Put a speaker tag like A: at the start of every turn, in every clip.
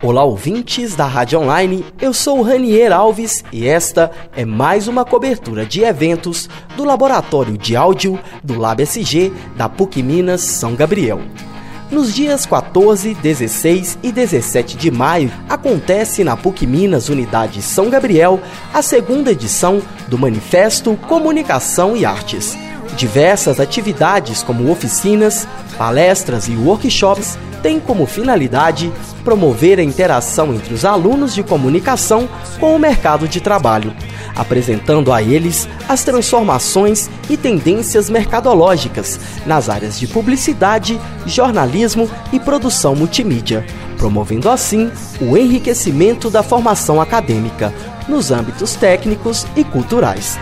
A: Olá, ouvintes da Rádio Online. Eu sou o Ranier Alves e esta é mais uma cobertura de eventos do Laboratório de Áudio do LabSG da PUC Minas São Gabriel. Nos dias 14, 16 e 17 de maio, acontece na PUC Minas Unidade São Gabriel a segunda edição do Manifesto Comunicação e Artes. Diversas atividades, como oficinas, palestras e workshops, tem como finalidade promover a interação entre os alunos de comunicação com o mercado de trabalho, apresentando a eles as transformações e tendências mercadológicas nas áreas de publicidade, jornalismo e produção multimídia, promovendo assim o enriquecimento da formação acadêmica nos âmbitos técnicos e culturais.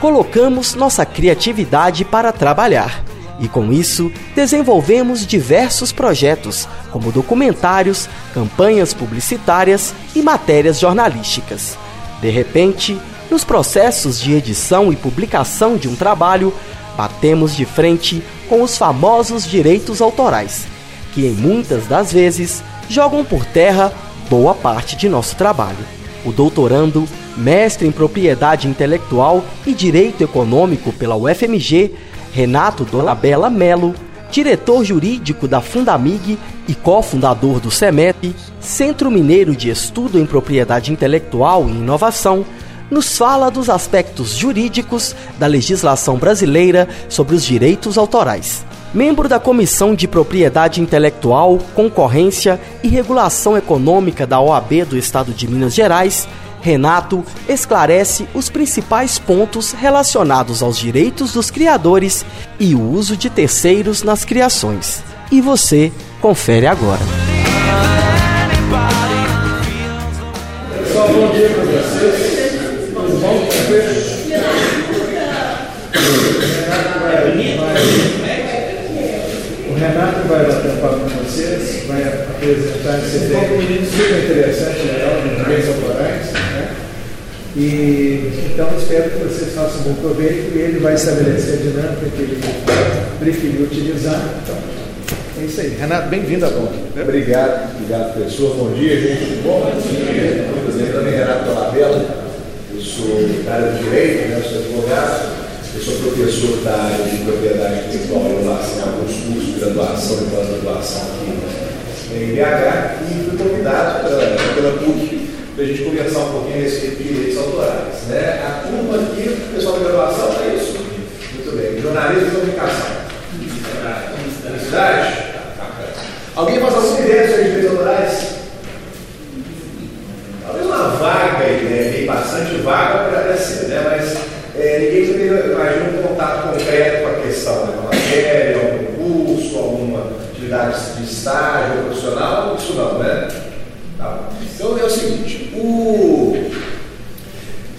A: Colocamos nossa criatividade para trabalhar e com isso, desenvolvemos diversos projetos, como documentários, campanhas publicitárias e matérias jornalísticas. De repente, nos processos de edição e publicação de um trabalho, batemos de frente com os famosos direitos autorais, que em muitas das vezes jogam por terra boa parte de nosso trabalho. O doutorando, mestre em propriedade intelectual e direito econômico pela UFMG, Renato Dolabella Melo, diretor jurídico da Fundamig e cofundador do CEMEP, Centro Mineiro de Estudo em Propriedade Intelectual e Inovação, nos fala dos aspectos jurídicos da legislação brasileira sobre os direitos autorais. Membro da Comissão de Propriedade Intelectual, Concorrência e Regulação Econômica da OAB do Estado de Minas Gerais, Renato esclarece os principais pontos relacionados aos direitos dos criadores e o uso de terceiros nas criações. E você confere agora.
B: Pessoal, bom dia para vocês. Tudo bom? O Renato vai bater um papo com vocês, vai apresentar esse tema super interessante, legal, de direitos autorais. E, então espero que vocês façam bom proveito e ele vai estabelecer a dinâmica que ele preferir utilizar. Então, é isso aí. Renato, bem-vindo a bom.
C: Obrigado, obrigado, professor. Bom dia, gente. Bom dia. Meu nome é Renato Dolabella, eu sou da área de Direito, né? sou advogado, eu sou professor da área de Propriedade Intelectual e Inovação, alguns cursos de graduação e pós-graduação aqui em BH e fui convidado pela PUC para a gente conversar um pouquinho a respeito de direitos autorais. Né? A turma aqui, o pessoal da graduação, é isso? Muito bem. Jornalismo e comunicação. Publicidade? Alguém faz alguma ideia sobre direitos autorais? Talvez uma vaga ideia, tem bastante vaga para aparecer, né? mas é, ninguém teve, imagina um contato concreto com a questão, né? uma matéria, algum curso, alguma atividade de estágio profissional, isso não, né? Tá. Então é o seguinte, o...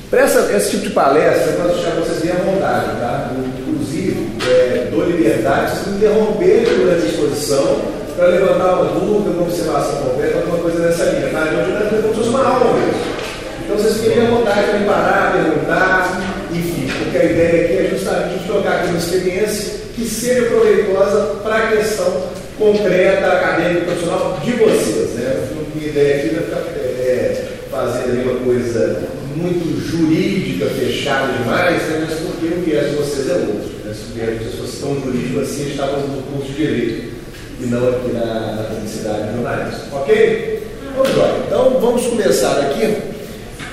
C: para esse tipo de palestra, eu posso deixar vocês bem à vontade, tá? Inclusive, é, dou liberdade, vocês me interromperem durante a exposição para levantar uma dúvida, uma observação concreta, alguma coisa nessa linha, tá? De onde como se fosse uma aula mesmo. Então vocês fiquem à vontade para parar, perguntar, enfim, porque a ideia aqui é justamente jogar aqui uma experiência que seja proveitosa para a questão concreta, acadêmica, profissional de vocês. Né? Minha ideia aqui é, é fazer ali uma coisa muito jurídica, fechada demais, né? mas porque o viés de vocês é outro. Né? Se o viés de vocês tão jurídico assim, estávamos no curso de Direito e não aqui na, na publicidade de jornalismo. Ok? Vamos lá. Então vamos começar aqui.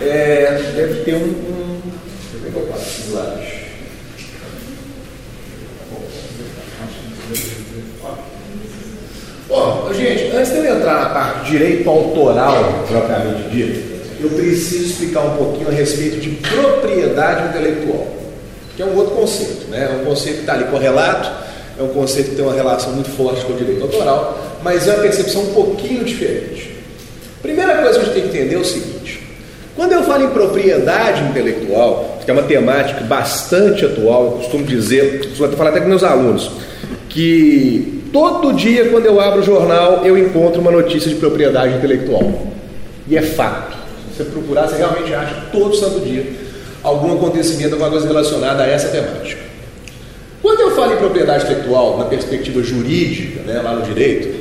C: É, deve ter um. um deixa eu ver eu passo lados. Bom, gente, antes de eu entrar na parte de direito autoral propriamente dito, eu preciso explicar um pouquinho a respeito de propriedade intelectual, que é um outro conceito, né? É um conceito que está ali correlato, é um conceito que tem uma relação muito forte com o direito autoral, mas é uma percepção um pouquinho diferente. Primeira coisa que a gente tem que entender é o seguinte: quando eu falo em propriedade intelectual, que é uma temática bastante atual, eu costumo dizer, costumo falar até com meus alunos, que Todo dia, quando eu abro o jornal, eu encontro uma notícia de propriedade intelectual. E é fato. Você procurar, você realmente acha todo santo dia algum acontecimento, alguma coisa relacionada a essa temática. Quando eu falo em propriedade intelectual na perspectiva jurídica, né, lá no direito,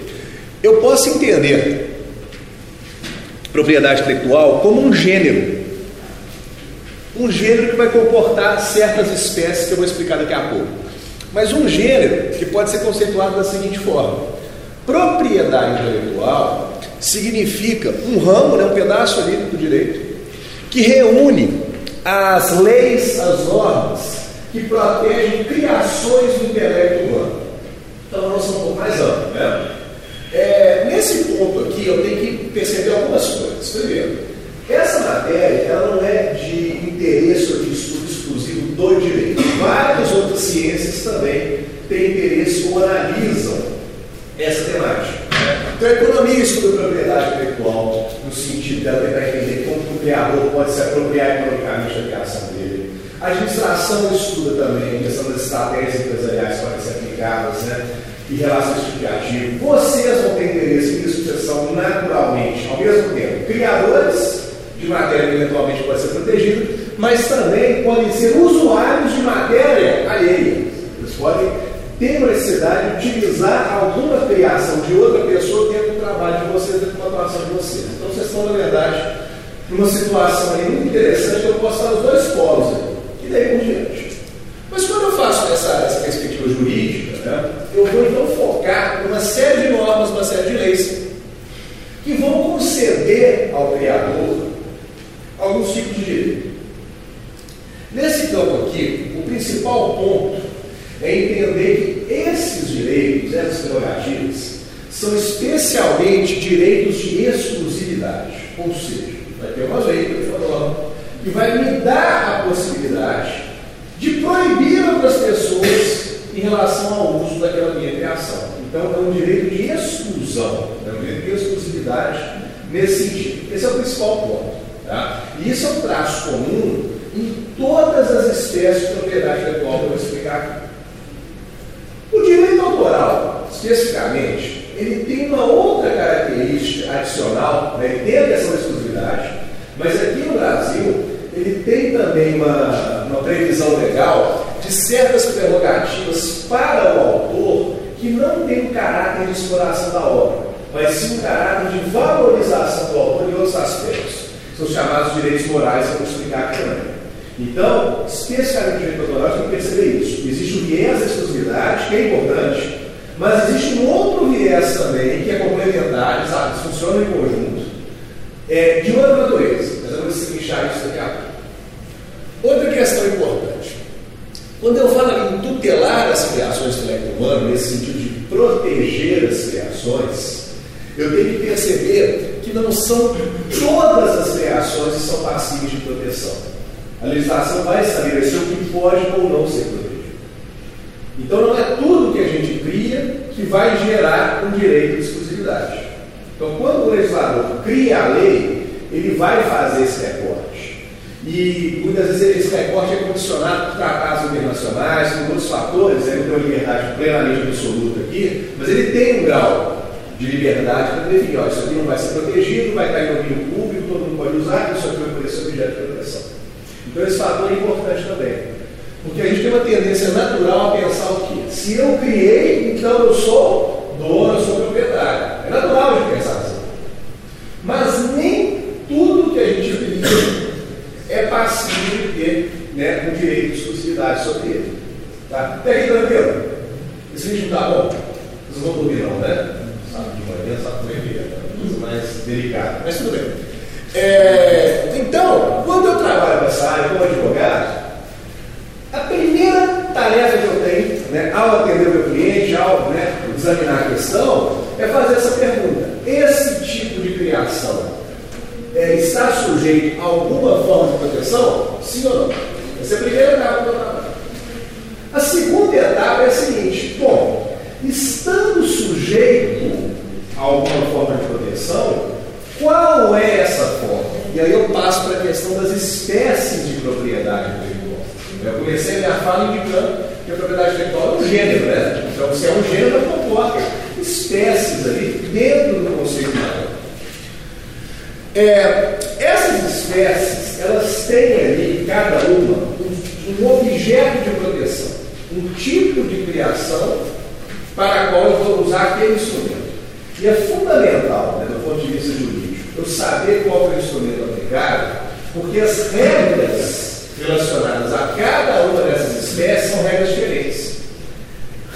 C: eu posso entender propriedade intelectual como um gênero. Um gênero que vai comportar certas espécies que eu vou explicar daqui a pouco. Mas um gênero que pode ser conceituado da seguinte forma: propriedade intelectual significa um ramo, né, um pedaço ali do direito, que reúne as leis, as normas que protegem criações do intelecto humano. Então, uma noção um pouco mais ampla. Né? É, nesse ponto aqui, eu tenho que perceber algumas coisas. Primeiro, essa matéria ela não é de interesse ou de estudo exclusivo do direito. Várias outras ciências também têm interesse ou analisam essa temática. Então, a economia estuda propriedade intelectual, no sentido dela tentar entender como o criador pode se apropriar economicamente da criação dele. A administração estuda também a questão das estratégias empresariais que podem ser aplicadas, né? e relações de ativo. Vocês vão ter interesse nisso, vocês são naturalmente, ao mesmo tempo, criadores de matéria que eventualmente pode ser protegida, mas também podem ser usuários de matéria alheia. Eles podem uma necessidade de utilizar alguma criação de outra pessoa dentro do trabalho de vocês, dentro da atuação de vocês. Então vocês estão, na verdade, numa situação aí muito interessante que eu posso estar os dois polos aí, e daí por diante. Mas quando eu faço essa, essa perspectiva jurídica, né, eu vou então focar numa série de normas, uma série de leis que vão conceder ao Criador alguns tipos de direito. Nesse campo aqui, o principal ponto é entender que esses direitos, essas prerrogativas, são especialmente direitos de exclusividade. Ou seja, vai ter uma lei, que vai me dar a possibilidade de proibir outras pessoas em relação ao uso daquela minha criação. Então, é um direito de exclusão, é um direito de exclusividade nesse sentido. Esse é o principal ponto. Tá? E isso é um traço comum em todas as espécies de propriedade intelectual que eu vou explicar aqui. Autoral, especificamente, ele tem uma outra característica adicional, né? ele tem a questão da exclusividade, mas aqui no Brasil ele tem também uma, uma previsão legal de certas prerrogativas para o autor que não tem o caráter de exploração da obra, mas sim o caráter de valorização do autor em outros aspectos. São chamados direitos morais, eu vou explicar aqui também. Então, especialmente direito autoral, tem que perceber isso. Existe o viés da exclusividade, que é importante, mas existe um outro viés também, que é complementar, sabe? Eles funcionam em conjunto, é, de outra natureza. Mas eu vou destrinchar isso daqui a pouco. Outra questão importante. Quando eu falo em tutelar as criações do intelecto humano, nesse sentido de proteger as criações, eu tenho que perceber que não são todas as criações que são passíveis de proteção. A legislação vai estabelecer o que pode ou não ser protegido. Então não é tudo que a gente cria que vai gerar um direito de exclusividade. Então quando o legislador cria a lei, ele vai fazer esse recorte. E muitas vezes esse recorte é condicionado por tratados internacionais, por outros fatores, ele tem uma liberdade plenamente absoluta aqui, mas ele tem um grau de liberdade para definir, ó, isso aqui não vai ser protegido, vai estar em domínio público, todo mundo pode usar, isso aqui vai poder ser objeto de proteção. Então esse fator é importante também. Porque a gente tem uma tendência natural a pensar o quê? Se eu criei, então eu sou dono, eu sou proprietário. É natural a gente pensar assim. Mas nem tudo que a gente cria é passível de ter né, um direito de exclusividade sobre ele. Tá? Até aqui tranquilo? Esse vídeo não está bom? Vocês vão dormir não, né? Sabe de manhã, sabe é, coisa mais delicada. Mas tudo bem. É, trabalho como advogado, a primeira tarefa que eu tenho, né, ao atender o meu cliente, ao né, examinar a questão, é fazer essa pergunta. Esse tipo de criação é, está sujeito a alguma forma de proteção? Sim ou não? Essa é a primeira etapa do trabalho. A segunda etapa é a seguinte: bom, estando sujeito a alguma forma de proteção, qual é essa forma? E aí eu passo para a questão das espécies de propriedade intelectual. Eu comecei a minha fala indicando que a propriedade intelectual é um gênero, né? Então, se é um gênero, comporta espécies ali dentro do conceito maior. É, essas espécies, elas têm ali, cada uma, um, um, objeto de proteção, um tipo de criação para a qual eu vou usar aquele instrumento. E é fundamental, né, do ponto de vista jurídico, eu saber qual é o instrumento aplicado, porque as regras relacionadas a cada uma dessas espécies são regras diferentes.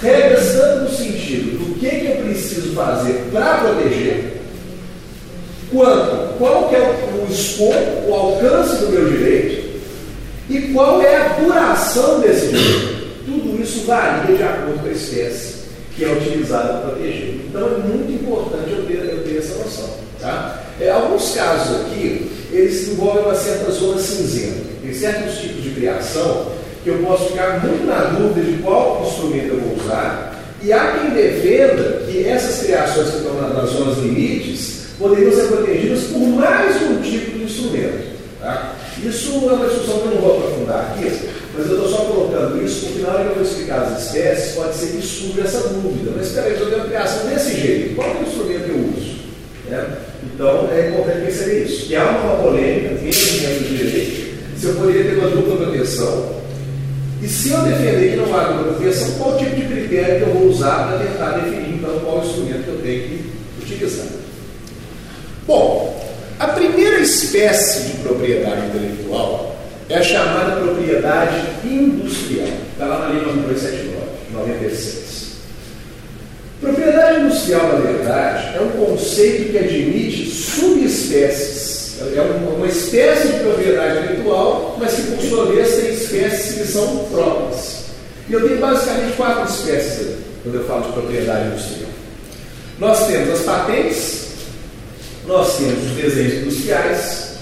C: Regras tanto no sentido do que, que eu preciso fazer para proteger, quanto qual que é o escopo, o alcance do meu direito e qual é a duração desse direito. Tudo isso varia de acordo com a espécie que é utilizada para proteger. Então é muito importante eu ter, eu ter essa noção. Tá? É, alguns casos aqui, eles envolvem uma certa zona cinzenta. Tem certos tipos de criação que eu posso ficar muito na dúvida de qual instrumento eu vou usar, e há quem defenda que essas criações que estão nas zonas limites poderiam ser protegidas por mais um tipo de instrumento. Tá? Isso é uma discussão que eu não vou aprofundar aqui, mas eu estou só colocando isso porque na hora que eu vou explicar as espécies, pode ser que surja essa dúvida. Mas espera aí, eu tenho uma criação desse jeito, qual é o instrumento que eu uso? Né? Então é importante perceber isso. Que há uma polêmica dentro do direito se eu poderia ter uma dupla proteção. E se eu defender que não há dupla proteção, qual tipo de critério que eu vou usar para tentar definir então qual instrumento que eu tenho que utilizar? Bom, a primeira espécie de propriedade intelectual é a chamada propriedade industrial. Está lá na Lei 9279, 96. Propriedade industrial, na verdade, é um conceito que admite subespécies. É uma espécie de propriedade intelectual, mas que, por sua vez, tem espécies que são próprias. E eu tenho basicamente quatro espécies quando eu falo de propriedade industrial. Nós temos as patentes, nós temos os desenhos industriais,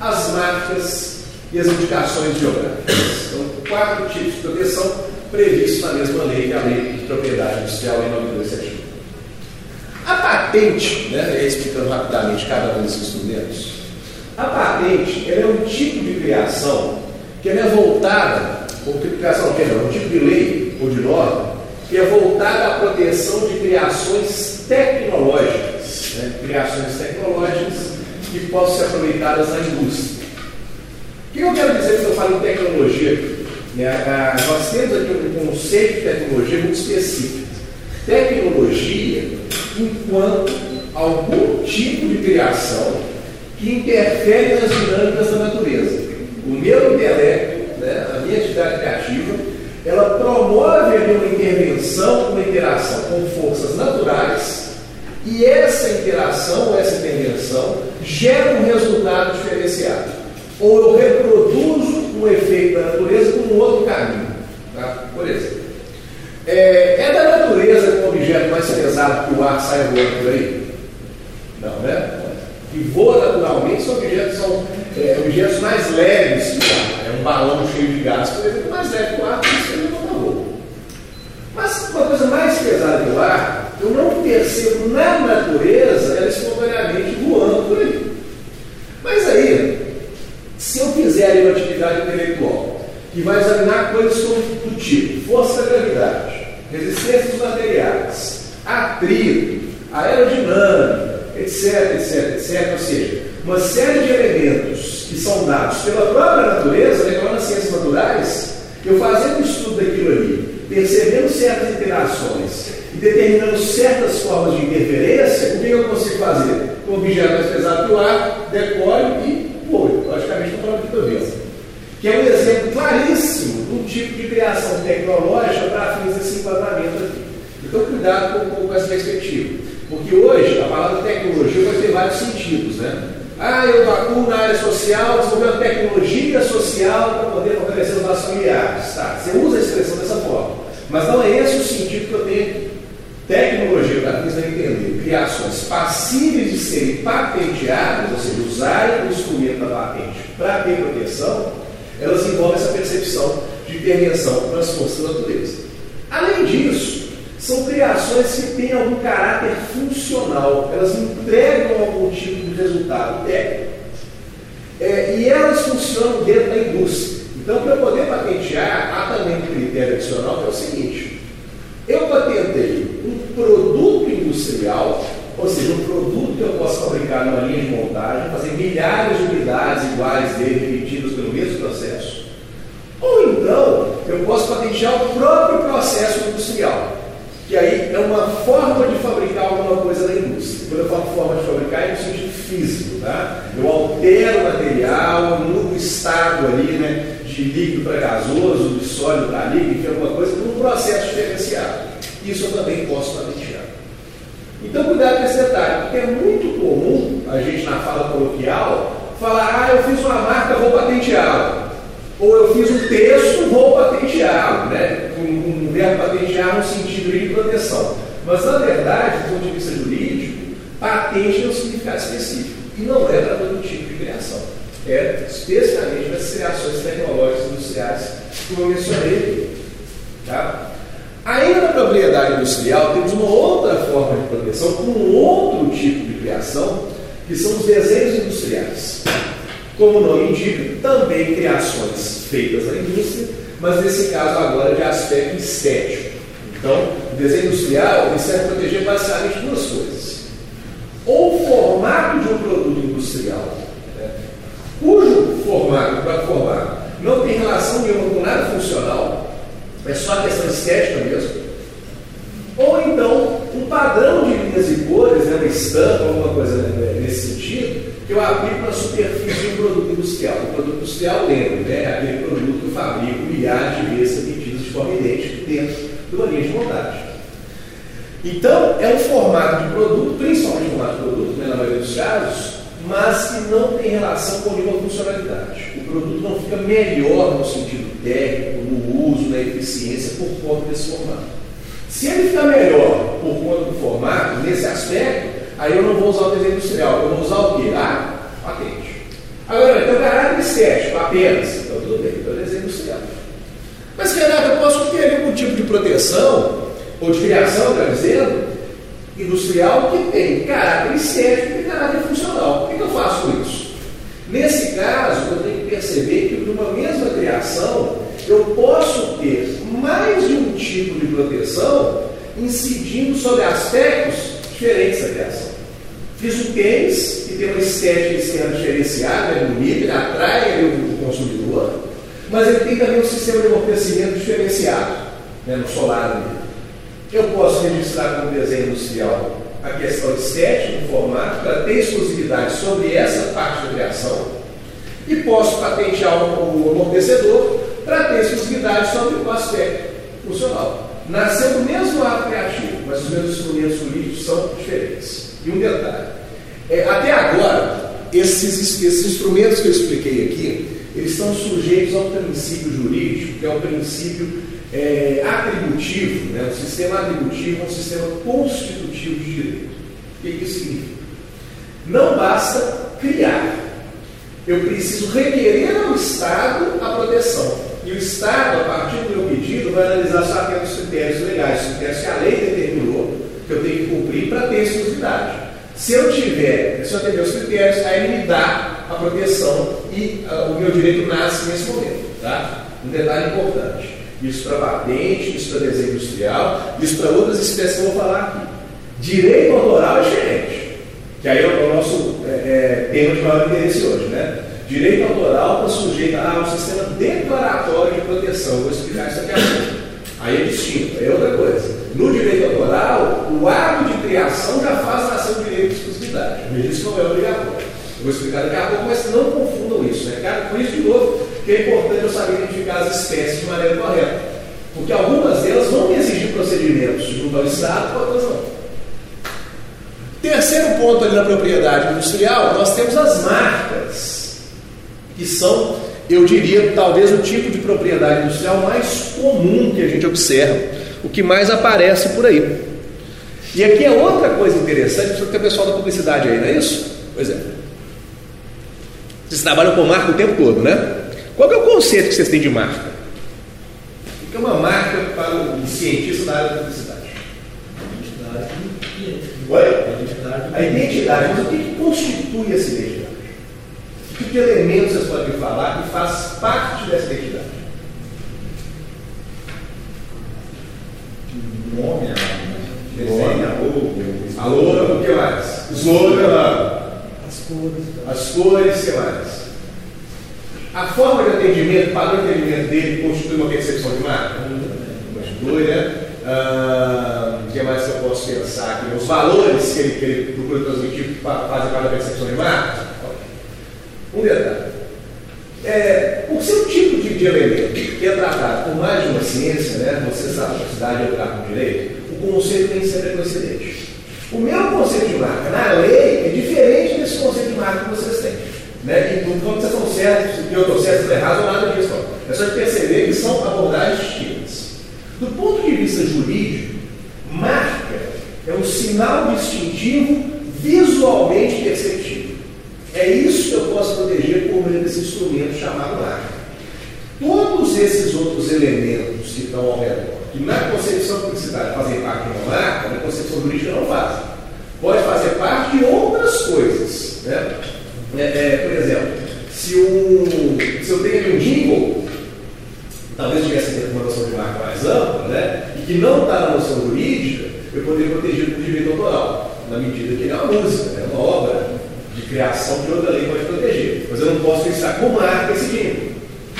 C: as marcas e as indicações geográficas. Então, quatro tipos de proteção previstos na mesma lei, que é a Lei de Propriedade Industrial em 9271. A patente, né, explicando rapidamente cada um desses instrumentos, a patente é um tipo de criação que é voltada, ou criação, perdão, um tipo de lei ou de norma que é voltada à proteção de criações tecnológicas, né, criações tecnológicas que possam ser aproveitadas na indústria. O que eu quero dizer quando eu falo em tecnologia? É, nós temos aqui um conceito de tecnologia muito específico. Tecnologia enquanto algum tipo de criação que interfere nas dinâmicas da natureza. O meu intelecto, né, a minha atividade criativa, ela promove ali uma intervenção, uma interação com forças naturais e essa interação, essa intervenção, gera um resultado diferenciado. Ou eu reproduzo um efeito da natureza com um outro caminho. Tá? Por exemplo, é, é da natureza que o objeto mais pesado que o ar sai voando por aí? Não, né? Que voa naturalmente são objetos, são, é, objetos mais leves que o ar. É um balão cheio de gás, por exemplo, mais leve que o ar, isso não voo. Mas uma coisa mais pesada que o ar, eu não percebo na natureza ela espontaneamente voando por aí. Mas aí, se eu fizer uma atividade intelectual que vai examinar coisas do tipo força da gravidade, resistência dos materiais, atrito, aerodinâmica, etc, etc, etc, ou seja, uma série de elementos que são dados pela própria natureza, lembrando as ciências naturais, eu fazendo o estudo daquilo ali, percebendo certas interações e determinando certas formas de interferência, o que eu consigo fazer? Com objeto mais pesado que o ar, decolhe e voe. Logicamente, estou falando de turbina. Que é um exemplo claríssimo de um tipo de criação tecnológica para fins desse enquadramento aqui. Então, cuidado com, com essa perspectiva. Porque hoje, a palavra tecnologia vai ter vários sentidos, né? Ah, eu atuo na área social, desenvolver uma tecnologia social para poder fortalecer os nossos familiares. Tá, você usa a expressão dessa forma. Mas não é esse o sentido que eu tenho Tecnologia, para quem entender, criações passíveis de serem patenteadas, ou seja, usarem o instrumento da patente para ter proteção, elas envolvem essa percepção de intervenção nas forças da natureza. Além disso, são criações que têm algum caráter funcional, elas entregam algum tipo de resultado técnico. É, e elas funcionam dentro da indústria. Então, para poder patentear, há também um critério adicional que é o seguinte: eu patentei um produto industrial, ou seja, um produto que eu posso fabricar numa linha de montagem, fazer milhares de unidades iguais dele, repetidas pelo mesmo processo. Ou então, eu posso patentear o próprio processo industrial, que aí é uma forma de fabricar alguma coisa na indústria. Quando eu falo forma de fabricar, é no sentido físico, tá? Eu altero o material, mudo o estado ali, né? De líquido para gasoso, de sólido para líquido, enfim, alguma coisa, num processo diferenciado. Isso eu também posso patentear. Então, cuidado com esse detalhe, porque é muito comum a gente, na fala coloquial, falar: ah, eu fiz uma marca, vou patenteá-la. Ou eu fiz um texto, vou patenteá-lo. Né? Um, um verbo patentear no sentido de proteção. Mas, na verdade, do ponto de vista jurídico, patente tem um significado específico. E não é para todo tipo de criação. É especialmente nas criações tecnológicas industriais, como eu mencionei. Tá? Ainda na propriedade industrial, temos uma outra forma de proteção com um outro tipo de criação, que são os desenhos industriais. Como o nome indica, também criações feitas na indústria, mas nesse caso agora de aspecto estético. Então, o desenho industrial serve para proteger basicamente duas coisas. Ou o formato de um produto industrial, né, cujo formato, para formato, não tem relação nenhuma com nada funcional, é só questão estética mesmo. Ou então, um padrão de linhas e cores, né, uma estampa, alguma coisa né, nesse sentido, que eu aplico na superfície de um produto industrial. O produto industrial, lembro, né, é aquele produto que eu fabrico milhares de vezes repetidas de forma idêntica dentro de uma linha de montagem. Então, é um formato de produto, principalmente formato de produto, né, na maioria dos casos, mas que não tem relação com nenhuma funcionalidade. O produto não fica melhor no sentido técnico, no uso, na eficiência, por conta desse formato. Se ele ficar melhor por conta do formato, nesse aspecto, aí eu não vou usar o desenho industrial, eu vou usar o quê? Ah, patente. Agora, então, caráter estético apenas. Então, tudo bem, então desenho industrial. Mas, Renato, eu posso ter algum tipo de proteção, ou de criação, está dizendo, industrial que tem caráter estético e caráter funcional. O que eu faço com isso? Nesse caso, eu tenho que perceber que numa mesma criação eu posso ter mais de um tipo de proteção incidindo sobre aspectos diferentes da criação. Fiz um tênis que tem uma estética externa diferenciada, é bonito, ele atrai o consumidor, mas ele tem também um sistema de amortecimento diferenciado né, no solar dele. Eu posso registrar como desenho industrial a questão estética do formato para ter exclusividade sobre essa parte da criação e posso patentear o amortecedor para ter exclusividade sobre o aspecto funcional. Nasceu do mesmo ato criativo, mas os meus instrumentos jurídicos são diferentes. E um detalhe: é, até agora, esses, esses instrumentos que eu expliquei aqui, eles estão sujeitos ao princípio jurídico, que é o princípio é, atributivo, né? o sistema atributivo é um sistema constitutivo de direito. O que isso significa? Não basta criar, eu preciso requerer ao Estado a proteção. E o Estado, a partir do meu pedido, vai analisar se atende os critérios legais, os critérios que a lei determinou que eu tenho que cumprir para ter exclusividade. Se eu tiver, se eu atender os critérios, aí me dá a proteção e uh, o meu direito nasce nesse momento. Tá? Um detalhe importante. Isso para patente, isso para desenho industrial, isso para outras espécies que eu vou falar aqui. Direito autoral é diferente, que aí é o nosso é, é, tema de maior interesse hoje, né? Direito autoral está sujeito a um sistema declaratório de proteção. Vou explicar isso aqui a pouco. Aí é distinto, é outra coisa. No direito autoral, o ato de criação já faz nascer o direito de exclusividade. Isso não é obrigatório. Vou explicar daqui a pouco, mas não confundam isso. Né? Cara, por isso, de novo, que é importante eu saber identificar as espécies de maneira correta. Porque algumas delas vão exigir procedimentos junto ao Estado, outras não. Terceiro ponto ali na propriedade industrial, nós temos as marcas, que são, eu diria, talvez o tipo de propriedade industrial mais comum que a gente observa, o que mais aparece por aí. E aqui é outra coisa interessante, porque tem o pessoal da publicidade aí, não é isso? Pois é. Vocês trabalham com marca o tempo todo, né? Qual é o conceito que vocês têm de marca? O que é uma marca para o cientista da área da publicidade? Oi? A identidade. Mas o que, que constitui essa identidade? Que tipo de elementos vocês podem falar que faz parte dessa identidade?
D: Nome,
C: Desenha, alô, o que mais? Slogan,
B: As cores.
C: as cores, o que mais? A forma de atendimento, o padrão de atendimento dele constitui uma percepção de marca? Constitui, né? Ah, o que mais eu posso pensar aqui? Os valores que ele, que ele procura transmitir que fazem parte da percepção de marca? Um detalhe. É, por ser um tipo de, de elemento que é tratado por mais de uma ciência, né? você sabe, a cidade é com direito, o conceito tem ser coincidente. O meu conceito de marca na lei é diferente desse conceito de marca que vocês têm. Né? E que vocês estão certos, que eu estou certo, estou errado, ou nada disso. É só de perceber que são abordagens distintas. Do ponto de vista jurídico, marca é um sinal distintivo visualmente perceptível. É isso que eu posso proteger por meio desse instrumento chamado marca. Todos esses outros elementos que estão ao redor que na concepção publicitária fazem parte de uma marca, na concepção jurídica não fazem. Pode fazer parte de outras coisas. Né? É, é, por exemplo, se, um, se eu tenho um jingle, talvez tivesse uma noção de marca mais ampla, né? e que não está na noção jurídica, eu poderia proteger por direito autoral, na medida que ele é uma música, é né? uma obra de criação que outra lei pode proteger. Mas eu não posso pensar como marca esse jingle.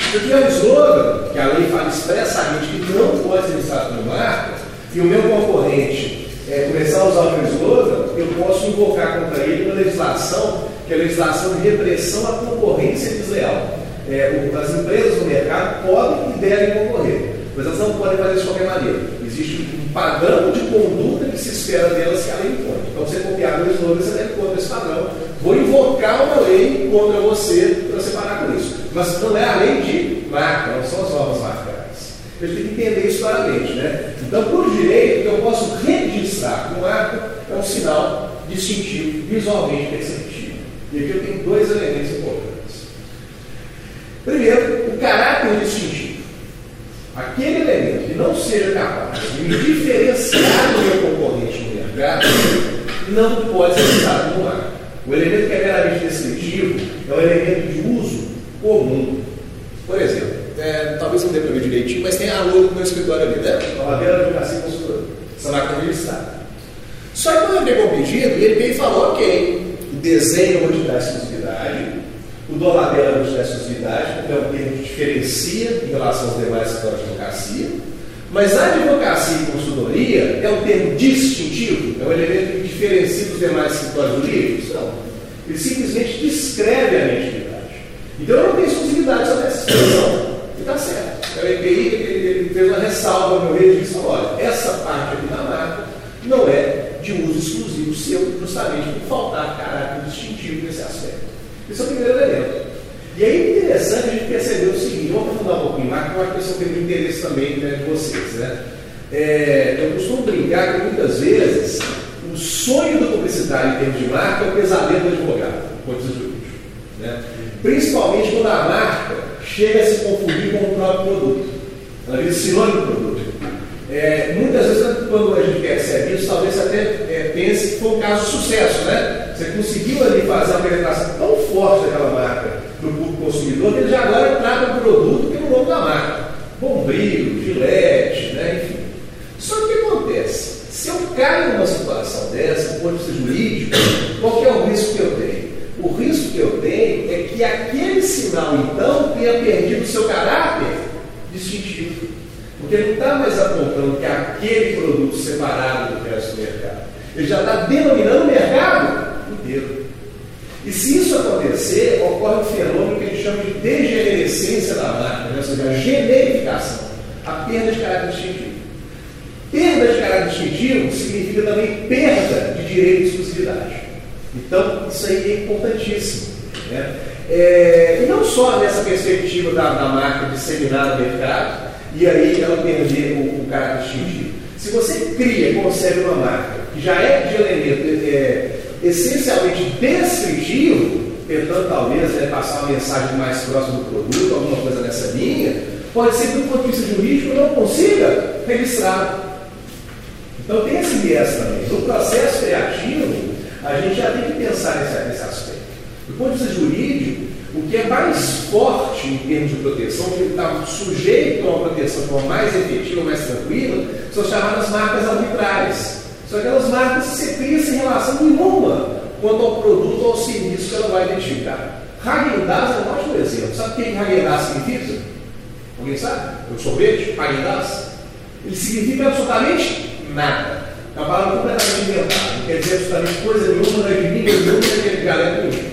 C: Se eu tiver um slogan, que a lei fala expressamente que não pode ser registrado como marca, e o meu concorrente é, começar a usar o meu slogan, eu posso invocar contra ele uma legislação, que é a legislação de repressão à concorrência desleal. É, as empresas no mercado podem e devem concorrer, mas elas não podem fazer isso de qualquer maneira. Existe um padrão de conduta que se espera delas que a lei impõe. Então, você copiar meu slogan, você deve contra esse padrão. Vou invocar uma lei contra você para você parar com isso. Mas não é a lei de marca, não são as normas marcais. A gente tem que entender isso claramente. Né? Então, por direito, eu posso registrar com marca é um sinal distintivo, visualmente perceptível. E aqui eu tenho dois elementos importantes. Primeiro, o caráter distintivo. Aquele elemento que não seja capaz de me diferenciar do meu concorrente no mercado não pode ser usado como marca. O elemento que é meramente descritivo é um elemento de uso comum. Por exemplo, é, talvez não dê para ver direitinho, mas tem a logo do meu escritório ali, né? Lavadeira de Cassim Consultor. Essa máquina registrada. Só que quando eu pegou o pedido, ele veio e falou, ok, o desenho te dar exclusividade, o doladeira vou te dar exclusividade, porque é um termo que diferencia em relação aos demais escritórios de advocacia, mas a advocacia e consultoria é um termo distintivo, é um elemento que diferencia dos demais escritórios jurídicos? Não. Ele simplesmente descreve a identidade. Então eu não tenho exclusividade sobre essa expressão. E está certo. Então, o ele, fez uma ressalva no meu registro e disse: olha, essa parte aqui da marca não é de uso exclusivo seu, justamente por faltar caráter distintivo nesse aspecto. Esse é o primeiro elemento. E aí é interessante a gente perceber o seguinte, vamos aprofundar um pouquinho mais, porque eu acho que isso tem muito interesse também né, de vocês. Né? É, eu costumo brincar que muitas vezes o sonho do publicitário em termos de marca é o pesadelo do advogado, do ponto de vista jurídico. Né? Principalmente quando a marca chega a se confundir com o próprio produto. Ela vira sinônimo do produto. É, muitas vezes, quando a gente percebe isso, talvez até é, pense que foi um caso de sucesso, né? Você conseguiu ali fazer uma penetração tão forte daquela marca no público consumidor ele já agora trata o produto pelo nome da marca. Bombril, Gillette, né? enfim. Só que o que acontece? Se eu caio numa situação dessa, do ponto de vista jurídico, qual é o risco que eu tenho? O risco que eu tenho é que aquele sinal, então, tenha perdido o seu caráter distintivo. Porque ele não está mais apontando que aquele produto separado do resto do mercado. Ele já está denominando o mercado inteiro. E se isso acontecer, ocorre um fenômeno que a gente chama de degenerescência da marca, né? ou seja, a generificação, a perda de caráter distintivo. Perda de caráter distintivo significa também perda de direito de exclusividade. Então, isso aí é importantíssimo. Né? É, e não só nessa perspectiva da, da marca disseminar no mercado, e aí ela perder o, o caráter distintivo. Se você cria e concebe uma marca que já é de elemento é, essencialmente descritivo, tentando talvez né, passar uma mensagem mais próxima do produto, alguma coisa nessa linha, pode ser que do ponto de vista jurídico não consiga registrar. Então tem esse viés também. No processo criativo, a gente já tem que pensar nesse, nesse aspecto. Do ponto de vista jurídico, o que é mais forte em termos de proteção, que está sujeito a uma proteção de forma mais efetiva, mais tranquila, são chamadas marcas arbitrárias. São aquelas marcas que você cria sem relação nenhuma quanto ao produto ou ao serviço que ela vai identificar. Häagen-Dazs é um ótimo exemplo. Sabe o que Häagen-Dazs significa? Alguém sabe? O sorvete, Häagen-Dazs? Ele significa absolutamente nada. É uma palavra completamente inventada. Não quer dizer absolutamente coisa nenhuma, não é de mim, nenhuma, não é de galera nenhuma.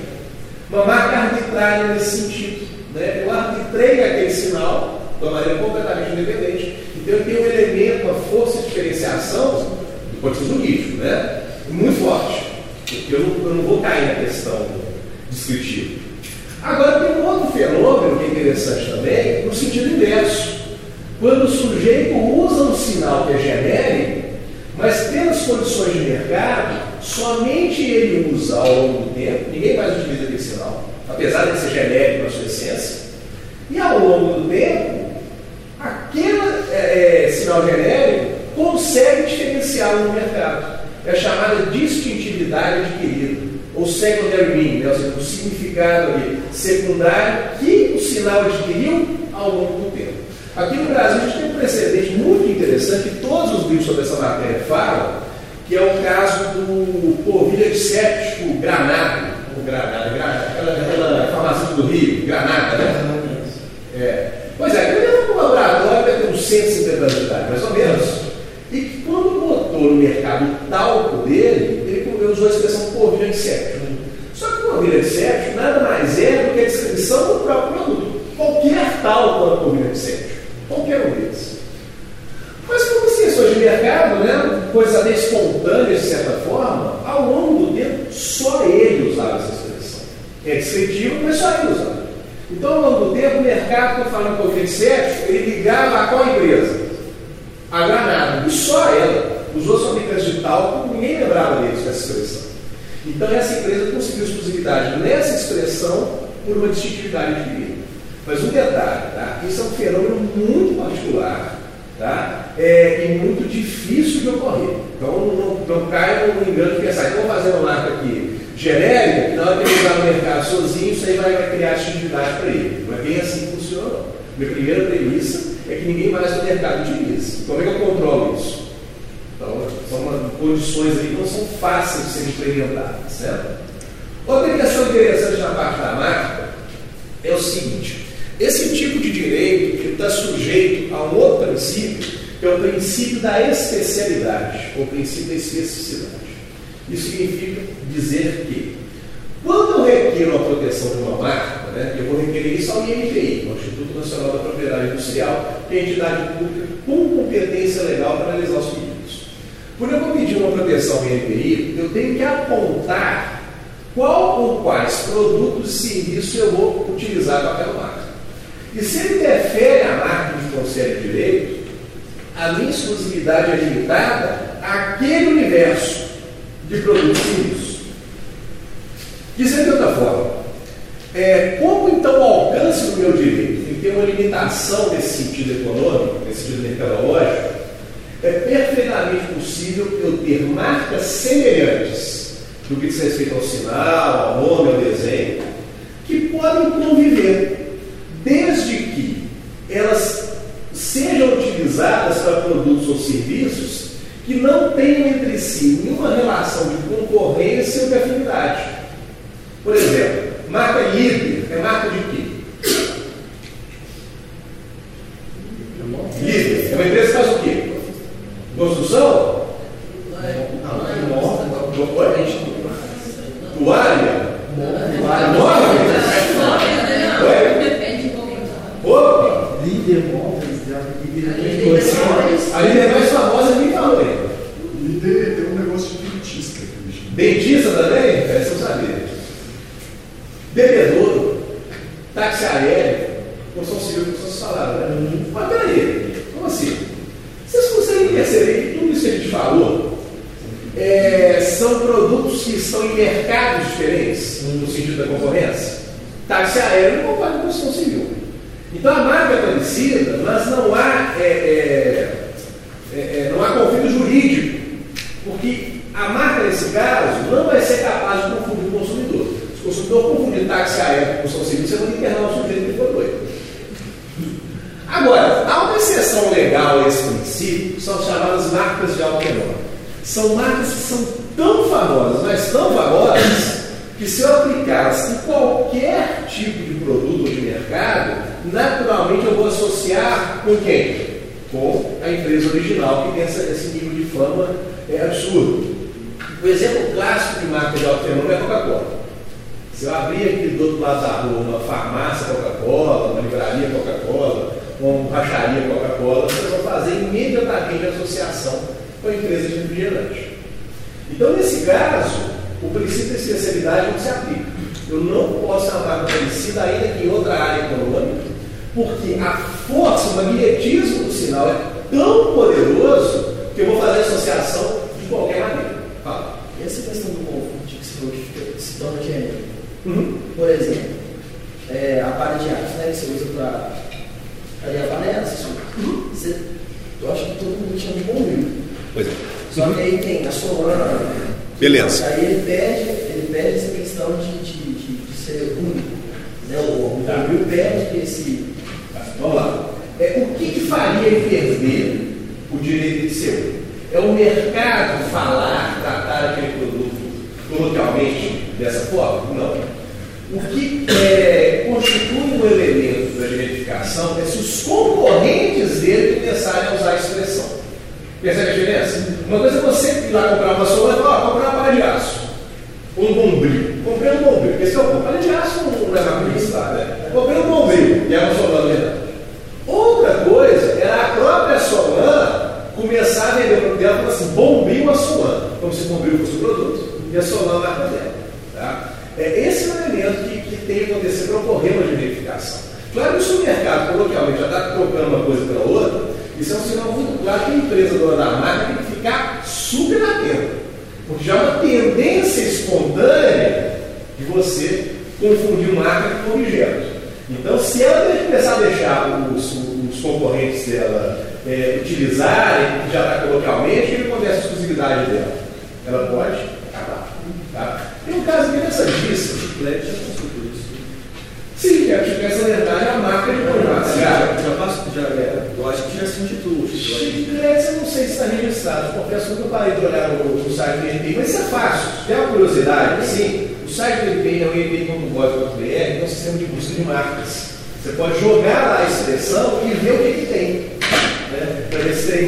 C: Uma marca arbitrária nesse sentido. Né? Eu arbitrei aquele sinal de uma maneira completamente independente. Então eu tenho um elemento, uma força de diferenciação vista jurídico, né? muito forte. Eu não, eu não vou cair na questão descritiva. Agora tem um outro fenômeno que é interessante também, no sentido inverso. Quando o sujeito usa um sinal que é genérico, mas pelas condições de mercado, somente ele usa ao longo do tempo, ninguém mais utiliza aquele sinal, apesar de ser genérico na sua essência, e ao longo do tempo, aquele é, é, sinal genérico consegue diferenciá-lo no mercado. É chamada distintividade adquirida, ou secondary meaning, né? ou seja, o significado ali secundário que o sinal adquiriu ao longo do tempo. Aqui no Brasil a gente tem um precedente muito interessante que todos os livros sobre essa matéria falam, que é o caso do polvilha de séptico Granada, o Granada, Granada aquela, aquela farmacêutica do Rio, Granada, né? É. Pois é, ele era um laboratório que tem uns 150 anos de idade, mais ou menos, quando no mercado o talco dele, ele usou a expressão polvilha de séptico. Só que polvilha de séptico nada mais é do que a descrição do próprio produto. Qualquer uma polvilha de séptico. Qualquer um deles. Mas como ciências de mercado, né, coisa até espontânea de certa forma, ao longo do tempo, só ele usava essa expressão. É descritivo, mas só ele usava. Então, ao longo do tempo, o mercado, estou falando com o séptico, ele ligava a qual empresa? A Granada. E só ela. Os outros fabricantes de talco, ninguém lembrava deles com essa expressão. Então, essa empresa conseguiu exclusividade nessa expressão por uma distintividade adquirida. Mas um detalhe, tá? isso é um fenômeno muito particular tá? é, e muito difícil de ocorrer. Então não, não caia no engano de pensar, então fazer uma marca aqui genérica, que na hora que ele usar no mercado sozinho, isso aí vai, vai criar atividade para ele. Não é bem assim que funciona. Minha primeira premissa é que ninguém mais no mercado utiliza. Como é que eu controlo isso? Então, são condições aí que não são fáceis de serem implementadas, certo? Outra questão interessante na parte da marca é o seguinte: esse tipo de direito está sujeito a um outro princípio, que é o princípio da especialidade, ou princípio da especificidade. Isso significa dizer que, quando eu requiro a proteção de uma marca, né, eu vou requerer isso ao INPI, o Instituto Nacional da Propriedade Industrial, que é a entidade pública com competência legal para analisar os. Quando eu vou pedir uma proteção INPI, eu tenho que apontar qual ou quais produtos e serviços eu vou utilizar aquela marca. E se ele interfere a marca que concede direito, a minha exclusividade é limitada àquele universo de produtos químicos. Dizendo de outra forma, é, como então o alcance do meu direito tem que ter uma limitação nesse sentido econômico, nesse sentido mercadológico, é perfeitamente possível eu ter marcas semelhantes do que diz respeito ao sinal, ao nome, ao desenho, que podem conviver desde que elas sejam utilizadas para produtos ou serviços que não tenham entre si nenhuma relação de concorrência ou de afinidade. Por exemplo, marca líder é marca de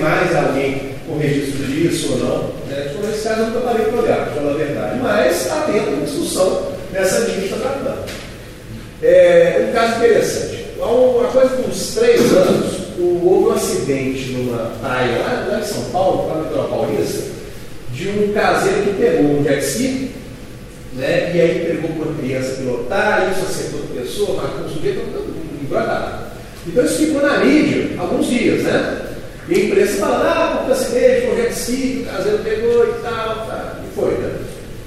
C: mais alguém com registro disso ou não. Né? Por esse caso, eu nunca parei olhar, para falar a verdade. Mas está tendo discussão nessa linha que está. É um caso interessante. Há uma coisa de uns três anos, houve um acidente numa praia lá, em São Paulo, lá no paulista, de um caseiro que pegou um jet ski, né, e aí pegou uma criança pilotar, isso acertou outra pessoa, matou um sujeito, um embrulhado. Então isso ficou na mídia alguns dias, né? E a imprensa falando, ah, porque acidente, jet ski, o caseiro pegou e tal, tá, e foi, né?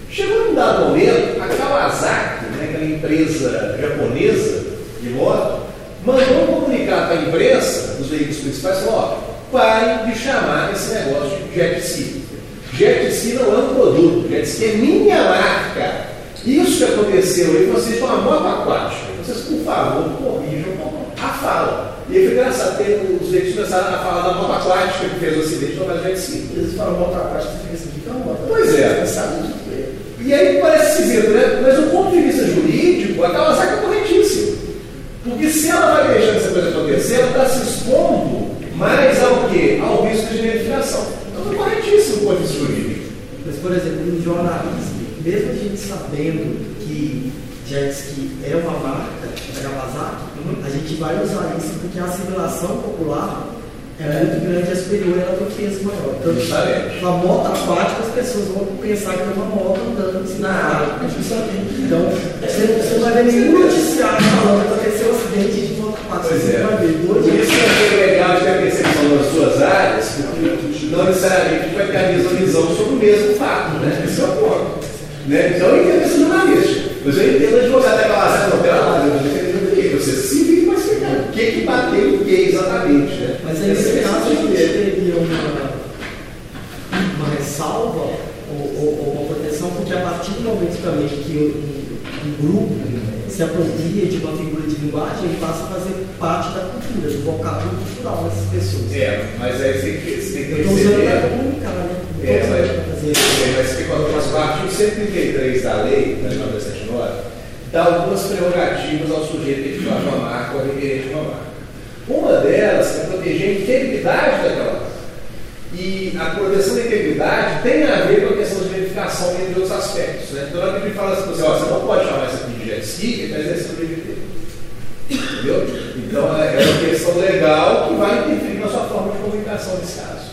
C: Chegou num dado momento, a Kawasaki, né, aquela empresa japonesa de moto, mandou um comunicado para a imprensa, dos veículos principais, falou, ó, parem de chamar esse negócio de jet ski. Jet ski não é um produto, jet ski é minha marca. Isso que aconteceu aí, vocês estão uma moto aquática. Vocês, por favor, corrijam a fala. E aí foi engraçado, porque os veículos começaram a falar da moto aquática que fez o acidente, não mais jet ski.
E: Eles falam moto aquática, você fica assim, que é uma moto.
C: Pois é.
E: Sabe de quê?
C: E aí parece esquisito, né? Mas do ponto de vista jurídico, a Kawasaki é corretíssima. Porque se ela vai deixando essa coisa acontecer, ela está se expondo mais ao quê? Ao risco de identificação. Então é corretíssimo do ponto de vista jurídico.
F: Mas, por exemplo, no jornalismo, mesmo a gente sabendo que jet ski é uma marca da Kawasaki, a gente vai usar isso porque a assimilação popular é muito grande, é superior ela tem um peso maior. Então, a moto aquática, as pessoas vão pensar que é uma moto andando assim na água. Então, você não, você não vai ver nenhum noticiário falando que aconteceu um acidente de moto aquática.
C: Pois
F: Você
C: é.
F: vai ver dois
C: isso que é legal de percepção nas suas áreas, porque não necessariamente vai ter a mesma visão sobre o mesmo fato, né? Esse é o ponto. Né? Então eu entendo esse jornalista. Mas eu entendo o advogado da Kawasaki, não, pera lá, eu vou defender o. Você se vira para explicar o que que bateu em que exatamente, né?
F: Mas aí, nesse
C: é
F: caso, a gente teria uma, uma ressalva ou, ou- ou uma proteção, porque a partir do momento também que um, um grupo se apropria de uma figura de linguagem, ele passa a fazer parte da cultura, do vocábulo cultural dessas pessoas.
C: É, mas aí você tem que, você tem que
F: Eu estou usando
C: perceber.
F: comunicar, né?
C: É, mas, é, mas que quando faz parte do 133 da lei, da 1979, dá algumas prerrogativas ao sujeito titular de uma marca ou requerente uma marca. Uma delas é proteger a integridade daquela marca. E a proteção da integridade tem a ver com a questão verificação entre outros aspectos. Né? Então, na hora que ele fala assim, você, ó, você não pode chamar isso aqui de jet ski, ele está exercendo o DVT. Entendeu? Então, é é uma questão legal que vai interferir na sua forma de comunicação nesse caso.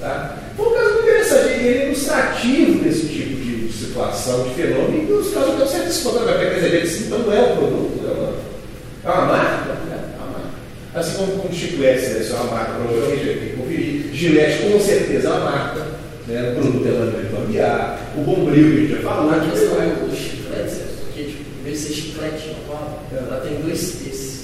C: Tá? Foi um caso interessante, ele é ilustrativo desse tipo de situação, de fenômeno, e os casos certo esse fotografia, quer dizer, então não é um produto, é uma, é uma marca, né? é uma marca. Assim como, como chiclete, né? isso é uma marca, provavelmente que conferir. Gilete com certeza é uma marca, né? o é de bambear, o bombril que a gente já falou,
E: A
C: né?
E: questão é o chiclete, porque tipo, em vez de ser chiclete normal, ela tem dois T's.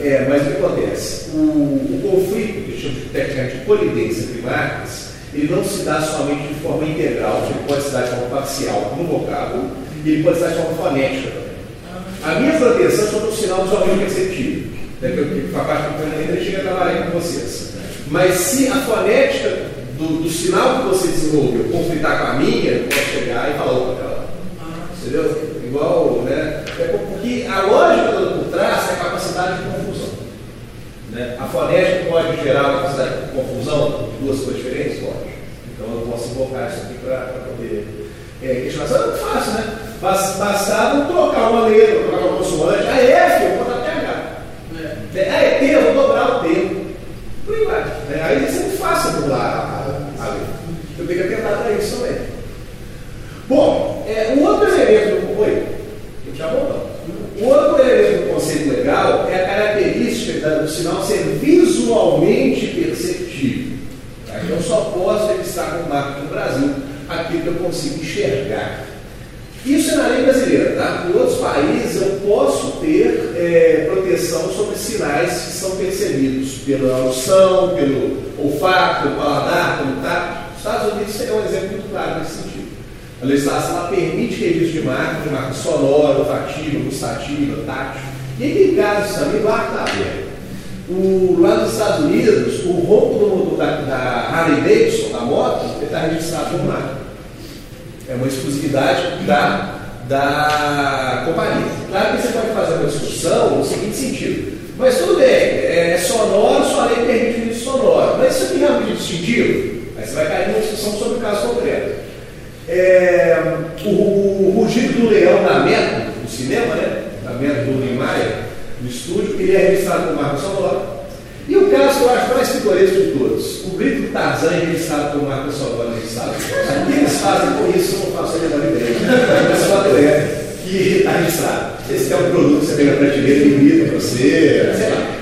C: É, mas o que acontece? O, o conflito, que chama de tecnicamente de colidência entre marcas, ele não se dá somente de forma integral, ele pode se dar de forma parcial no vocábulo, e ele pode se dar de forma fonética também. A minha proteção é sobre o sinal visualmente perceptível, né, que eu que faz parte do treinamento, ele chega a trabalhar com vocês. Mas se a fonética do, do sinal que você desenvolveu conflitar com a minha, eu posso chegar e falar, opa, pera lá. Entendeu? Igual, né? É porque a lógica por trás é a capacidade de confusão. Né? A fonética pode gerar uma capacidade de confusão duas coisas diferentes? Pode. Então eu posso invocar isso aqui para poder é, questionar. Isso é muito fácil, né? Bas- Bastava trocar uma letra, trocar uma consoante. A F, eu vou botar TH. É, A é T, eu vou dobrar o T. Por aí vai. né? Aí é muito fácil letra. Tenho que atentar para isso também. Bom, é, um outro elemento do. Oi? Eu já voltou. Um outro elemento do conceito legal é a característica da- do sinal ser visualmente perceptível. Tá? Então, eu só posso registrar com marca no Brasil aquilo que eu consigo enxergar. Isso é na lei brasileira, tá? Em outros países eu posso ter é, proteção sobre sinais que são percebidos pela audição, pelo olfato, pelo paladar, pelo tato. Os Estados Unidos é um exemplo muito claro nesse sentido. A legislação ela permite registro de marca, de marca sonora, olfativa, gustativa, tátil. E tem casos também, lá está aberto. O, lá nos Estados Unidos, o ronco da, da Harley Davidson, da moto, está registrado como marca. É uma exclusividade da, da companhia. Claro que você pode fazer uma discussão no seguinte sentido. Mas tudo bem, é sonoro, sua lei permite registro sonoro. Mas isso aqui realmente é distintivo? Aí você vai cair numa discussão sobre o caso concreto. É, o, rugido do leão da Metro, no cinema, né? Da Metro do Niemeyer, no estúdio, ele é registrado como marca sonora. E o caso que eu acho mais pitoresco de todos, o grito do Tarzan é registrado marca sonora no estado. O que eles fazem com isso, eu não faço a menor ideia. Mas fato é que está registrado. Esse é um produto que você tem na prateleira e grita para você, sei lá.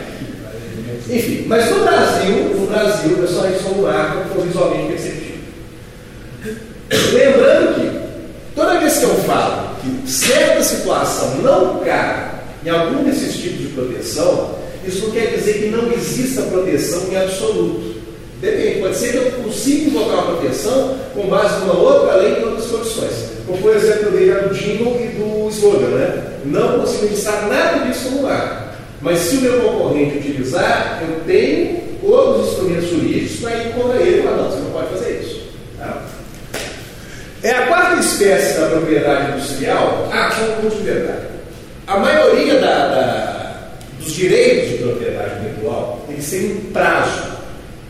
C: Enfim, mas no Brasil, no Brasil, o pessoal registrou como marca que foi visualmente perceptível. Lembrando que toda vez que eu falo que certa situação não cai em algum desses tipos de proteção, isso não quer dizer que não exista proteção em absoluto. Depende, pode ser que eu consiga invocar uma proteção com base numa outra lei e outras condições. Como por exemplo, eu dei do jingle e do slogan, né? Não consigo registrar nada disso no lugar. Mas se o meu concorrente utilizar, eu tenho outros instrumentos jurídicos para ir contra ele falar, não, você não pode fazer isso. Tá? É a quarta espécie da propriedade industrial. Um último detalhe. A maioria da, da, dos direitos de propriedade intelectual eles têm um prazo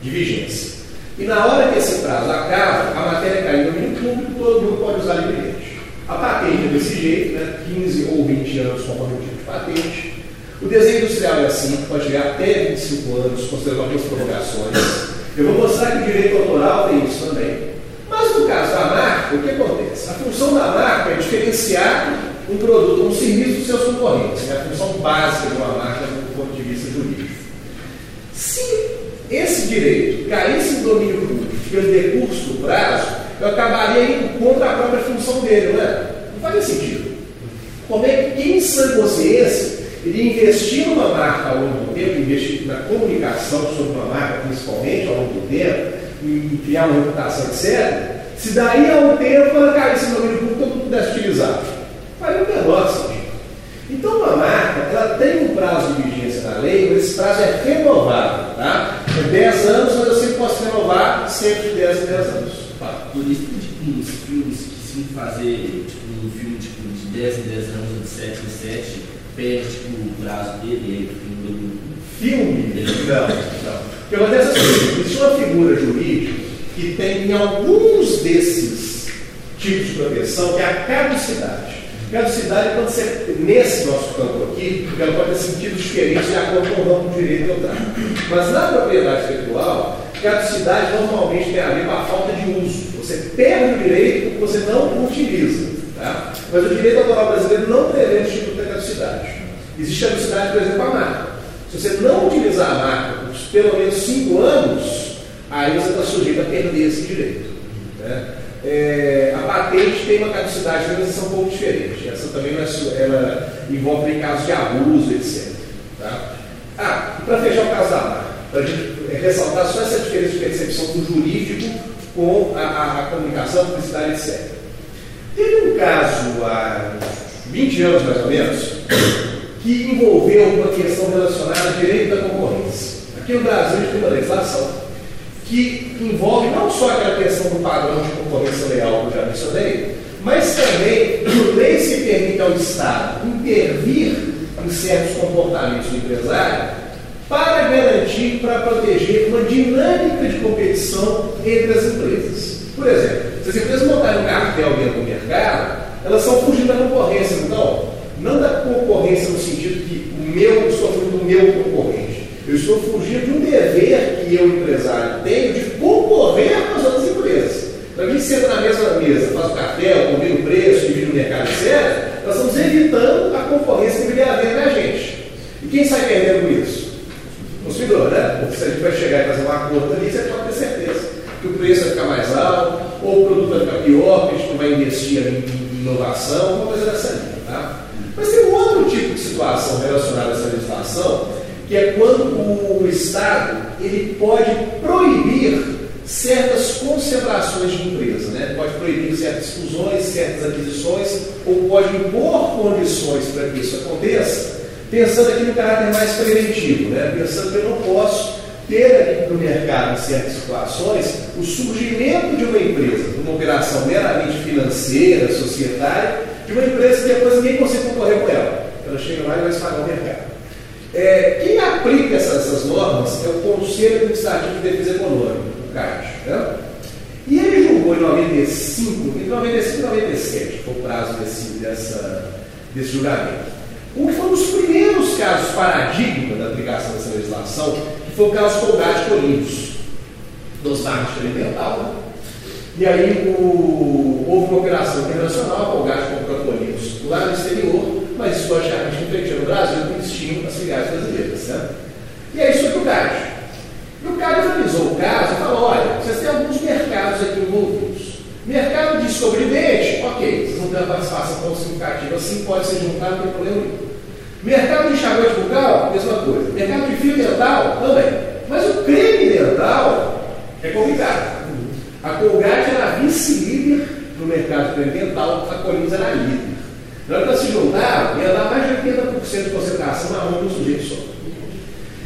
C: de vigência. E na hora que esse prazo acaba, a matéria cai no domínio público, todo mundo pode usar livremente. A patente é desse jeito, né? 15 ou 20 anos conforme o tipo de patente. O desenho industrial é assim, pode chegar até 25 anos, considerando algumas prorrogações. Eu vou mostrar que o direito autoral tem isso também. Mas no caso da marca, o que acontece? A função da marca é diferenciar um produto, um serviço dos seus concorrentes. É a função básica de uma marca do ponto de vista jurídico. Se esse direito caísse em domínio público pelo decurso do prazo, eu acabaria indo contra a própria função dele, não é? Não faz sentido. Como é que quem em sã consciência iria investir numa marca ao longo do tempo, investir na comunicação sobre uma marca principalmente ao longo do tempo, em criar uma reputação, etc., se daí a um tempo ela caísse no domínio público, todo mundo pudesse utilizar. Faria o menor sentido. Então, uma marca, ela tem um prazo de vigência na lei, mas esse prazo é renovável, tá? É 10 anos, mas eu sempre posso renovar sempre de 10 em 10 anos. Tá?
G: Por isso que tipo, nos filmes que se fazer tipo, um filme tipo, de 10 em 10 anos de 7 em 7,
H: perde tipo, o braço dele, ele
C: Filme? Não, não. O que acontece é seguinte, existe uma figura jurídica que tem em alguns desses tipos de proteção, que é a caducidade. Caducidade é quando você, nesse nosso campo aqui, ela pode ter sentidos diferentes de acordo com o ramo do direito que eu trago. Mas na propriedade intelectual, caducidade normalmente tem a ver com a falta de uso. Você perde o direito porque você não utiliza. Tá? Mas o direito autoral brasileiro não prevê o instituto da caducidade. Existe caducidade, por exemplo, a marca. Se você não utilizar a marca por pelo menos cinco anos, aí você está sujeito a perder esse direito. Né? É, a patente tem uma caducidade, essa é um pouco diferente. Essa também não é, ela envolve casos de abuso, etc. Tá? Ah, para fechar o caso da marca, para a ressaltar só essa diferença de percepção do jurídico com a, a, a comunicação, a publicidade, etc. Teve um caso há 20 anos mais ou menos, que envolveu uma questão relacionada ao direito da concorrência. Aqui no Brasil a gente tem uma legislação que envolve não só aquela questão do padrão de concorrência leal que eu já mencionei, mas também lei se permite ao Estado intervir em certos comportamentos do empresário para garantir, para proteger uma dinâmica de competição entre as empresas. Por exemplo, se as empresas montarem um cartel dentro do mercado, elas são fugindo da concorrência, então, não da concorrência no sentido que o meu, estou fugindo do meu concorrente. Eu estou fugindo de um dever que eu, empresário, tenho de concorrer com as outras empresas. Então, a gente senta na mesma mesa, faz o cartel, combina o preço, divide o mercado, etc. Nós estamos evitando a concorrência que deveria haver entre a gente. E quem sai perdendo isso? O consumidor, né? Porque se a gente vai chegar e fazer um acordo ali, você pode ter certeza que o preço vai ficar mais alto, ou o produto vai ficar pior, que a gente não vai investir em inovação, uma coisa dessa linha. Tá? Mas tem um outro tipo de situação relacionada a essa legislação, que é quando o Estado ele pode proibir certas concentrações de empresa, né? pode proibir certas fusões, certas aquisições, ou pode impor condições para que isso aconteça, pensando aqui no caráter mais preventivo, né? pensando que eu não posso ter no mercado, em certas situações, o surgimento de uma empresa, de uma operação meramente financeira, societária, de uma empresa que depois ninguém consegue concorrer com ela. Ela chega lá e vai se pagar o mercado. É, quem aplica essas, essas, normas é o Conselho Administrativo de Defesa Econômica, o CAD. Né? E ele julgou em 95, entre 95 e 97, foi o prazo desse, dessa, desse julgamento. Um que um dos primeiros casos paradigma da aplicação dessa legislação, foi o caso Colgate Corintos, dos marcos experimental. Né? E aí o, houve uma operação internacional, a Colgate comprou Corintos lá no exterior, mas isso logicamente refletiu no Brasil, porque existiam as filiais brasileiras. Né? E aí para o CAD. E o CAD analisou o caso e falou: olha, vocês têm alguns mercados aqui envolvidos. Mercado de sobrevivente, ok, vocês não têm uma participação tão significativa assim, pode ser juntado, não tem problema nenhum. Mercado de enxaguante bucal, mesma coisa. Mercado de fio dental, também. Mas o creme dental é complicado. A Colgate era vice-líder no mercado de creme dental, a Collins era líder. Na hora que elas se juntaram, ia dar mais de 80% de concentração mão do sujeito só.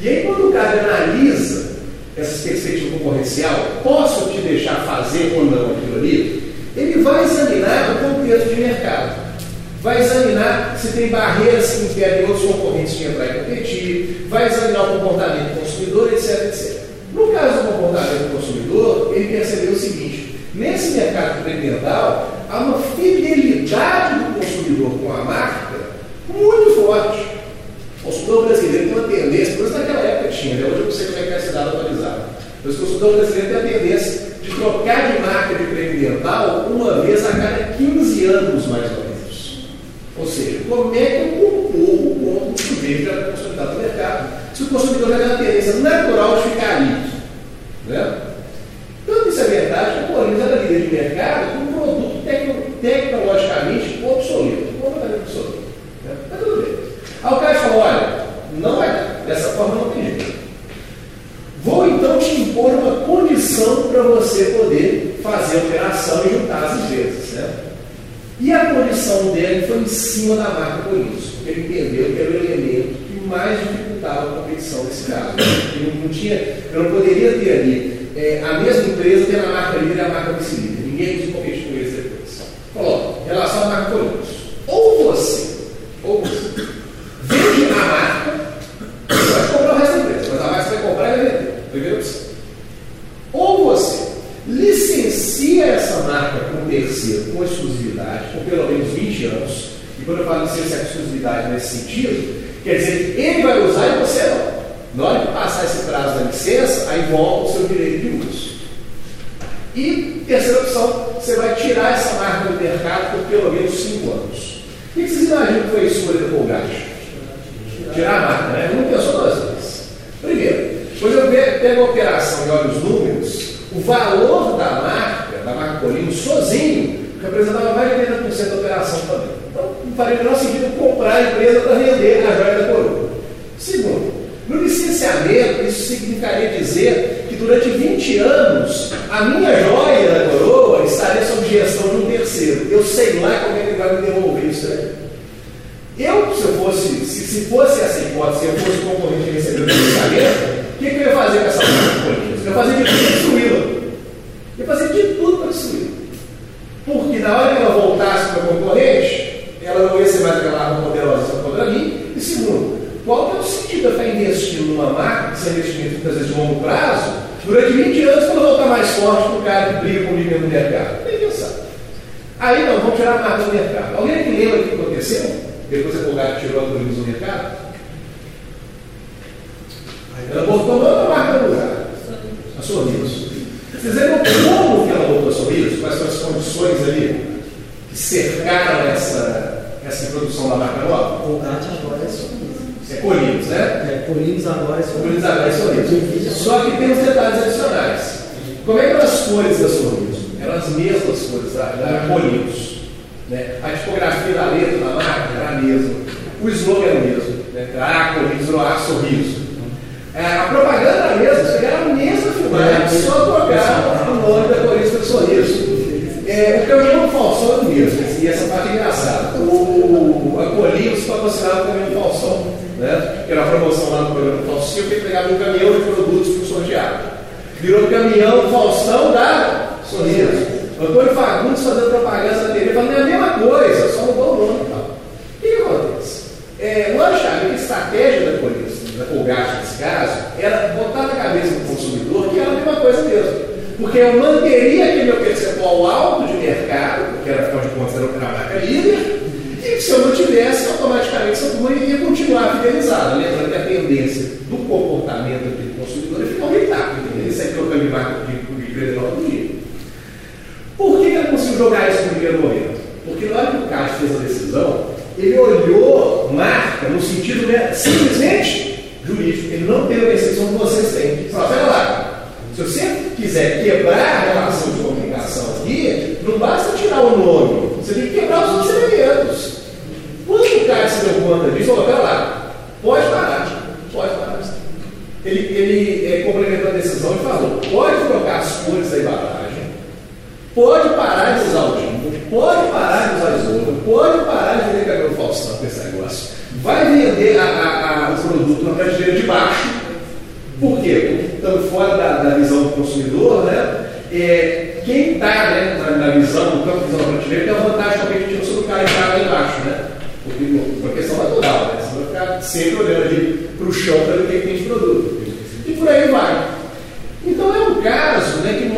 C: E aí, quando o cara analisa essa perspectiva concorrencial, posso te deixar fazer ou não aquilo ali? Ele vai examinar o contexto de mercado. Vai examinar se tem barreiras que impedem outros concorrentes de entrar e competir, vai examinar o comportamento do consumidor, etc, etc. No caso do comportamento do consumidor, ele percebeu o seguinte: nesse mercado experimental, há uma fidelidade do consumidor com a marca muito forte. O consumidor brasileiro tem uma tendência, por isso naquela época tinha, né? hoje eu não sei como é que é essa cidade atualizada, mas o consumidor brasileiro tem a tendência de trocar de marca de creme dental uma vez a cada 15 anos, mais ou menos. Ou seja, como é que eu concorro com o sujeito já consolidado no mercado? Se o consumidor já tem uma tendência natural de ficar ali. Né? Tanto isso é verdade que Corinthians era líder de mercado com um produto tecno, tecnologicamente obsoleto, completamente obsoleto. Né? Mas tudo bem. Aí o cara falou: olha, não dar, dessa forma não tem jeito. Vou então te impor uma condição para você poder fazer a operação e juntar as empresas. Né? E a condição dele foi em cima da marca Corinthians, porque ele entendeu que era o elemento que mais dificultava a competição nesse caso. Ele não tinha, eu não poderia ter ali é, a mesma empresa tendo a marca líder e a marca vice-líder. Ninguém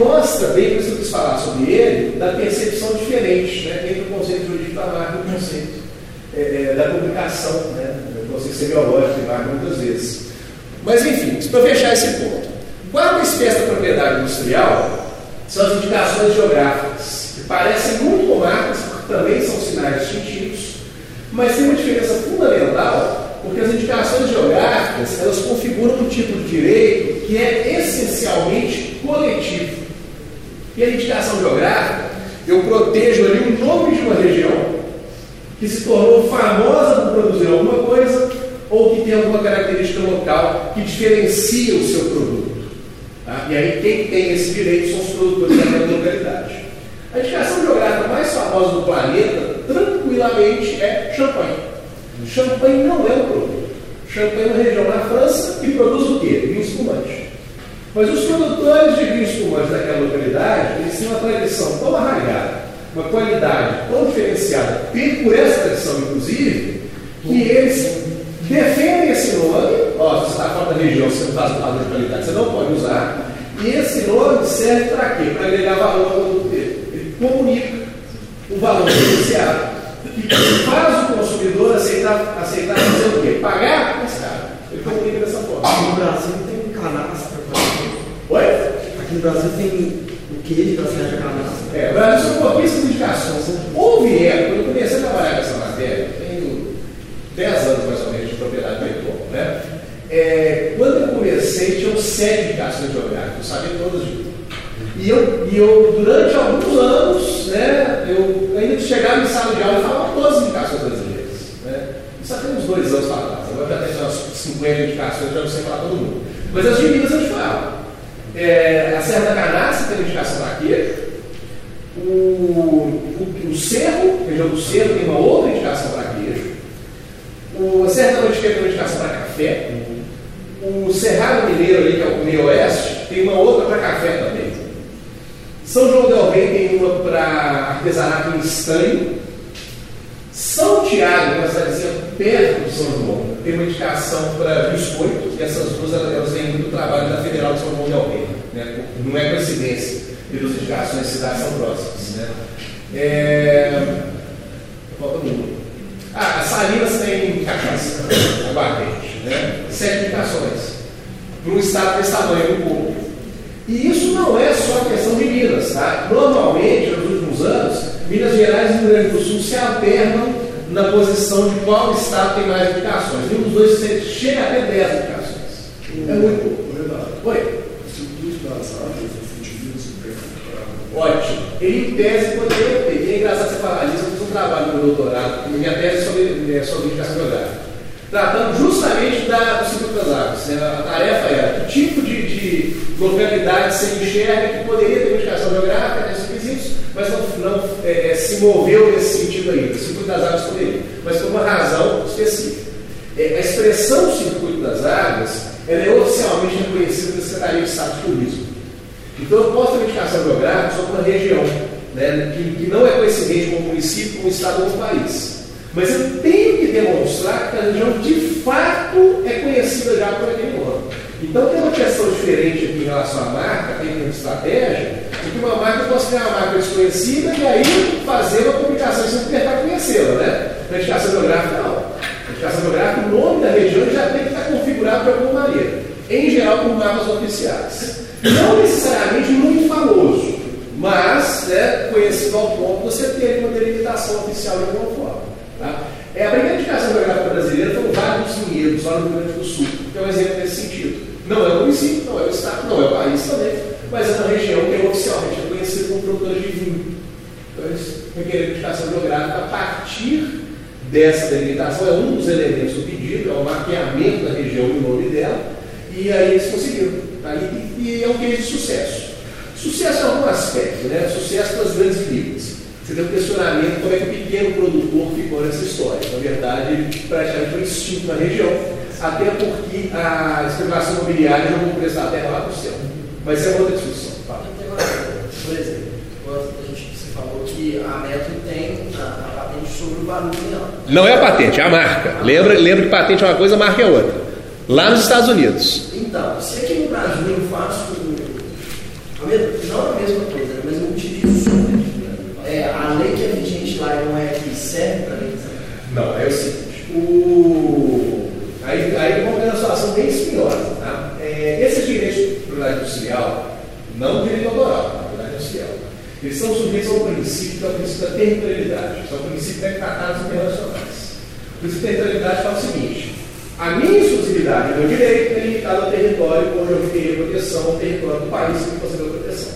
C: mostra bem, por falar sobre ele, da percepção diferente, né? entre o conceito jurídico da marca e o conceito é, é, da publicação, né? o conceito semiológico de marca muitas vezes. Mas enfim, para fechar esse ponto. Quarta espécie da propriedade industrial são as indicações geográficas, que parecem muito com marcas, porque também são sinais distintivos, mas tem uma diferença fundamental, porque as indicações geográficas elas configuram um tipo de direito que é essencialmente coletivo. E a indicação geográfica, eu protejo ali o nome de uma região que se tornou famosa por produzir alguma coisa ou que tem alguma característica local que diferencia o seu produto. Tá? E aí quem tem esse direito são os produtores da localidade. A indicação geográfica mais famosa do planeta, tranquilamente, é Champagne. Champagne não é um produto. Champagne é uma região na França que produz o quê? Vinhos fumantes. Mas os produtores de vinhos daquela localidade, eles têm uma tradição tão arraigada, uma qualidade tão diferenciada, por essa tradição inclusive, que eles defendem esse nome, ó, se você está fora da região, você não faz parte da qualidade, você não pode usar, e esse nome serve para quê? Para agregar valor ao produto, dele. Ele comunica o valor diferenciado, que faz o consumidor aceitar, aceitar fazer o quê? Pagar mais caro. Ele comunica dessa forma.
F: No Brasil tem no Brasil tem o queijo da Sérgio Canastra.
C: É, o Brasil são pouquíssimas indicações. Houve época, quando eu comecei a trabalhar com essa matéria, tenho 10 anos mais ou menos de propriedade intelectual, né? É, quando eu comecei, tinham sete indicações geográficas, eu sabia todas de. E eu, e eu, durante alguns anos, né, eu ainda chegava em sala de aula e falava todas as indicações brasileiras. Né? Isso há uns dois anos para trás. Agora já tem umas 50 indicações, já não sei falar todo mundo. Mas as de Minas a gente fala. É, a Serra da Canastra tem indicação para quê? O, o, o Cerro, região do Cerro, tem uma outra indicação para queijo. O, a Serra da Mantiqueira tem uma indicação para café. O Cerrado Mineiro, ali, que é o meio oeste, tem uma outra para café também. São João del Rei tem uma para artesanato em estanho. São Tiago, uma cidadezinha perto de São João, tem uma indicação para biscoito, e essas duas elas, vêm do trabalho da Federal de São João del Rei. Né? Não é coincidência, pelas indicações de cidades são próximas. Né? É... Falta um. Ah, as Salinas tem cachaça, aguardente. Né? Sete indicações. Para um estado desse tamanho, um pouco. E isso não é só questão de Minas. Tá? Normalmente, nos últimos anos, Minas Gerais e Rio Grande do Sul se alternam na posição de qual estado tem mais indicações. E um dos dois chega até 10 indicações. É muito pouco. Oi?
D: Instituto das Artes, Científicos e
C: Ótimo. Ele, em tese, poderia ter. E é engraçado você falar isso. Eu fiz um trabalho no meu doutorado, minha tese é sobre, é sobre indicação geográfica, tratando justamente da, do Circuito das Águas. Né? A tarefa era que tipo de, de localidade você enxerga que poderia ter indicação geográfica nesses requisitos, mas não, não é, se moveu nesse sentido ainda. Circuito das Águas poderia, mas por uma razão específica. É, a expressão Circuito das Águas é oficialmente reconhecida pela Secretaria de Estado de Turismo. Então eu posso ter uma indicação geográfica para uma região, né, que, que, não é coincidente com município, com estado ou o país. Mas eu tenho que demonstrar que a região de fato é conhecida já por aquele nome. Então tem uma questão diferente aqui em relação à marca, tem uma estratégia, uma marca ter uma marca desconhecida e aí fazer uma publicação sem tentar conhecê-la, né? Na indicação geográfica não. Na indicação geográfica, o nome da região já tem que estar configurado de alguma maneira. Em geral, por mapas oficiais. Não necessariamente muito famoso, mas né, conhecido ao ponto você ter uma delimitação oficial de alguma forma. Tá? É, a primeira indicação geográfica brasileira Vale dos Vinhedos, lá no Rio Grande do Sul, que é um exemplo nesse sentido. Não é o município, não é o estado, não é o país também, mas é uma região que é oficialmente reconhecida como produtora de vinho. Então, eles requereram indicação geográfica a partir dessa delimitação, é um dos elementos do pedido, é o mapeamento da região e o nome dela, e aí eles conseguiram. Tá? E, e é um case de sucesso. Sucesso em algum aspecto, né? sucesso das grandes vidas. Você tem um questionamento como é que o pequeno produtor ficou nessa história. Na verdade, ele praticamente foi extinto na região, até porque a especulação imobiliária jogou o preço da terra lá para o céu. Mas é outra discussão. Fala.
E: Por exemplo, a gente você falou que a Metro tem a, a patente sobre o barulho real.
C: Não é a patente, é a marca. Lembra, lembra que patente é uma coisa, marca é outra. Lá nos Estados Unidos.
E: Então, se aqui no Brasil eu faço a mesma, não a mesma coisa, mas eu utilizo som, é, a lei que é vigente lá não é que serve para mim?
C: Não, é o seguinte. O... Aí, aí vamos ter uma situação bem espinhosa. Tá? É, esses direitos de propriedade industrial, não direito autoral, propriedade industrial, eles são sujeitos ao princípio, que é o princípio da territorialidade, que é o princípio da tratados internacionais. O princípio da territorialidade fala o seguinte: a minha exclusividade, o meu direito é limitado ao território onde eu teria proteção, ao território do país que concedeu proteção.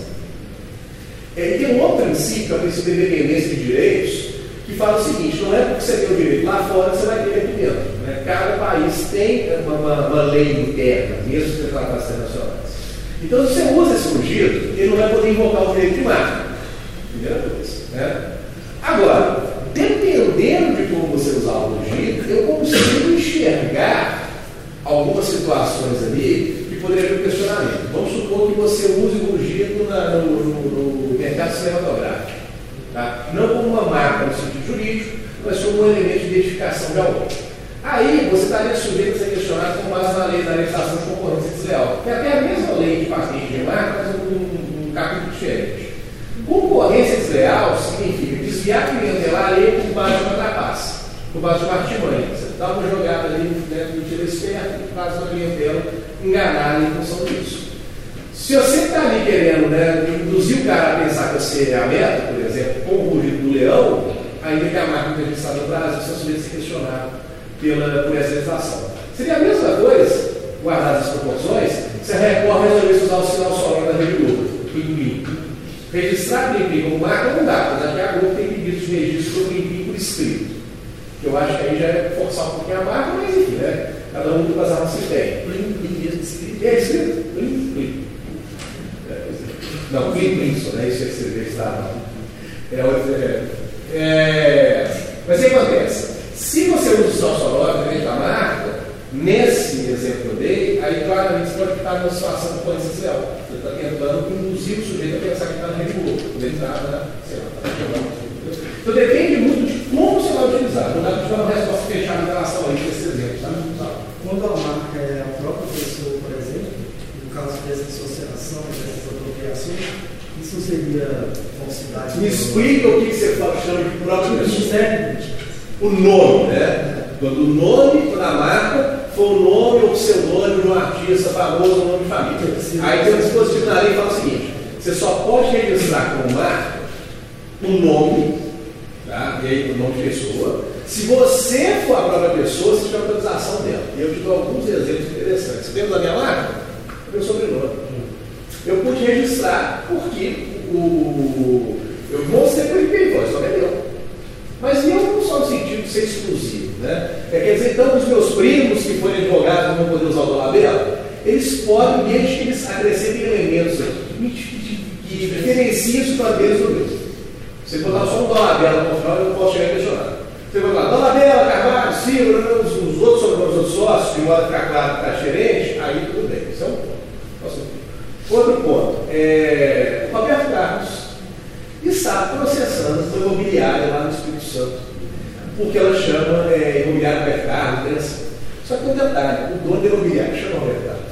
C: É, e tem um outro princípio, que é o princípio da independência de direitos, que fala o seguinte: não é porque você tem o direito lá fora que você vai ter aqui dentro. Né? Cada país tem uma, uma, uma lei interna, mesmo que tratados internacionais. Então, se você usa esse rugido, ele não vai poder invocar o direito de marca. Primeira coisa. Né? Agora, dependendo de como você usar o rugido, eu consigo enxergar algumas situações ali que poderiam ter questionamento. Vamos supor que você use o rugido na, no, no, no, mercado cinematográfico. Tá? Não como uma marca no sentido jurídico, mas como um elemento de identificação de alguém. Aí você estaria sujeito a ser questionado com base na lei da legislação de concorrência desleal, que é até a mesma lei de patente de marca, mas um, um, capítulo diferente. Concorrência desleal significa desviar clientelar alheio por base de uma trapaça. por base de artimanha. Você dá uma jogada ali né, do tiro esperto e faz uma clientela enganar em função disso. Se você está ali querendo né, induzir o cara a pensar que você é a meta, por exemplo, com o rugido do leão, ainda que a marca registrada no Brasil, você sujeito a ser questionado pela, por essa legislação. Seria a mesma coisa, guardadas as proporções, se a Record resolvesse usar o sinal sonoro da Rede Globo, Plim Registrar Plim como marca não dá, apesar que a Globo tem pedido de registro do Plim por escrito. Que eu acho que aí já é forçar um pouquinho a marca, mas enfim, né? Cada um com as armas que tem.
F: Plim, plim mesmo escrito.
C: É escrito? Plim, plim. Não, Plim Plimson, né? Isso é escrever, está. É, é, é, mas o que acontece? Se você usa o sinal sonoro dentro da marca, nesse exemplo que eu dei, aí claramente você pode estar numa situação de polícia social. Você está tentando induzir o sujeito a pensar que está na rede Globo, quando ele está na. Sei lá, está então depende muito de como você vai utilizar. Não dá para te dar uma resposta fechada em relação a isso, esse exemplo,
I: tá? Quando a marca é a própria pessoa, por exemplo, no caso dessa associação, dessas apropriações, isso seria falsidade?
C: Me explica o que você chama de própria pessoa. O nome, né? Quando o nome da marca for o nome ou pseudônimo de um artista famoso ou nome de família. Aí tem um dispositivo na lei que fala o seguinte: você só pode registrar como marca o nome tá? e aí o nome de pessoa. Se você for a própria pessoa, você tiver autorização dela. E eu te dou alguns exemplos interessantes. Temos a minha marca? Meu sobrenome. Eu pude registrar porque o, eu vou ser por IP, só é meu. Mas eu não só no sentido de ser exclusivo. Né? É, quer dizer, então, os meus primos que forem advogados não vão poder usar o dolabela, eles podem, desde que eles acrescentem elementos que diferenciem os deles do meu. Você botar só um Dolabella no final, eu não posso chegar a questionar. Você vai falar, Dolabella, Carvalho, Silva, né, os, os outros sobrenomes dos sócios, de modo ficar claro que está diferente, aí tudo bem. Isso é um ponto. Outro ponto. É, o Roberto Carlos está processando a imobiliária lá no Espírito Santo, porque ela chama é, imobiliária Roberto Carlos, né? Só que um detalhe, o dono da imobiliária chama Carlos.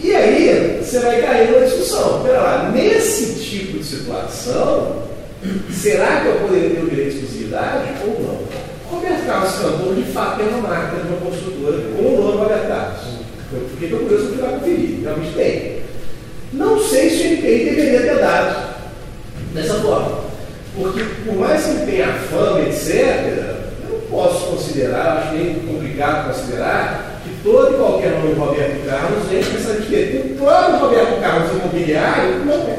C: E aí, você vai cair numa discussão. Pera lá, nesse tipo de situação, será que eu poderia ter o direito de exclusividade ou não? Roberto Carlos Cantor, de fato, tem uma marca de uma construtora com o nome Roberto Carlos. Por que eu curioso que vai conferir? Realmente tem. Não sei se o NPI deveria ter dado dessa forma. Porque, por mais que ele tenha fama, etc., eu não posso considerar, acho meio complicado considerar, todo e qualquer nome Roberto Carlos vem pensando que o próprio Roberto Carlos imobiliário não é.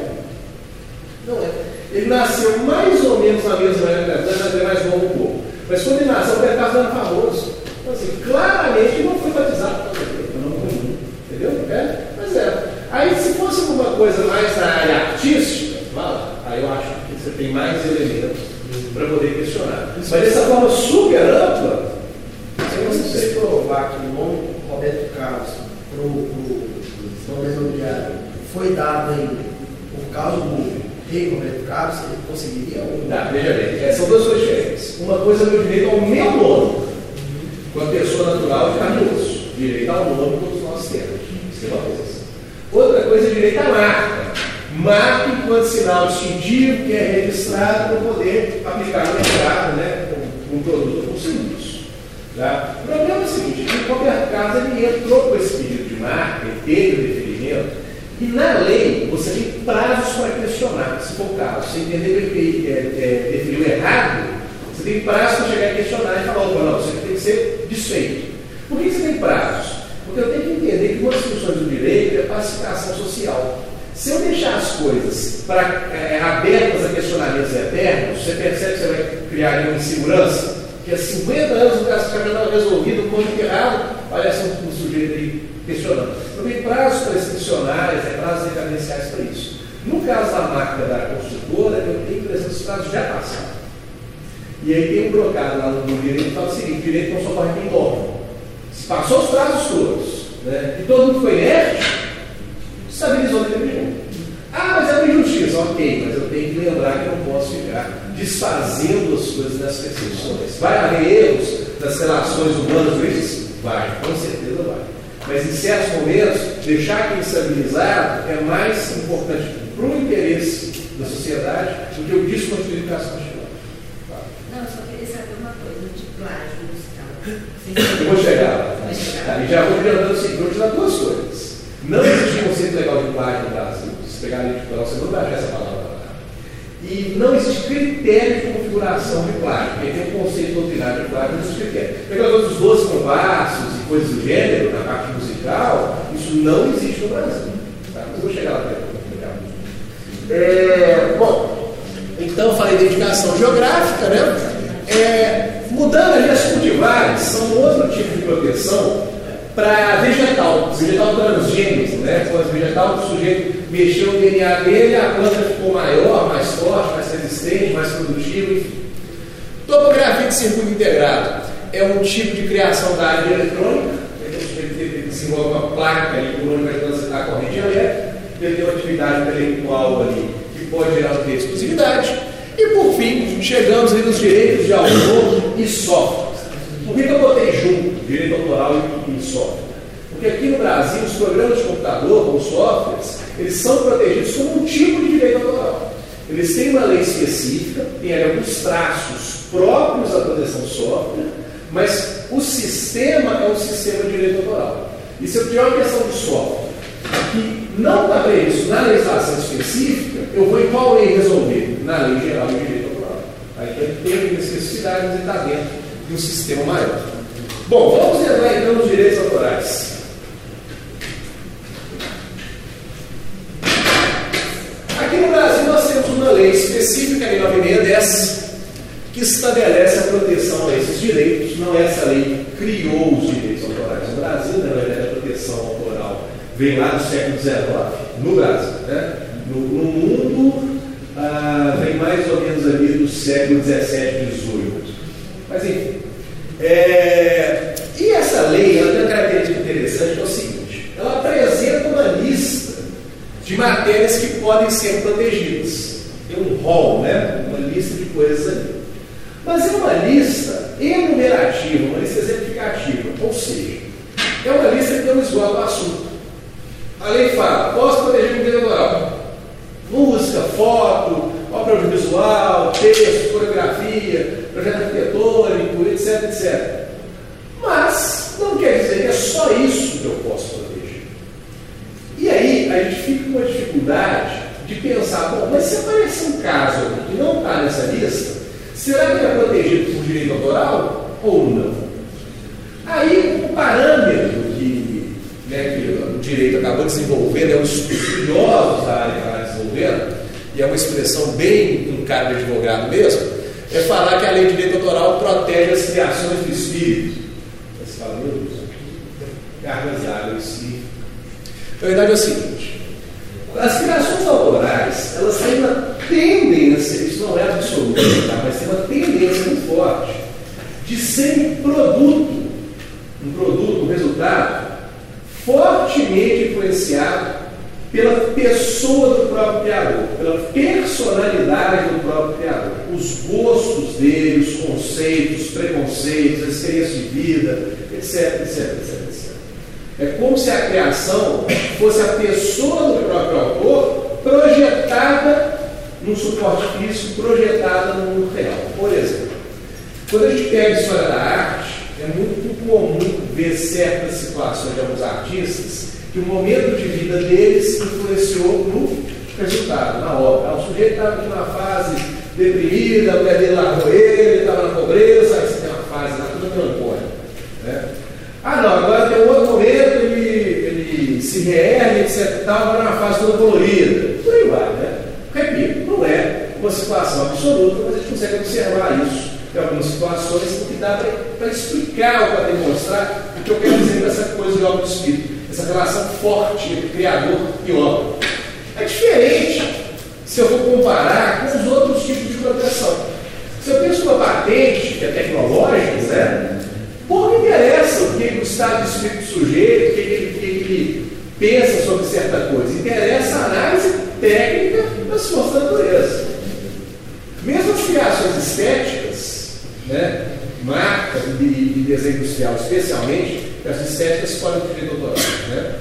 C: Não é. Ele nasceu mais ou menos na mesma época, é mais novo um pouco. Mas quando ele nasceu, o Roberto Carlos era famoso. Então, assim, claramente não foi batizado por ele. Entendeu? É? Mas é. Aí, se fosse alguma coisa mais na área artística, aí eu acho que você tem mais elementos para poder questionar. Mas dessa forma super ampla,
F: não sei provar que o nome Roberto Carlos para o imobiliário foi dado aí por causa do rei Roberto Carlos, ele conseguiria ou
C: não? veja bem, é, são duas coisas diferentes. Uma coisa é o direito ao meu nome, quando pessoa natural de carne. Direito ao nome todos nós temos. Isso é uma coisa. Outra coisa é direito à marca. Marca enquanto sinal distintivo que é registrado para poder aplicar no mercado, né, com um produto ou com serviço. Tá? O problema é o seguinte, que qualquer caso ele entrou com esse pedido de marca, ele teve o deferimento, e na lei você tem prazos para questionar, se for o caso. Você entender que ele é, é, definiu errado, você tem prazos para chegar e questionar e falar, opa, não, você tem que ser desfeito. Por que você tem prazos? Porque eu tenho que entender que uma das funções do direito é pacificação social. Se eu deixar as coisas pra, é, abertas a questionamentos eternos, você percebe que você vai criar uma insegurança que há 50 anos o caso já estava resolvido, um monte errado, parece um, um sujeito aí questionando. Eu tenho prazos prescricionários, é prazos decadenciais para isso. No caso da máquina da construtora, eu tenho que esses prazos já passaram. E aí tem um trocado lá no direito que fala o seguinte, o direito não só corre quem dorme. Se passou os prazos todos, né, e todo mundo foi inerte, estabilizou naquele jeito. Ah, mas é uma injustiça. Ok, mas eu tenho que lembrar que eu não posso ficar desfazendo as coisas das percepções. Vai haver erros das relações humanas vezes? Vai, com certeza vai. Mas em certos momentos, deixar aquilo estabilizado é mais importante para o interesse da sociedade do que o descontinuidade
G: constitucional. Não, eu só queria queria saber uma coisa de plágio musical.
C: Eu vou chegar lá. Tá, e já vou adiantando o seguinte, vou te dar duas coisas. Não existe conceito legal de plágio no Brasil. Se pegar a lei de você não vai achar essa palavra lá. E não existe critério de configuração de plágio. Quem tem um conceito doutrinário de plágio, não existe critério. Pegar os 12 compassos e coisas do gênero na parte musical, isso não existe no Brasil. Tá? Mas eu vou chegar lá para é, Bom, então eu falei de indicação geográfica, né? É, mudando as cultivares, são outro tipo de proteção para vegetal. Vegetal transgênico, né? Quando vegetal, o sujeito mexeu o DNA dele, a planta ficou maior, mais forte, mais resistente, mais produtiva, enfim. Topografia de circuito integrado é um tipo de criação da área eletrônica, sujeito desenvolve uma placa ali vai transitar a corrente elétrica, ele tem uma atividade intelectual ali que pode gerar de exclusividade. E por fim, chegamos aí nos direitos de autor e software. Por que, eu botei junto direito autoral e, e software? Porque aqui no Brasil, os programas de computador, com softwares, eles são protegidos como um tipo de direito autoral. Eles têm uma lei específica, tem alguns traços próprios da proteção software, mas o sistema é um sistema de direito autoral. E se eu tiver uma questão de software que não está previsto na legislação específica, eu vou em qual lei resolver? Na lei geral de direito autoral. Aí tem especificidades e está dentro de um sistema maior. Bom, vamos entrar então nos direitos autorais. Aqui no Brasil nós temos uma lei específica, a Lei 9610, que estabelece a proteção a esses direitos. Não é essa lei que criou os direitos autorais no Brasil, na verdade a proteção autoral vem lá do século XIX, no Brasil. Né? No, no mundo, ah, vem mais ou menos ali do século XVII, XVIII. Mas enfim, é, e essa lei ela tem uma característica interessante que é o seguinte: ela apresenta uma lista de matérias que podem ser protegidas. Tem um rol, né? uma lista de coisas ali. Mas é uma lista enumerativa, uma lista exemplificativa, ou seja, é uma lista que não esgota o assunto. A lei fala, posso proteger com direito autoral. Música, foto, obra audiovisual, texto, coreografia, projeto arquitetônico, etc, etc. Mas não quer dizer que é só isso que eu posso proteger. E aí a gente fica com a dificuldade de pensar, bom, mas se aparecer um caso que não está nessa lista, será que é protegido por direito autoral ou não? Aí o parâmetro que, né, que o direito acabou desenvolvendo, é os estudiosos da área que desenvolvendo, e é uma expressão bem com cara de advogado mesmo, é falar que a lei de direito autoral protege as criações do espírito. Você fala, meu Deus, gargazado em si. A verdade é o seguinte: as criações autorais, elas têm uma tendência, isso não é absoluto, tá? mas tem uma tendência muito forte de serem produto, um produto, um resultado fortemente influenciado pela pessoa do próprio Criador, pela personalidade do próprio Criador, os gostos dele, os conceitos, os preconceitos, a experiência de vida, etc, etc, etc, etc. É como se a criação fosse a pessoa do próprio autor projetada num suporte físico, projetada no mundo real. Por exemplo, quando a gente pega a história da arte, é muito comum ver certas situações de alguns artistas que o momento de vida deles influenciou no resultado, na obra. O sujeito estava numa fase deprimida, a mulher dele largou ele, estava na pobreza, aí você tem uma fase lá, tudo melancólica. Né? Ah não, agora tem um outro momento, ele, ele se reergue, etc. Estava numa fase toda colorida. Por aí vai, né? Repito, não é uma situação absoluta, mas a gente consegue observar isso em algumas situações, que dá para explicar ou para demonstrar o que eu quero dizer com essa coisa de obra do Espírito essa relação forte entre Criador e homem. É diferente se eu for comparar com os outros tipos de proteção. Se eu penso numa patente, que é tecnológica, né? pouco interessa o que o estado de espírito do sujeito, o que ele, que ele pensa sobre certa coisa. Interessa a análise técnica das forças da natureza. Mesmo as criações estéticas, né? marca e, e desenho industrial especialmente, as estéticas podem ter doutorado, né?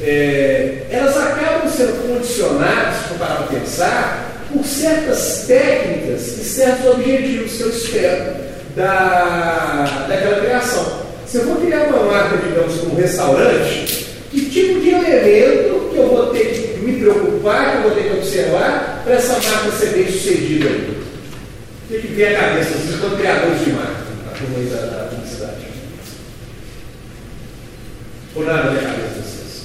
C: É, elas acabam sendo condicionadas, para pensar, por certas técnicas e certos objetivos que eu espero da, daquela criação. Se eu vou criar uma marca, digamos, como restaurante, que tipo de elemento que eu vou ter que me preocupar, que eu vou ter que observar para essa marca ser bem sucedida? O que, vem à cabeça? Vocês são criadores de marca, a turma da, da publicidade. Ou nada de vocês?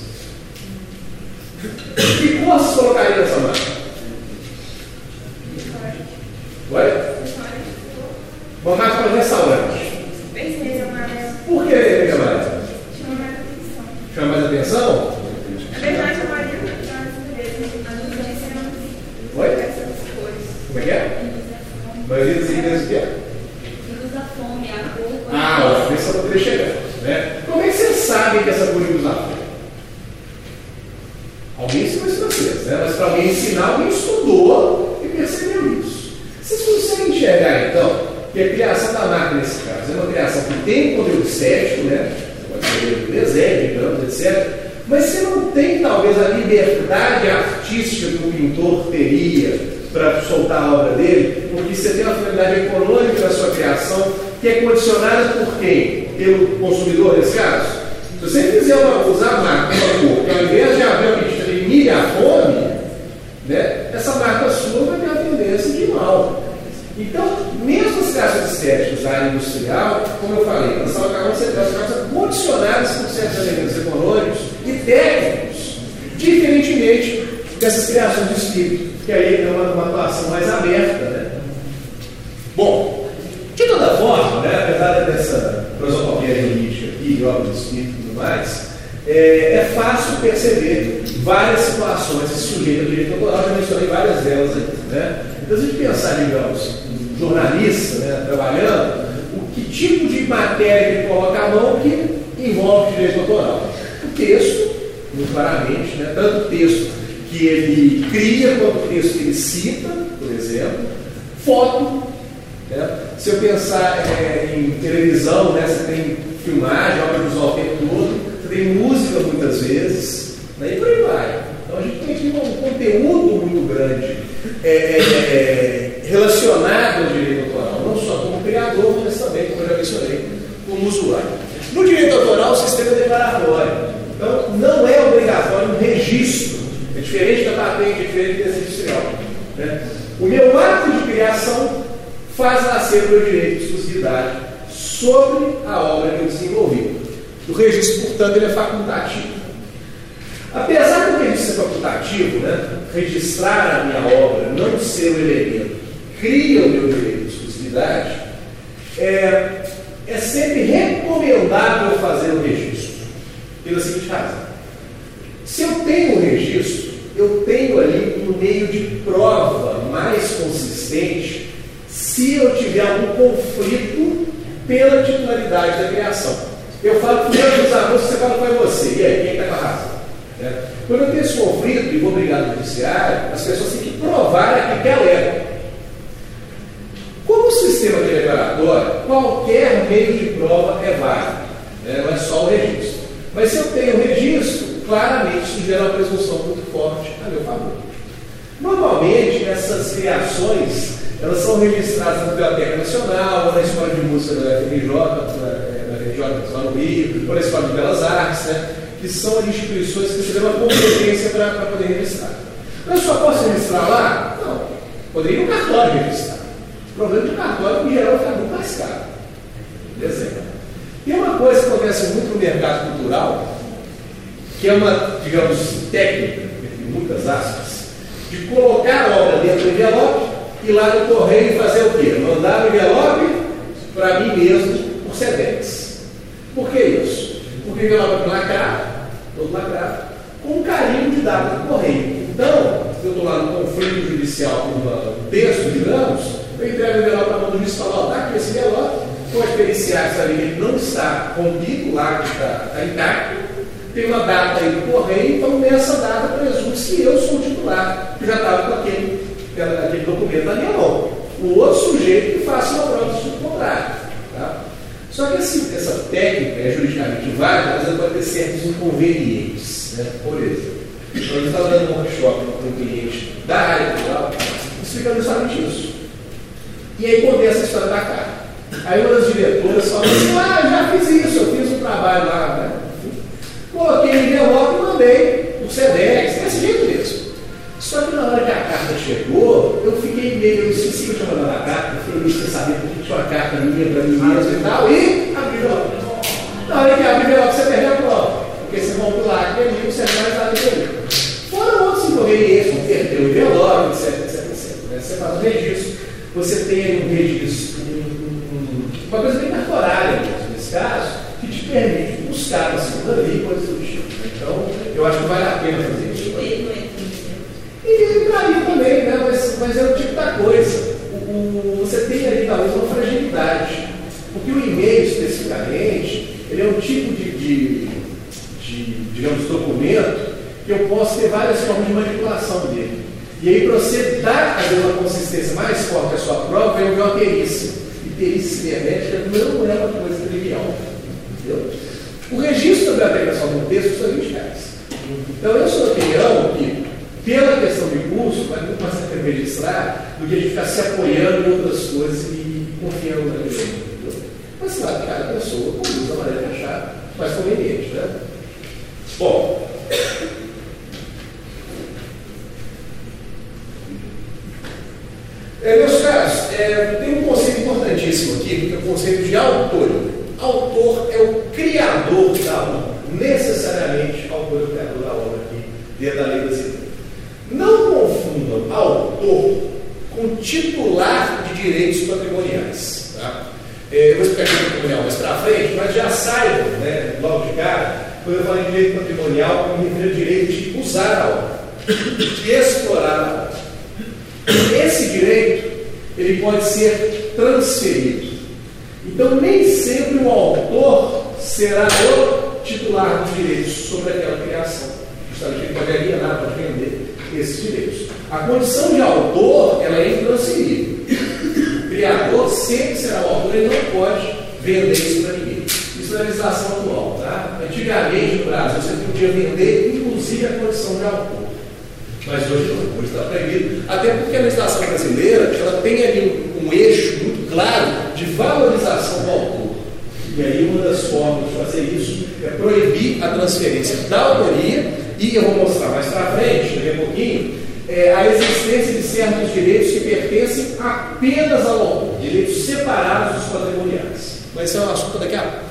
C: Que cor vocês colocariam nessa marca? Oi? Uma marca para restaurante.
G: Vermelho, amarelo.
C: Por que vermelho e amarelo?
G: Chama mais atenção.
C: Chama mais atenção?
G: Na verdade, a maioria das empresas anunciam
C: Oi?
G: essas cores.
C: Como é que é? A maioria das empresas o quê?
G: Luz da fome, a cor.
C: Ah, ó, esse eu poderia chegar. Né? Como é que vocês sabem que essa cor de usar? Alguém ensinou isso pra vocês, né? Mas para alguém ensinar, alguém estudou e percebeu isso. Vocês conseguem enxergar, então, que a criação da marca, nesse caso, é uma criação que tem um conteúdo estético, né? Você pode ser um desenho, digamos, etc. Mas você não tem, talvez, a liberdade artística que o pintor teria para soltar a obra dele, porque você tem uma finalidade econômica na sua criação que é condicionada por quem? Pelo consumidor, nesse caso? Se você fizer uma, usar a marca, uma que ao invés de haver uma que elimine a fome, né, essa marca sua vai ter a tendência de mal. Então, mesmo as criações estéticas da área industrial, como eu falei, elas acabam sendo condicionadas por certos elementos econômicos e técnicos, diferentemente dessas criações de espírito, que aí é uma, uma atuação mais aberta. Né? Bom, de toda forma, né, apesar dessa prosopopia jurídica aqui, obra de espírito e tudo mais, é, é fácil perceber várias situações que sujeitam ao direito autoral, já mencionei várias delas aqui. Né? Então, se a gente pensar, digamos, um jornalista né, trabalhando, o que tipo de matéria ele coloca à mão que envolve direito autoral? O texto, muito claramente, né, tanto o texto que ele cria quanto o texto que ele cita, por exemplo, foto. Né? Se eu pensar é, em televisão, né, você tem filmagem, audiovisual você música muitas vezes, né, e por aí vai. Então a gente tem aqui um conteúdo muito grande é, é, é, relacionado ao direito autoral, não só como criador, mas também, como eu já mencionei, como usuário. No direito autoral, o sistema é declaratório. Então, não é obrigatório um registro. É diferente da patente, é diferente desse industrial. Né? O meu ato de criação faz nascer o meu direito de exclusividade sobre a obra que eu desenvolvi. O registro, portanto, ele é facultativo. Apesar do registro ser facultativo, né, registrar a minha obra não ser um elemento cria o meu direito de exclusividade, é, é sempre recomendável fazer o registro, pela seguinte razão. Se eu tenho um registro, eu tenho ali um meio de prova mais consistente se eu tiver algum conflito pela titularidade da criação. Eu falo que meus alunos, você fala foi você, e aí, quem está com a razão? Né? Quando eu tenho esse conflito e vou brigar no judiciário, as pessoas têm que provar que alegam. Como o sistema de declaratório, qualquer meio de prova é válido, né? não é só o registro. Mas se eu tenho o registro, claramente isso gera uma presunção muito forte a meu favor. Normalmente, essas criações elas são registradas na Biblioteca Nacional, ou na Escola de Música da FRJ, na FRJ lá no Rio, ou na Escola de Belas Artes, né? que são instituições que você tem uma competência para poder registrar. Eu só posso registrar lá? Não. Poderia ir no cartório registrar. O problema é que o cartório, em geral, fica muito mais caro. Desenho. Tem uma coisa que acontece muito no mercado cultural, que é uma, digamos, técnica, entre muitas aspas, de colocar a obra dentro do envelope e lá no correio fazer o quê? Mandar o envelope para mim mesmo por SEDEX. Por que isso? Porque o envelope é lacrado, todo lacrado, com carinho de dado do correio. Então, se eu estou lá no conflito judicial com um texto, digamos, eu entrego o envelope na mão do juiz e falo, ó, está aqui esse envelope, pode periciar que ele não está rompido lá, que está, está intacto, tem uma data aí do correio, então nessa data presume-se que eu sou o titular, que já estava com aquele, aquele documento na minha mão. O outro sujeito que faça uma prova do contrário. Só que assim, essa técnica é juridicamente válida, mas ela pode ter certos inconvenientes. Né? Por exemplo, quando eu estava dando um workshop para um cliente da área cultural, explicando justamente isso. E aí contei essa história da carta. Aí uma das diretoras falou assim, ah, já fiz isso, eu fiz um trabalho lá, né? Coloquei em envelope e mandei o SEDEX, desse jeito mesmo. Só que na hora que a carta chegou, eu fiquei meio, eu esqueci que eu tinha mandado a carta, meio sem saber porque tinha uma carta minha para mim mesmo e tal, e abri o. Na hora que abri o você perdeu a prova, porque você vão pular aquele ali, você vai estar ali. Fora outros inconvenientes, como perder o envelope, etc, etc, etc. Né? Você faz o registro, você tem um registro, um, um, uma coisa bem temporária mesmo, nesse caso, que te permite buscar uma segunda via e coisas do tipo. Então, eu acho que vale a pena fazer isso. E entraria também, né? mas, mas é o tipo da coisa. O, o, você tem ali talvez uma fragilidade. Porque o e-mail especificamente, ele é um tipo de, de, de digamos, documento que eu posso ter várias formas de manipulação dele. E aí, para você dar fazer uma consistência mais forte à sua prova, vem uma perícia. E perícia cibernética não é uma coisa trivial. Entendeu? O registro da aplicação do texto custa 20 reais. Então, eu sou opinião que pela questão de curso, vai muito mais a registrar do que a gente ficar se apoiando em outras coisas e confiando naquilo. Entendeu? Mas claro, cada pessoa conduz da maneira que achar mais conveniente. Né? Bom. É, meus caros, é, tem um conceito importantíssimo aqui, que é o conceito de autor. Autor é o criador da obra, necessariamente autor é o criador da obra aqui, dentro da lei. Não autor com titular de direitos patrimoniais. Tá? É, eu vou explicar o patrimonial mais para frente, mas já saibam, né, logo de cara, quando eu falo em direito patrimonial, eu me refiro ao direito de usar a obra, de explorar a obra. Esse direito, ele pode ser transferido. Então, nem sempre o autor será o titular dos direitos sobre aquela criação. Justamente ele pode alienar, pode vender esses direitos. A condição de autor, ela é intransferível. Criador sempre será o autor, ele não pode vender isso para ninguém. Isso na legislação atual. Tá? Antigamente, no Brasil, você podia vender, inclusive, a condição de autor. Mas hoje não, hoje está proibido. Até porque a legislação brasileira ela tem ali um, um eixo muito claro de valorização do autor. E aí uma das formas de fazer isso é proibir a transferência da autoria e eu vou mostrar mais para frente, daqui a pouquinho, é, a existência de certos direitos que pertencem apenas ao autor, direitos separados dos patrimoniais. Mas esse é um assunto daqui a pouco.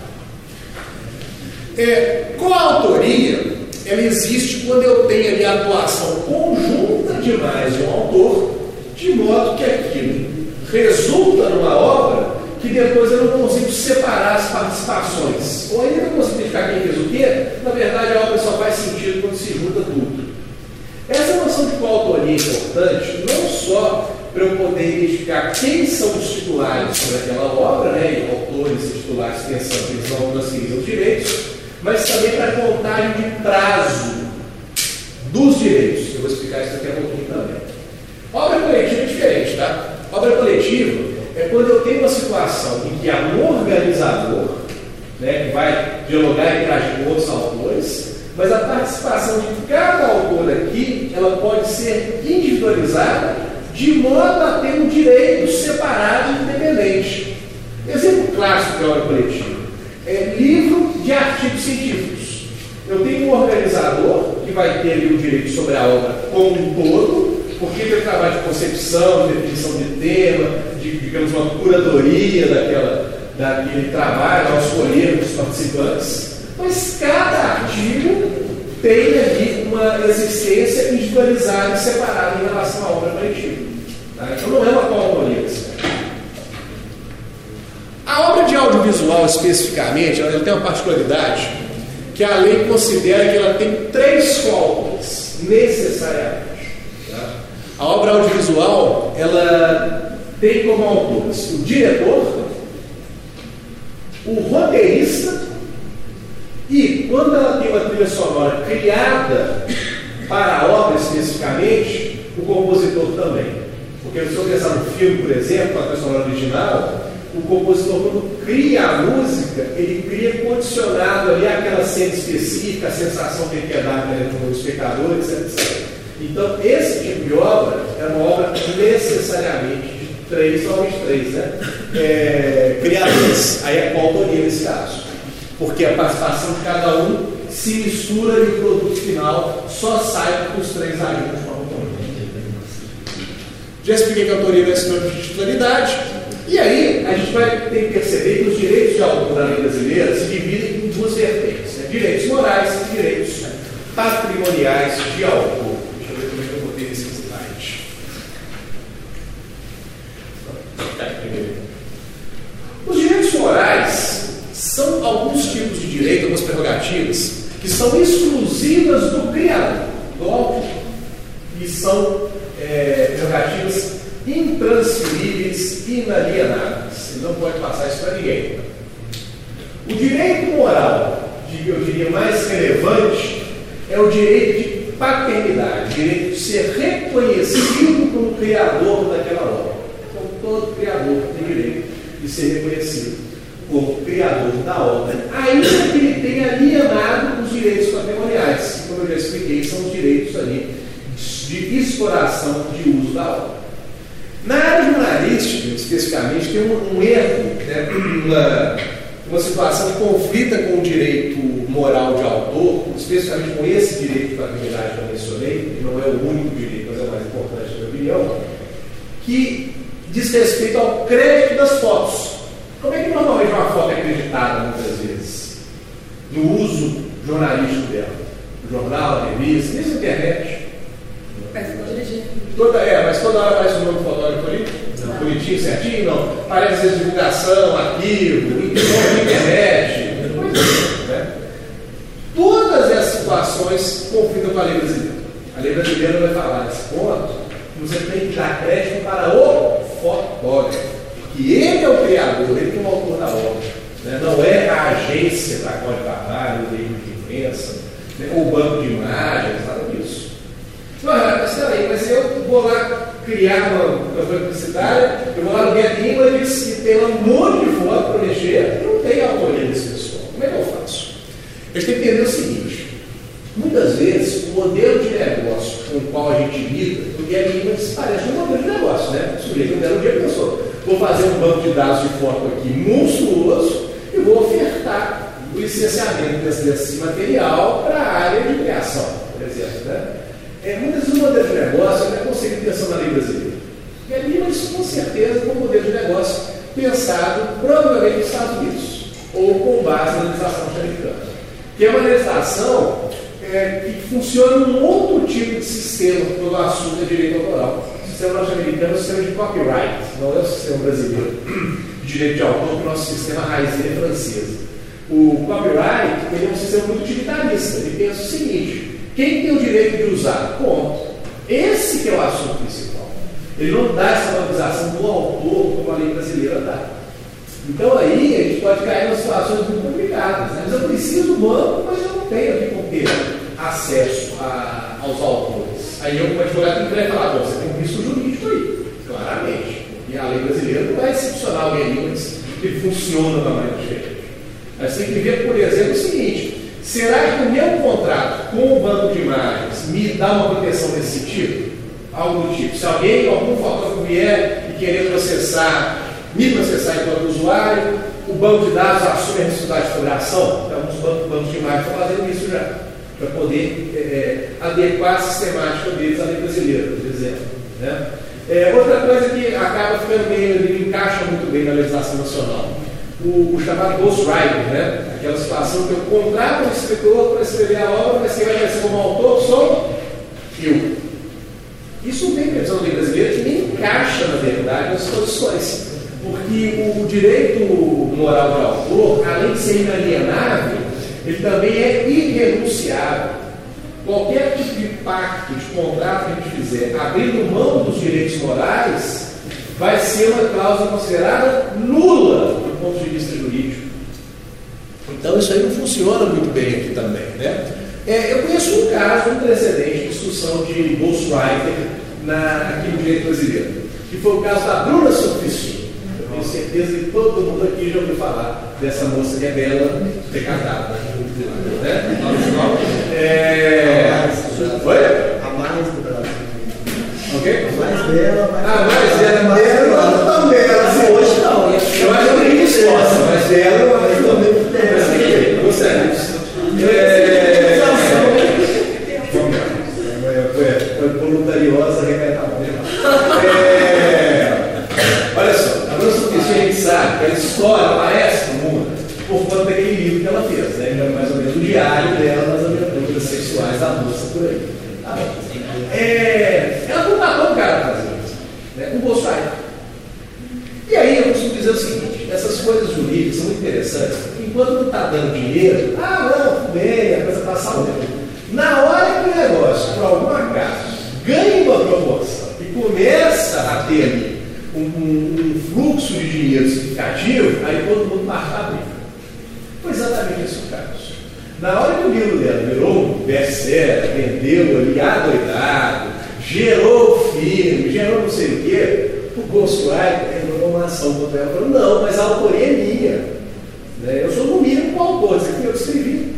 C: É, coautoria, ela existe quando eu tenho ali a atuação conjunta de mais de um autor, de modo que aquilo resulta numa obra que depois eu não consigo separar as participações. Ou ainda não consigo identificar quem fez o quê, na verdade a obra só faz sentido quando se junta tudo. Noção de coautoria é importante, não só para eu poder identificar quem são os titulares sobre aquela obra, né, e autores e titulares pensando que eles vão transferir os direitos, mas também para a contagem de prazo dos direitos. Eu vou explicar isso daqui a pouquinho também. Obra coletiva é diferente, tá? Obra coletiva é quando eu tenho uma situação em que há um organizador, né, que vai dialogar e interagir com outros autores, mas a participação de cada autor aqui, ela pode ser individualizada de modo a ter um direito separado e independente. Exemplo clássico de obra coletiva é livro de artigos científicos. Eu tenho um organizador que vai ter ali o direito sobre a obra como um todo, porque tem trabalho de concepção, de definição de tema, de, digamos, uma curadoria daquela, daquele trabalho, ao escolher os participantes. Mas cada artigo tem ali uma existência individualizada e separada em relação à obra coletiva. Tá? Então não é uma coautoria. A obra de audiovisual especificamente, ela tem uma particularidade que a lei considera que ela tem três coautores, necessariamente. Tá? A obra audiovisual, ela tem como autores o diretor, o roteirista e quando ela tem uma trilha sonora criada para a obra especificamente, o compositor também. Porque se eu pensar no filme, por exemplo, a trilha sonora original, o compositor, quando cria a música, ele cria condicionado ali aquela cena específica, a sensação que ele quer dar para o espectador, etc. Então, esse tipo de obra é uma obra necessariamente de 3 ou 23, né? É, criadores. Aí é coautoria nesse caso. Porque a participação de cada um se mistura e o produto final só sai com os três agentes de forma Já expliquei que a autoria não é de titularidade. E aí, a gente vai ter que perceber que os direitos de autor da lei brasileira se dividem em duas vertentes: né? direitos morais e direitos patrimoniais de autor. Deixa eu ver como é que eu botei esse slide. Os direitos morais são alguns tipos de direito, algumas prerrogativas, que são exclusivas do criador, do autor, e são é, prerrogativas intransferíveis, inalienáveis. Ele não pode passar isso para ninguém. O direito moral, eu diria mais relevante, é o direito de paternidade, direito de ser reconhecido como criador daquela obra. Então, todo criador tem direito de ser reconhecido como criador da obra, ainda que ele tenha alienado os direitos patrimoniais, que, como eu já expliquei, são os direitos ali de exploração de uso da obra. Na área jornalística, especificamente, tem um, um erro, né, uma, uma situação que conflita com o direito moral de autor, especificamente com esse direito de que eu mencionei, que não é o único direito, mas é o mais importante, na minha opinião, que diz respeito ao crédito das fotos. Como é que normalmente uma foto é acreditada muitas vezes? No uso jornalístico dela. No jornal, na revista, mesmo na internet. Toda, é, mas toda hora aparece o nome do fotógrafo ali? Não. Bonitinho, certinho? Não. Parece divulgação, arquivo, internet. Né? Todas essas situações conflitam com a lei brasileira. A lei brasileira vai falar nesse ponto que você tem que dar crédito para o fotógrafo que ele é o criador, ele é o autor da obra. Né? Não é a agência da qual ele trabalha, o veículo de imprensa, né? ou o banco de imagens, nada disso. Mas peraí, mas eu vou lá criar uma campanha publicitária, eu vou lá no Get Images e tem um monte de foto para mexer, não tem autoria desse pessoal. Como é que eu faço? A gente tem que entender o seguinte: muitas vezes o modelo de negócio com o qual a gente lida, o Get Images parece um modelo de negócio, né? O sujeito um dia pensou vou fazer um banco de dados de foto aqui monstruoso e vou ofertar o licenciamento desse, material para a área de criação, por exemplo. Né? É, muitas vezes o modelo de negócio não é conceito de pensão na lei brasileira. E ali, mas com certeza, com um modelo de negócio pensado provavelmente nos Estados Unidos, ou com base na legislação norte-americana. Que é uma legislação é, que funciona num outro tipo de sistema quando o assunto é direito autoral sistema norte-americano é o sistema de copyright, não é o sistema brasileiro de direito de autor, que o nosso sistema raizeiro é francês. O copyright ele é um sistema muito utilitarista. Ele pensa o seguinte: quem tem o direito de usar? Ponto. Esse que é o assunto principal. Ele não dá essa valorização do autor como a lei brasileira dá. Então aí a gente pode cair em situações muito complicadas. Né? Mas eu preciso do banco, mas eu não tenho aqui como ter acesso a, aos autores. Aí como advogado, tenho que falar, bom, você tem um risco jurídico aí, claramente. E a lei brasileira não é excepcional em línguas que funciona da maneira diferente. Mas tem que ver, por exemplo, o seguinte: será que o meu contrato com o banco de imagens me dá uma proteção nesse sentido? Algo do tipo. Se alguém, algum fotógrafo vier e querer processar, me processar enquanto usuário, o banco de dados assume a responsabilidade de fotografia? Então, os bancos, bancos de imagens estão fazendo isso já para poder é, é, adequar a sistemática deles à lei brasileira, por exemplo. Né? É, outra coisa que acaba ficando bem, ele encaixa muito bem na legislação nacional, o, o chamado ghostwriting, né? aquela situação que eu contrato um escritor para escrever a obra, mas quem vai aparecer como autor sou eu. Isso não tem previsão na lei brasileira que nem encaixa, na verdade, nas condições. Porque o direito moral de autor, além de ser inalienável, ele também é irrenunciável. Qualquer tipo de pacto, de contrato que a gente fizer, abrindo mão dos direitos morais, vai ser uma cláusula considerada nula do ponto de vista jurídico. Então isso aí não funciona muito bem aqui também. Né? É, eu conheço um caso, um precedente de discussão de ghostwriter na, aqui no direito brasileiro, que foi o caso da Bruna Sofistinho. Eu tenho certeza que todo mundo aqui já ouviu falar dessa moça que é bela, decadada. Né? É... Foi?
E: A mais do Brasil.
C: Ok?
E: A mais bela,
C: A mais bela, resposta, mas ela eu acho que também não Gostei disso. É, Vamos lá. Foi, foi voluntariosa, arrebenta a mão. É, olha só, a nossa oficina a gente sabe que a história aparece no mundo por conta daquele que ela fez, né? Mais ou menos o diário dela nas aventuras sexuais da moça por aí. Tá bom. É, ela contratou um cara para fazer isso, né? Um. E aí eu costumo dizer o seguinte, essas coisas jurídicas são muito interessantes, enquanto não está dando dinheiro, ah não, tudo bem, a coisa está saudável. Na hora que o negócio, por algum acaso, ganha uma proporção e começa a ter um, um- um fluxo de dinheiro significativo, aí todo mundo marca a. Exatamente esse o caso. Na hora que o livro dela virou um best-seller, vendeu ali adoidado, gerou filme, gerou não sei o quê, o Ghostwriter entrou uma ação contra ela falou, não, mas a autoria é minha. Né? Eu sou no mínimo coautor, isso aqui eu escrevi.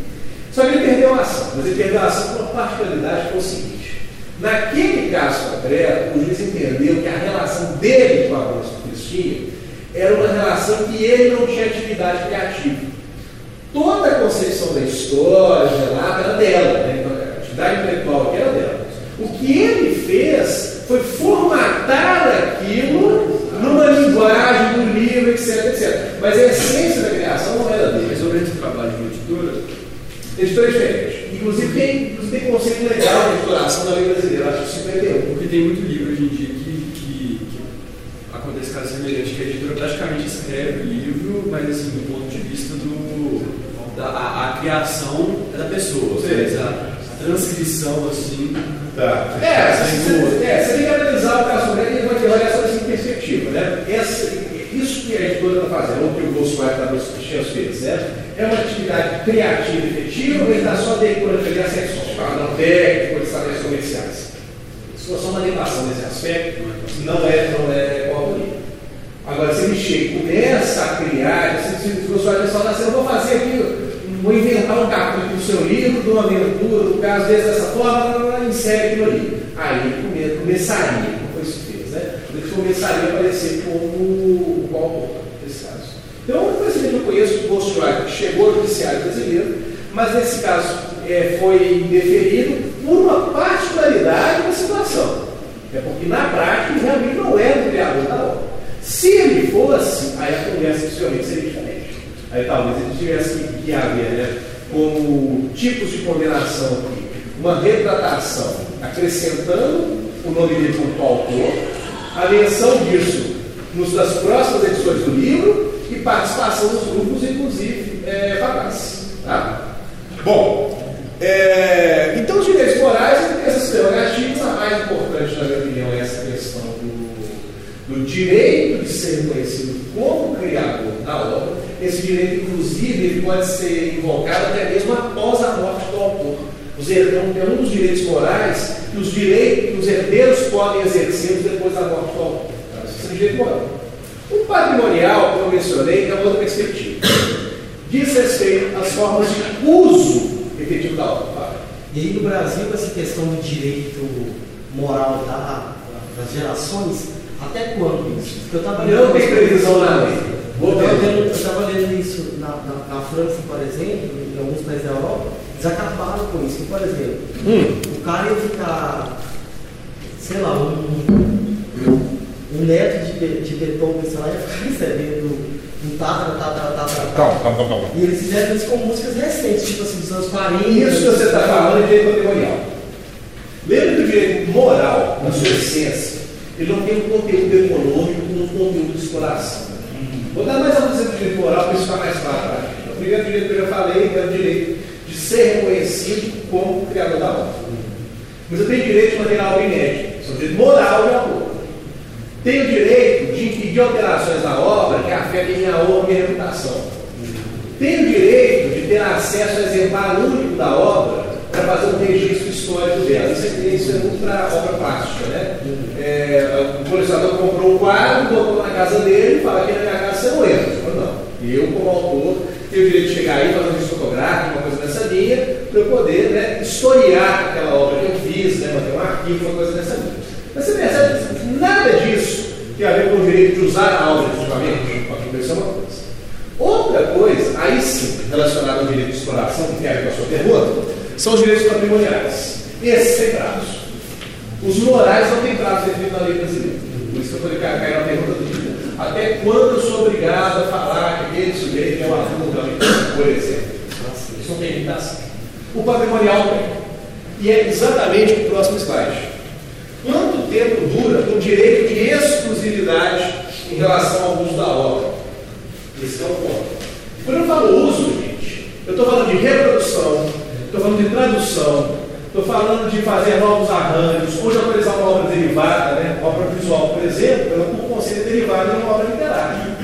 C: Só que ele perdeu a ação, mas ele perdeu a ação por uma particularidade que foi o seguinte. Naquele caso concreto, o juiz entendeu que a relação dele com a moça Cristina era uma relação que ele não tinha atividade criativa. Toda a concepção da história, relato, era dela, né? Então, a atividade intelectual aqui era dela. O que ele fez foi formatar aquilo numa linguagem do livro, etc, etc. Mas a essência da criação não era dele.
H: Mas sobre esse trabalho de editora,
C: Editora é diferente. Inclusive tem, inclusive tem conceito legal de editoração da lei brasileira, acho que 51.
H: porque tem muito livro hoje em dia que, que, que acontece caso semelhante, que a editora praticamente escreve o livro, mas assim, do ponto de vista do. Da, a, a criação é da pessoa,
C: Sim.
H: mas a, transcrição assim.
C: Tá. É, você, é, você tem que analisar o caso concreto e vai olhar essa assim, perspectiva. Né? Essa, isso que a editora está fazendo, ou que o Bolsonaro está nos fez, né? é uma atividade criativa e efetiva, ou ele está só decorando ali as secções, padrão técnico, estratégias comerciais. Isso é só uma limitação nesse aspecto, não é, não é. Agora, se ele começa a criar, se, se, se o Bolsonaro fala assim, eu vou fazer aqui, vou inventar um capítulo do seu livro, de uma aventura, do caso desse dessa forma, insere aquilo ali. Aí ele come- começaria, como foi isso que fez, né? Ele começaria a aparecer como o coautor nesse caso. Então, por exemplo, eu conheço o Ghostwriter que chegou ao judiciário brasileiro, mas nesse caso é, foi deferido por uma particularidade da situação. É porque na prática ele realmente não era o criador da obra. Se ele fosse, aí a conversa possivelmente seria diferente. Aí talvez ele tivesse que, haver, né, como tipos de condenação aqui, uma retratação acrescentando o nome dele como coautor, a menção disso nos das próximas edições do livro e participação dos grupos, inclusive é, fatais. Tá? Bom, é, então os direitos morais essas prerrogativas, a mais importante, na minha opinião, é essa questão do, direito de ser reconhecido como criador da obra. Esse direito, inclusive, ele pode ser invocado até mesmo após a morte do autor. Os herdeiros, é um dos direitos morais que os direitos, que os herdeiros podem exercer depois da morte do autor. Isso é um direito moral. O patrimonial, como eu mencionei, é outra perspectiva. Diz respeito às formas de uso efetivo da obra.
F: E aí no Brasil, essa questão do direito moral da- das gerações, até quando isso? Porque eu tava
C: Não tem previsão na lei.
F: Eu estava lendo, lendo isso na, na, na França, por exemplo, em alguns países da Europa, eles acabaram com isso. Por exemplo, o cara ia ficar, sei lá, um, um neto de, de Beethoven, sei lá, ia ficar recebendo um tatra, tatra, tatra,
J: Calma, calma, calma.
F: E eles fizeram isso com músicas recentes, tipo assim, dos anos 40.
C: Isso que você está falando é direito patrimonial. Lembra que o direito moral, na sua essência, ele não tem um conteúdo econômico um conteúdo de exploração. Vou dar mais alguns exemplos de direito moral para isso ficar mais claro. gente. O primeiro direito que eu já falei é o direito de ser reconhecido como criador da obra. Mas eu tenho direito de manter a obra inédita. Um direito moral de autor. Tenho direito de impedir alterações na obra que afetem minha obra minha reputação. Tenho direito de ter acesso ao exemplar único da obra para fazer um registro histórico dela. Isso é, isso é muito para obra plástica, né? É, o colecionador comprou um quadro, botou na casa dele e fala que na minha casa você não entra. Eu falo, não. Eu, como autor, tenho o direito de chegar aí, fazer um registro fotográfico, uma coisa nessa linha, para eu poder né, historiar aquela obra que eu fiz, né, manter um arquivo, uma coisa nessa linha. Mas você percebe, nada disso tem a ver com o direito de usar a obra efetivamente. Isso é uma coisa. outra coisa, aí sim, relacionada ao direito de exploração, que tem a ver com a sua pergunta, são os direitos patrimoniais. Esses têm prazo. Os morais não têm prazo definido na lei brasileira. Por isso que eu falei, cara, caiu na pergunta do dia. Até quando eu sou obrigado a falar que aquele sujeito é um aluno, por exemplo? Isso não tem limitação. O patrimonial tem. E é exatamente o próximo slide. Quanto tempo dura o direito de exclusividade em relação ao uso da obra? Esse é o ponto. Quando eu falo uso, gente, eu estou falando de reprodução, estou falando de tradução, estou falando de fazer novos arranjos, de autorizar uma obra derivada, né? obra visual, por exemplo, ela por conceito derivada em uma obra literária.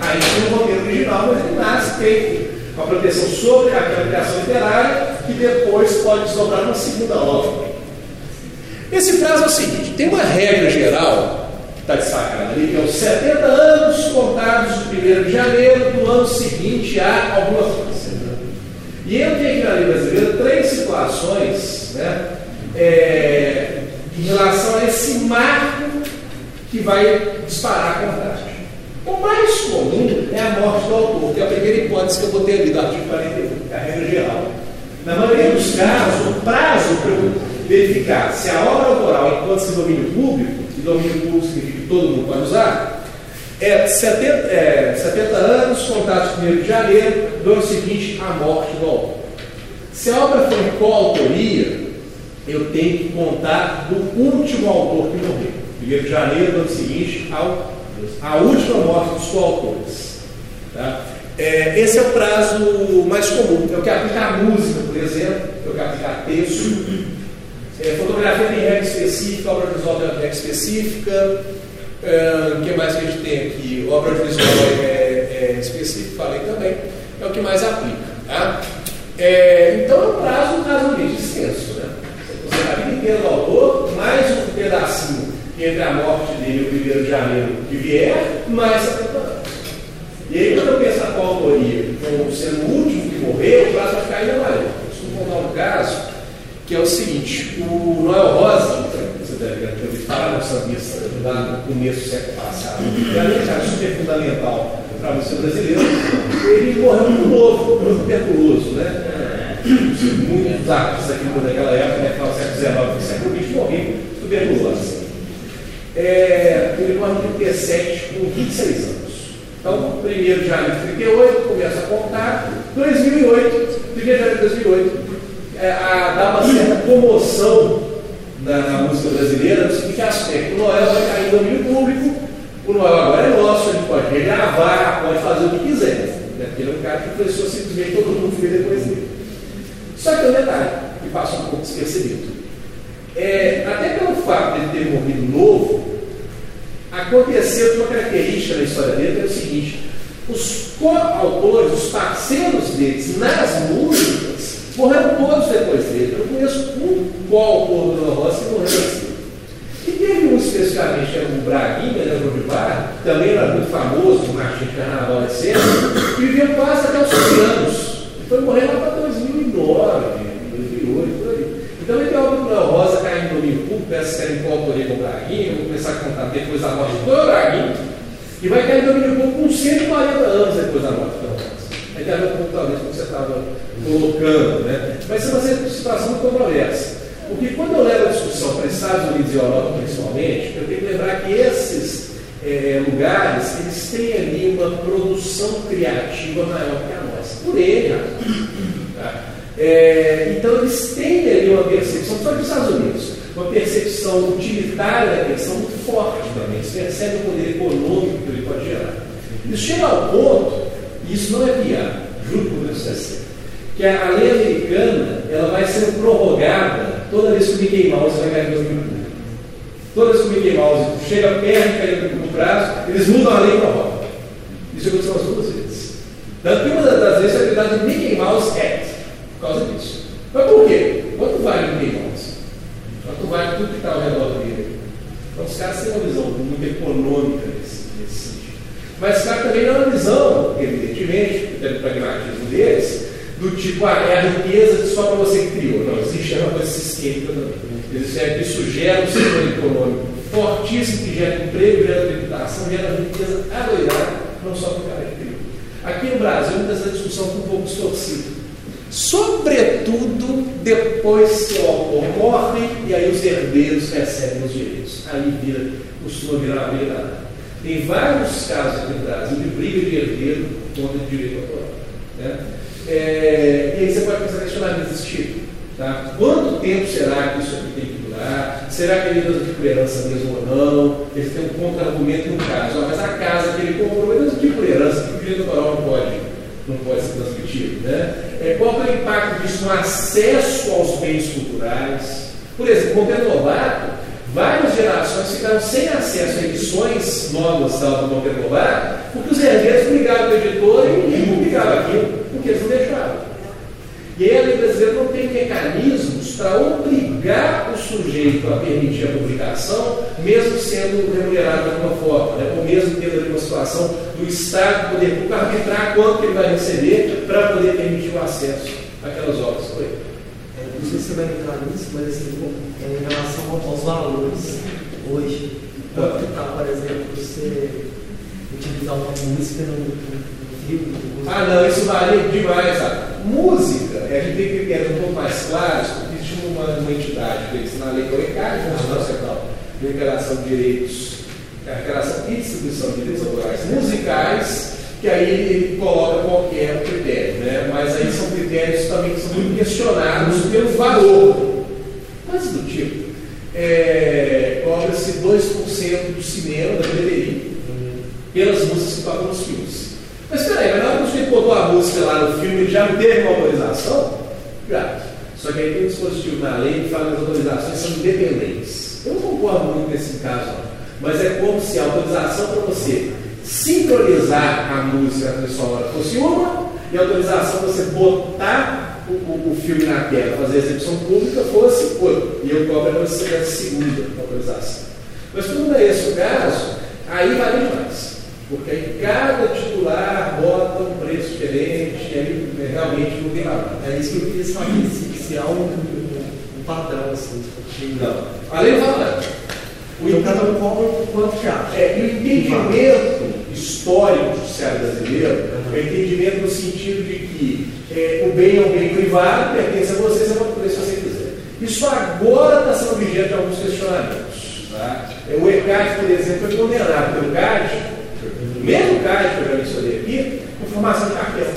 C: Aí tem um roteiro original, mas ele nasce feito uma proteção sobre aquela criação literária que depois pode desdobrar uma segunda obra. Esse prazo é o seguinte: tem uma regra geral que está destacada ali, que é os 70 anos contados de 1 de janeiro do ano seguinte a alguma coisa. E eu tenho aqui na lei brasileira três situações né, é, em relação a esse marco que vai disparar a contagem. O mais comum é a morte do autor, que é a primeira hipótese que eu botei ali do artigo 41, é a regra geral. Na maioria dos casos, o prazo para eu verificar se a obra autoral encontra-se em domínio público, e domínio público significa que todo mundo pode usar, é 70, é 70 anos, contados 1 de janeiro do ano seguinte à morte do autor. Se a obra em coautoria, eu tenho que contar do último autor que morreu, 1 de janeiro do ano seguinte ao a última morte dos coautores. Tá? É, esse é o prazo mais comum. Eu quero aplicar música, por exemplo, eu quero aplicar texto. É, fotografia tem regra específica, obra visual tem regra específica. O que mais que a gente tem aqui? Obra visual é, é específica, falei também. É o que mais aplica. Tá? É, então é prazo razoavelmente extenso. Né? Você a vida inteira do autor, mais um pedacinho entre a morte dele e o 1 de janeiro que vier, mais 70 anos. E aí, quando eu penso na coautoria como sendo o último que morreu, o prazo vai ficar ainda maior. Costumo contar um caso que é o seguinte: o Noel Rosa, você deve ter ouvido falar no sambista lá no começo do século passado, que além de super fundamental para a música brasileira, ele morreu muito novo, muito tuberculoso, né? Muitos artistas aqui naquela época, né, no século XIX, século XX, morriam tuberculoso é, ele morre em 37 com 26 anos. Então, 1 de janeiro de 38, começa a contar, 2008, 1 de janeiro de 2008, é, a, dá uma certa comoção na, na, música brasileira, no seguinte aspecto: o Noel vai cair no domínio público, o Noel agora é nosso, gente pode regravar, pode fazer o que quiser, né? porque ele é um cara que influenciou simplesmente todo mundo que depois dele. Só que tem um detalhe que passa um pouco despercebido. É, até pelo fato de ele ter morrido novo, aconteceu uma característica na história dele, que é o seguinte: os coautores, os parceiros deles nas músicas, morreram todos depois dele. Eu conheço um coautor do Dona que morreu assim. E teve um era o Braguinha, né, o Bar, também era muito famoso, um marchinho de carnaval, etc., que viveu quase até os 100 anos. E foi morrer lá para 2009. Então ele tem obra do Léo Rosa caindo no domínio público, peça que com autoria com o Braguinho, vou começar a contar depois da morte do Braguinho, e vai cair no domínio público com 140 anos depois da morte do a ver com talvez que você estava colocando, né? Mas é uma situação controversa. Porque quando eu levo a discussão para Estados Unidos e Europa, principalmente, eu tenho que lembrar que esses é, lugares, eles têm ali uma produção criativa maior que a nossa. Por ele, tá? É, então eles têm ali uma percepção, só dos Estados Unidos, uma percepção utilitária da questão muito forte também. Eles percebem o poder econômico que ele pode gerar. Isso chega ao ponto, isso não é piada, juro por Deus é que a lei americana ela vai ser prorrogada toda vez que o Mickey Mouse vai no público. Toda vez que o Mickey Mouse chega perto cair no prazo, eles mudam a lei e prorrogam. Isso aconteceu as duas vezes. Tanto que uma das vezes é a de Mickey Mouse Act por causa disso. Mas por quê? Quanto vale o Quanto vale tudo que está ao redor dele? Então os caras têm uma visão muito econômica. Mas caras também uma visão, evidentemente, pelo pragmatismo deles, do tipo, ah, é a riqueza só para você que criou. Não, existe uma coisa sistêmica também. Eles é, isso gera um setor econômico fortíssimo, que gera emprego, gera tributação, gera riqueza adoidada, não só para o cara que criou. Aqui no Brasil, muitas vezes a discussão fica um pouco distorcida. Sobretudo depois que o autor morre e aí os herdeiros recebem os direitos. Aí vira, costuma virar briga danada. Tem vários casos no Brasil de briga de herdeiro contra o direito autoral. Né? É, e aí você pode pensar questionamentos desse tipo. Tá? Quanto tempo será que isso aqui tem que durar? Será que ele usa de herança mesmo ou não? Eles têm um contra-argumento no caso. Ah, mas a casa que ele comprou é de por herança, que o direito autoral não pode, não pode ser transmitido. Né? É, qual é o impacto disso no acesso aos bens culturais? Por exemplo, Monteiro Lobato, várias gerações ficaram sem acesso a edições novas da Monteiro Lobato, porque os herdeiros brigaram com o editor e ninguém aquilo, porque eles não deixavam. E aí a lei brasileira não tem mecanismos para obrigar o sujeito a permitir a publicação, mesmo sendo remunerado de alguma forma, né? ou mesmo tendo ali uma situação do Estado poder arbitrar quanto ele vai receber para poder permitir o acesso àquelas obras.
F: É, não sei se você vai entrar nisso, mas assim, é, em relação aos valores hoje, quanto está, por exemplo, você utilizar uma música no, no filme?
C: Ah, não, isso varia demais, sabe? Música, a gente tem critérios um pouco mais claros, porque existe uma, uma entidade que na lei que é o ECAD, Constituição Central, de Declaração de Direitos, a Declaração e Distribuição de Direitos Autorais Musicais, que aí ele coloca qualquer critério, né? mas aí são critérios também que são muito questionados pelo valor. Mas do tipo, é, cobra-se 2% do cinema, da bilheteria, pelas músicas que tocam nos filmes. Mas peraí, mas na hora que você botou a música lá no filme, ele já teve uma autorização? Já. Só que aí tem um dispositivo na lei que fala que as autorizações são independentes. Eu não concordo muito nesse caso, mas é como se a autorização para você sincronizar a música a sonora fosse uma, e a autorização você botar o, o, o, filme na tela, fazer a execução pública, fosse outra. E eu cobro a segunda autorização. Mas quando é esse o caso, aí vale mais. Porque aí cada titular bota um preço diferente, e aí realmente não tem nada.
F: É isso que eu queria saber, se, se há um, um, padrão assim.
C: Não. A lei fala.
F: O então cada um cobra o quanto que acha.
C: É, o entendimento histórico do judiciário brasileiro uhum. é o entendimento no sentido de que é, o bem é um bem privado, pertence a você, você pode poder se você quiser. Isso agora está sendo objeto de alguns questionamentos. Tá? É, o ECAD, por exemplo, foi condenado pelo CAD mesmo caso que eu já mencionei aqui, com formação de cartela.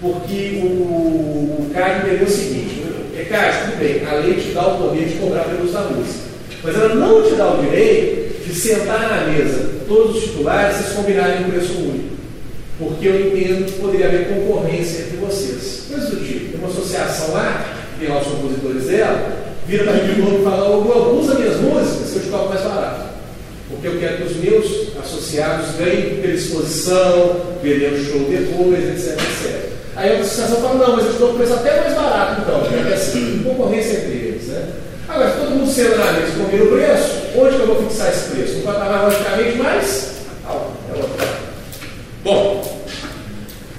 C: Porque o, o CAD entendeu o seguinte, é CAD, tudo bem, a lei te dá o poder de cobrar pelo uso da música, mas ela não te dá o direito de sentar na mesa todos os titulares e combinarem um preço único. Porque eu entendo que poderia haver concorrência entre vocês. Coisa do tipo, tem uma associação lá, tem lá os compositores dela, vira para mim e fala, ô, usa minhas músicas que eu te cobro mais barato. Porque eu quero que os meus associados ganhem pela exposição, vendendo show depois, etc, etc. Aí a associação fala, não, mas eu te dou um preço até mais barato, então, porque assim, concorrência entre eles. Agora, se todo mundo na mesa combina o preço, onde que eu vou fixar esse preço? Não vai pagar logicamente mais alto. É Bom,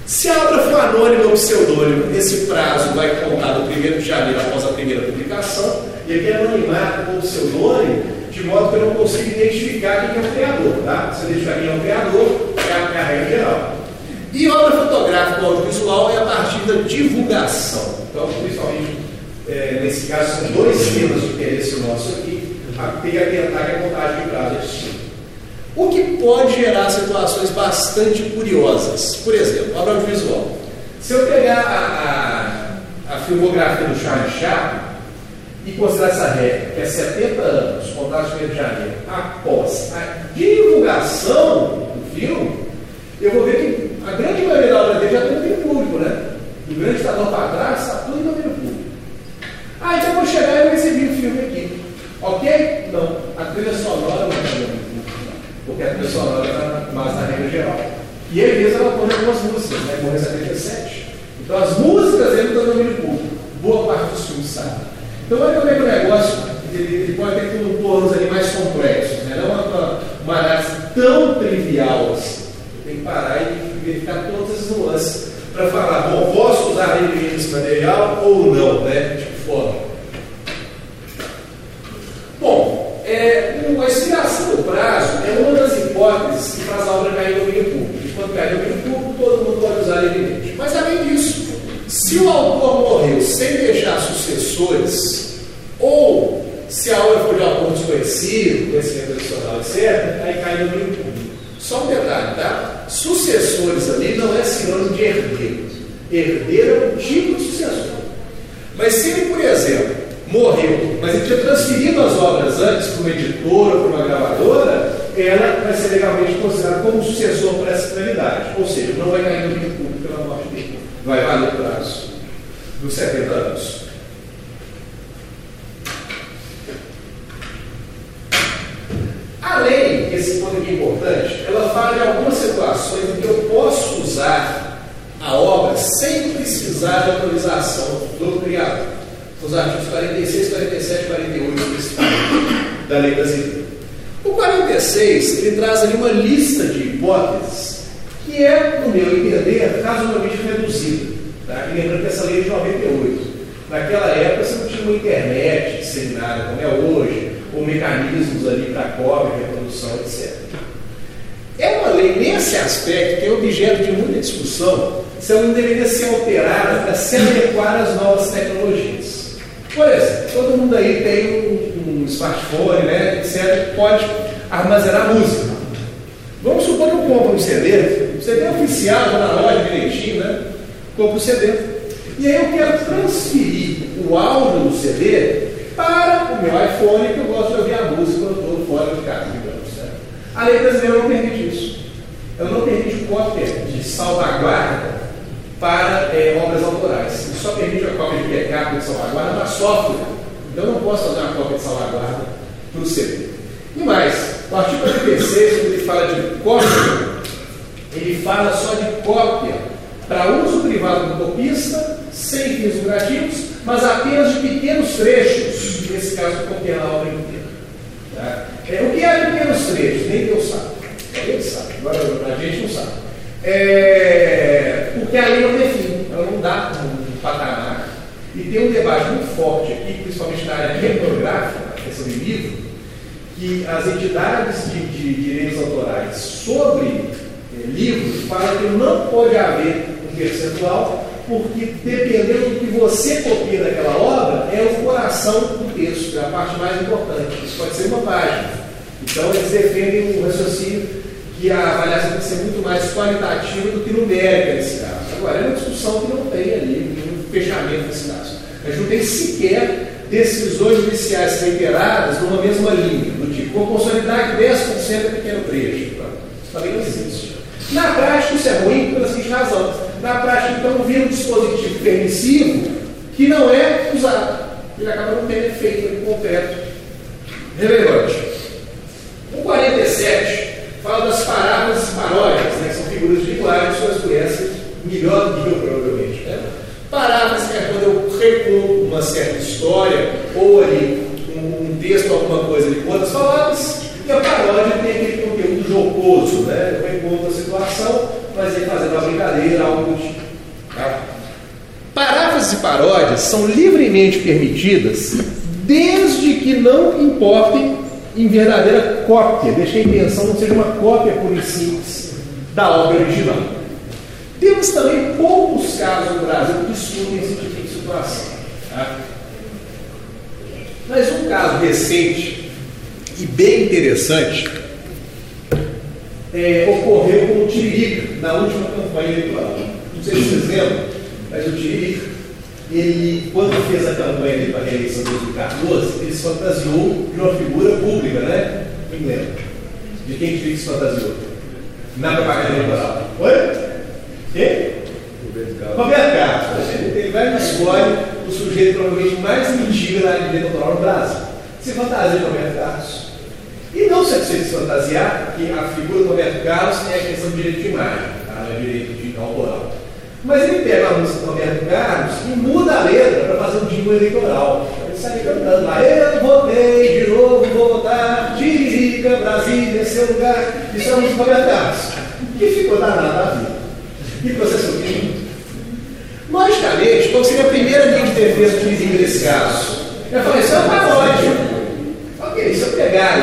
C: se a obra for anônima ou pseudônimo, esse prazo vai contar do 1 de janeiro após a primeira publicação, e aqui é anonimato ou pseudônimo, de modo que eu não consigo identificar quem é o criador. Tá? Se eu quem é o criador, é a, a regra geral. E obra fotográfica ou audiovisual é a partir da divulgação. Então, principalmente, é, nesse caso, são dois temas de interesse nosso aqui, a ter a tentar que a contagem de prazo é distinta. O que pode gerar situações bastante curiosas. Por exemplo, obra audiovisual. Se eu pegar a, a, a filmografia do Charles Chaplin, e considerar essa regra, que é 70 anos, contado de 1 de janeiro, após a divulgação do filme, eu vou ver que a grande maioria da obra dele já tem público, né? Do grande estadão para trás, está tudo em. Ah, então eu vou chegar e eu recebi o filme aqui. Ok? Não. A trilha sonora não público, porque a trilha sonora está mais na regra geral. E às vezes ela põe algumas músicas, né? Morre 77. Então as músicas entram no domínio público. Boa parte dos filmes sabe. Então, olha como é que o negócio ele, ele pode ter contornos ali mais complexos, né? não é uma, uma análise tão trivial assim. Tem que parar e verificar todas as nuances para falar, bom, posso usar ele esse material ou não, né? Forma? Bom, é, a expiação do prazo é uma das hipóteses que faz a obra cair no domínio público. E quando cair no domínio público, todo Se o autor morreu sem deixar sucessores, ou se a obra foi de autor desconhecido, conhecimento adicional, etc., aí cai no domínio público. Só um detalhe, tá? Sucessores ali não é sinônimo de herdeiro. Herdeiro é um tipo de sucessor. Mas se ele, por exemplo, morreu, mas ele tinha transferido as obras antes para uma editora para uma gravadora, ela vai ser legalmente considerada como sucessor para essa finalidade. Ou seja, não vai cair no domínio público pela morte dele. Vai valer o prazo dos 70 anos. A lei, esse ponto aqui é importante, ela fala de algumas situações em que eu posso usar a obra sem precisar de autorização do criador. Os artigos 46, 47 e 48 da lei brasileira. O 46, ele traz ali uma lista de hipóteses que é, no meu entender, razoavelmente reduzida. Tá? Lembrando que essa lei é de 98. Naquela época você não tinha uma internet disseminada como é hoje, ou mecanismos ali para cópia, reprodução, etc. É uma lei, nesse aspecto, que é objeto de muita discussão, se ela não deveria ser alterada para se adequar às novas tecnologias. Por exemplo, todo mundo aí tem um, um smartphone, né, etc., pode armazenar música. Vamos supor que eu compro um CD, um CD oficial, vou na loja direitinho, né? Compro o CD. E aí eu quero transferir o áudio do CD para o meu iPhone, que eu gosto de ouvir a música quando estou fora de casa? A lei brasileira não permite isso. Ela não permite cópia de salvaguarda para é, obras autorais. Ele só permite a cópia de backup de salvaguarda para software. Então eu não posso fazer uma cópia de salvaguarda para o CD. E mais, o artigo 36, quando ele fala de cópia, ele fala só de cópia para uso privado do copista, sem fins lucrativos, mas apenas de pequenos trechos, nesse caso, copiando a obra inteira. Tá? É, o que é pequenos trechos? Nem Deus sabe. Ele sabe, agora a gente não sabe. É, porque a lei não define, ela não dá um patamar. E tem um debate muito forte aqui, principalmente na área reprográfica, na questão de livro, que as entidades de, de direitos autorais sobre é, livros falam que não pode haver um percentual, porque dependendo você copia daquela obra, é o coração do texto, é a parte mais importante. Isso pode ser uma página. Então eles defendem um raciocínio que a avaliação tem que ser muito mais qualitativa do que numérica nesse caso. Agora, é uma discussão que não tem ali um fechamento nesse caso. A gente não tem sequer decisões judiciais reiteradas numa mesma linha, do tipo, proporcionalidade 10% é pequeno trecho. Também não existe. Na prática, isso é ruim pela seguinte razão. Na prática, então, vira um dispositivo permissivo que não é usado. Ele acaba não tendo efeito concreto relevante. O 47 fala das parábolas paródias, né, que são figuras de linguagem, vocês conhecem melhor do que eu, provavelmente. Né? Parábolas é quando eu recuo uma certa história, ou ali um, um texto, alguma coisa ali com outras palavras, e a paródia tem aquele conteúdo jocoso, né? Eu reconto a situação, mas aí fazendo uma brincadeira, algo do tipo. Tá? Paráfrases e paródias são livremente permitidas desde que não importem em verdadeira cópia, desde que a intenção não seja uma cópia por simples da obra original. Temos também poucos casos no Brasil que discutem esse tipo de situação. Tá? Mas um caso recente e bem interessante é, ocorreu com o Tiririca na última campanha eleitoral. Não sei se vocês lembram, mas o Tiririca, ele, quando fez a campanha para a reeleição de 2014, ele se fantasiou de uma figura pública, né? Quem lembra? De quem que se fantasiou? Na propaganda eleitoral. Oi? Quem? Roberto Carlos. Ele vai e escolhe o sujeito provavelmente mais mentira na área autoral no Brasil. Se fantasia de Roberto Carlos. E não se fantasiar que a figura do Roberto Carlos é a questão de direito de imagem, tá? não é direito de autoral. Mas ele pega a música do Roberto Carlos e muda a letra para fazer um jingle eleitoral. Ele sai cantando lá, eu votei, de novo vou votar, Tiririca, Brasília, é seu lugar. Isso é a música do Roberto Carlos. Que ficou danado a vida. E processou quem? Logicamente, qual seria a primeira linha de defesa do Tiririca nesse caso? Eu falei, isso é uma paródia. Ok, se eu pegar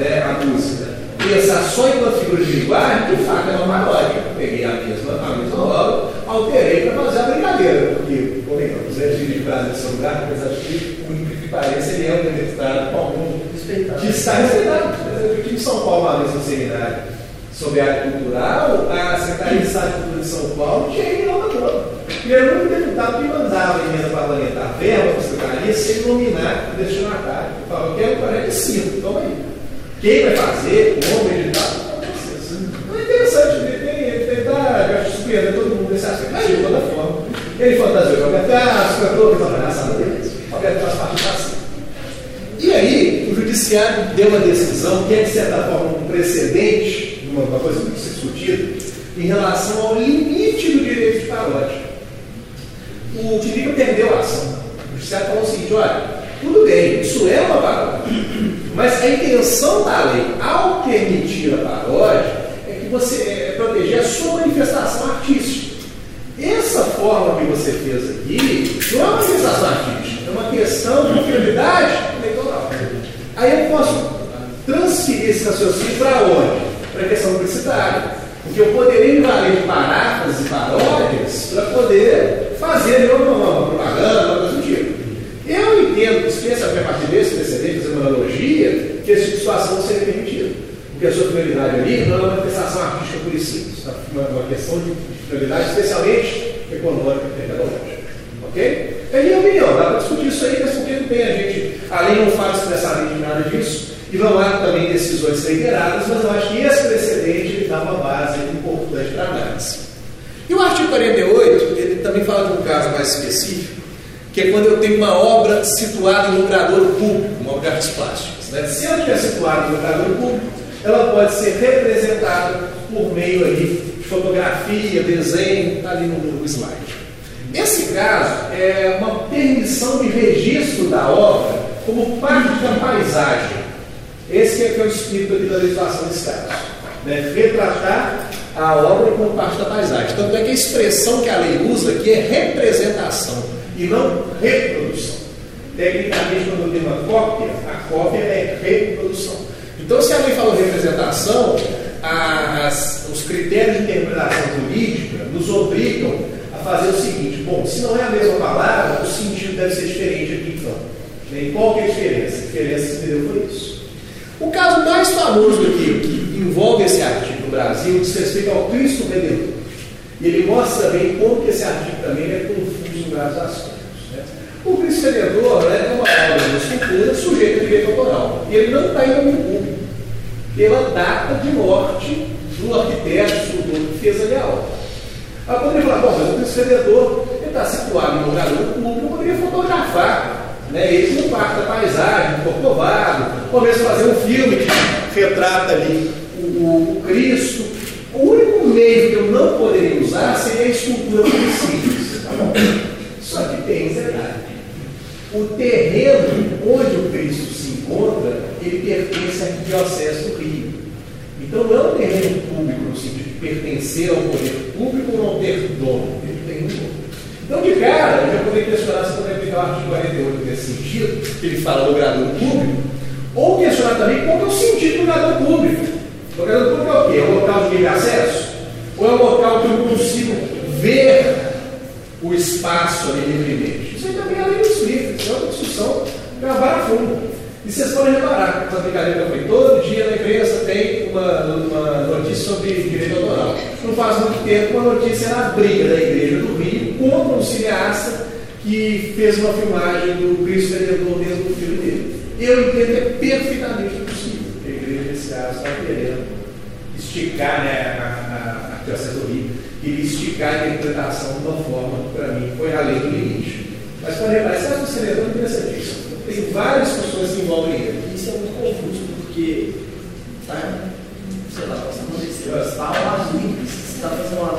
C: né, a música pensar só enquanto figura de linguagem, de fato é uma paródia. Peguei a mesma, a mesma obra, alterei para fazer a brincadeira. porque, como é que o Zé Gil de Brasil de São Lugar, apesar de que, por incrível que pareça, ele é um universitário palmão que está respeitado. Eu tive em São Paulo uma vez no seminário sobre arte cultural, a Secretaria de Estado de Cultura de São Paulo tinha toda. E era o único deputado que mandava a emenda parlamentar verba para a secretaria sem nominar o destinatário. Falava, eu quero 45, toma aí. Quem vai fazer, como editar, não é interessante, tem, ele tentar surpreender todo mundo nesse aspecto, mas de toda forma. Ele fantasiou Roberto Castro, cantou, fez a palhaçada dele. Roberto faz parte assim. E aí, o judiciário deu uma decisão que é, de certa forma, um precedente, uma, coisa muito discutida, em relação ao limite do direito de paródia. O Tirica perdeu a ação. O judiciário falou o seguinte: olha, tudo bem, isso é uma paródia, mas a intenção da lei, ao permitir a paródia, é que você é, proteger a sua manifestação artística. Essa forma que você fez aqui não é uma manifestação artística, é uma questão de prioridade eleitoral. Aí eu posso transferir esse raciocínio para onde? Para a questão publicitária. Porque eu poderia me valer de paráfrases e paródias para poder fazer uma, uma propaganda, coisa do tipo. Eu entendo, especialmente a partir desse precedente, fazer uma analogia, que esse tipo de situação seria permitida. Porque a sua prioridade ali não é uma manifestação artística por si, é uma, uma questão de prioridade, especialmente econômica e tecnológica. Ok? É minha opinião, dá para discutir isso aí, mas porque não tem a gente, além não fala expressamente nada disso, e não há também decisões reiteradas, mas eu acho que esse precedente dá uma base importante para análise. E o artigo 48, ele também fala de um caso mais específico, que é quando eu tenho uma obra situada em logrador público, uma obra de artes plásticas. Né? Se ela estiver situada em logrador público, ela pode ser representada por meio ali de fotografia, desenho, está ali no, no slide. Esse caso é uma permissão de registro da obra como parte da paisagem. Esse é, que é o espírito aqui da legislação desse caso. Né? Retratar a obra como parte da paisagem. Tanto é que a expressão que a lei usa aqui é representação e não reprodução. Tecnicamente, quando eu tenho uma cópia, a cópia é reprodução. Então, se a lei falou representação, as, os critérios de interpretação jurídica nos obrigam a fazer o seguinte: bom, se não é a mesma palavra, o sentido deve ser diferente aqui então. E qual que é a diferença? A diferença, entendeu, foi isso. O caso mais famoso aqui, que envolve esse artigo no Brasil, diz respeito ao Cristo Redentor. E ele mostra bem como esse artigo também é confuso em vários aspectos. Né? O Cristo Redentor né, é uma obra de escultura sujeita a direito autoral. E ele não está em domínio público. Pela data de morte do arquiteto, escultor que fez ali a obra. Aí poderia falar, bom, mas o Cristo Redentor está situado em um lugar público, eu poderia fotografar né, ele como parte da paisagem, do Corcovado, ou mesmo fazer um filme que retrata ali o, o, Cristo. O único meio que eu não poderia usar seria a escultura muito simples. Tá bom? Só que tem detalhe. O terreno onde o Cristo se encontra, ele pertence à Diocese do Rio. Então não é um terreno público no sentido de pertencer ao poder público ou não ter dono. Ele tem um dono. Então, de cara, eu já poderia questionar se poderia aplicar o artigo 48 nesse sentido, que ele fala do grador público, ou questionar também qual é o sentido do grador público. O grador público é o quê? É um local de livre acesso? Ou é um local que eu consigo ver o espaço ali livremente? Isso aí também é além do explica, isso é uma discussão gravar a fundo. E vocês podem reparar, essa brincadeira falei, todo dia na imprensa tem uma, uma notícia sobre direito autoral. Não faz muito tempo, uma notícia era a briga da Igreja do Rio contra um cineasta que fez uma filmagem do Cristo Redentor dentro do filme dele. Eu entendo que é perfeitamente possível. A igreja, nesse caso, está querendo esticar né, a, a, a queria esticar a interpretação de uma forma que, para mim, foi além do limite. Mas, para reparar, caso do Senador é interessantíssimo. Tem várias questões que envolvem ele.
F: Isso é muito confuso, porque, tá, sei lá, você está ao ar livre está fazendo uma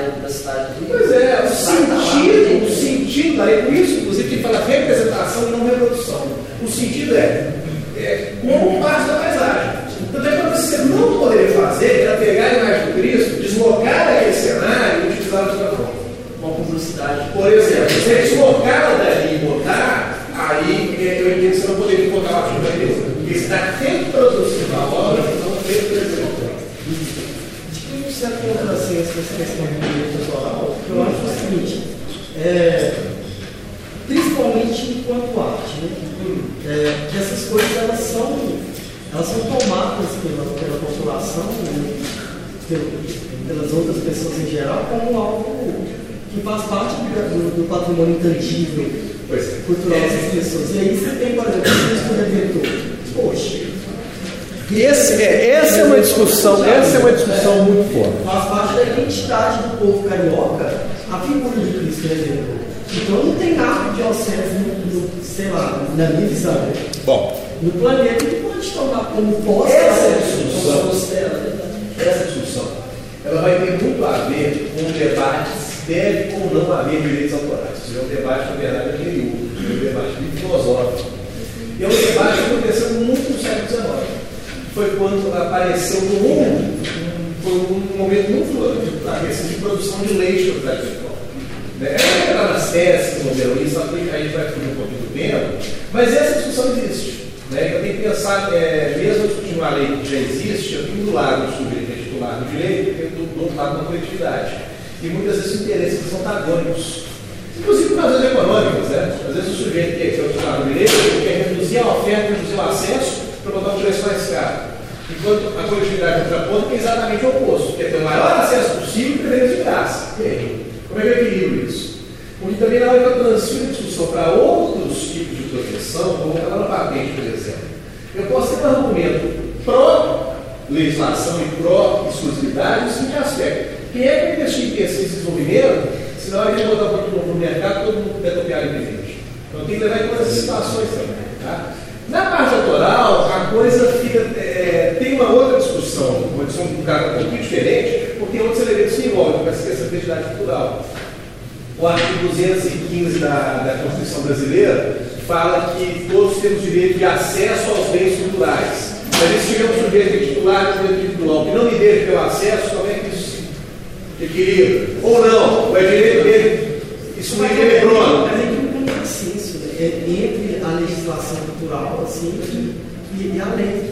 F: formadária da cidade de
C: Pois é, o sentido, o sentido lei, por isso, inclusive, que fala representação e não reprodução. O sentido é, é como parte da paisagem. Então, é quando você não poderia fazer era pegar a imagem do Cristo, deslocar aquele cenário e utilizar de outra forma.
F: Uma publicidade.
C: Por exemplo, se você deslocar dali e botar, aí é, eu entendo que você não poderia botar o artigo da Porque você está reproduzindo a obra, não representando
F: certo contrassenso essa questão do direito autoral, eu acho o seguinte, é, principalmente enquanto arte, né? É, que essas coisas elas são, elas são tomadas pela, pela população, né? pelas outras pessoas em geral, como algo que faz parte do, do patrimônio intangível
C: é.
F: cultural dessas pessoas. E aí você tem, por exemplo, o Cristo Redentor. Poxa,
C: esse, é, essa é uma discussão, essa é uma discussão muito forte.
F: faz parte da identidade do povo carioca a figura de Cristo Redentor. Então não tem nada de diocese no, no, sei lá, na minha visão, né?
C: Bom,
F: no planeta que pode tomar como posse
C: Essa
F: discussão.
C: discussão. essa discussão, ela vai ter muito a ver com o debate se deve ou não haver direitos autorais. Isso é um debate, na verdade, anterior, é um debate filosófico. E é um debate que aconteceu muito no século XIX. Foi quando apareceu no mundo, foi um momento muito a questão de produção de sobre a intelectual. Né? É entrar nas teses que modelam isso, que a gente vai fugir um pouquinho do tempo, mas essa discussão existe. Né? Eu tenho que pensar, é, mesmo discutindo uma lei que já existe, eu tenho do lado do sujeito é titular do direito, eu tenho do, do outro lado da coletividade. E muitas vezes interesses são antagônicos. Inclusive por razões econômicas, né? Às vezes o sujeito que é o titular do direito quer reduzir a oferta, reduzir o acesso um preço mais caro. Enquanto a coletividade contraponto que é exatamente o oposto, quer ter o maior acesso possível e preço de graça. E como é que eu equilibro isso? Porque também na hora que eu transfiro a discussão para outros tipos de proteção, como ela na patente, por exemplo, eu posso ter um argumento pró-legislação e pró-exclusividade no seguinte aspecto. Quem é que vai investir em pesquisa e desenvolvimento se na hora de botar o produto no mercado todo mundo puder copiar independente? Então tem que levar em conta essas situações também. Tá? Na parte autoral, a coisa fica, é, tem uma outra discussão, uma discussão um cara um pouquinho diferente, porque outros elementos se envolvem com essa identidade cultural. O artigo 215 da, da Constituição Brasileira fala que todos temos direito de acesso aos bens culturais. Mas se tiver um sujeito titular de direito individual que não me deixa ter o acesso, como é que isso se equilibra? Ou não, ou é direito dele, isso não é quebrou.
F: Mas é que não tem consenso né? É, entre a legislação cultural assim, e, e a lei.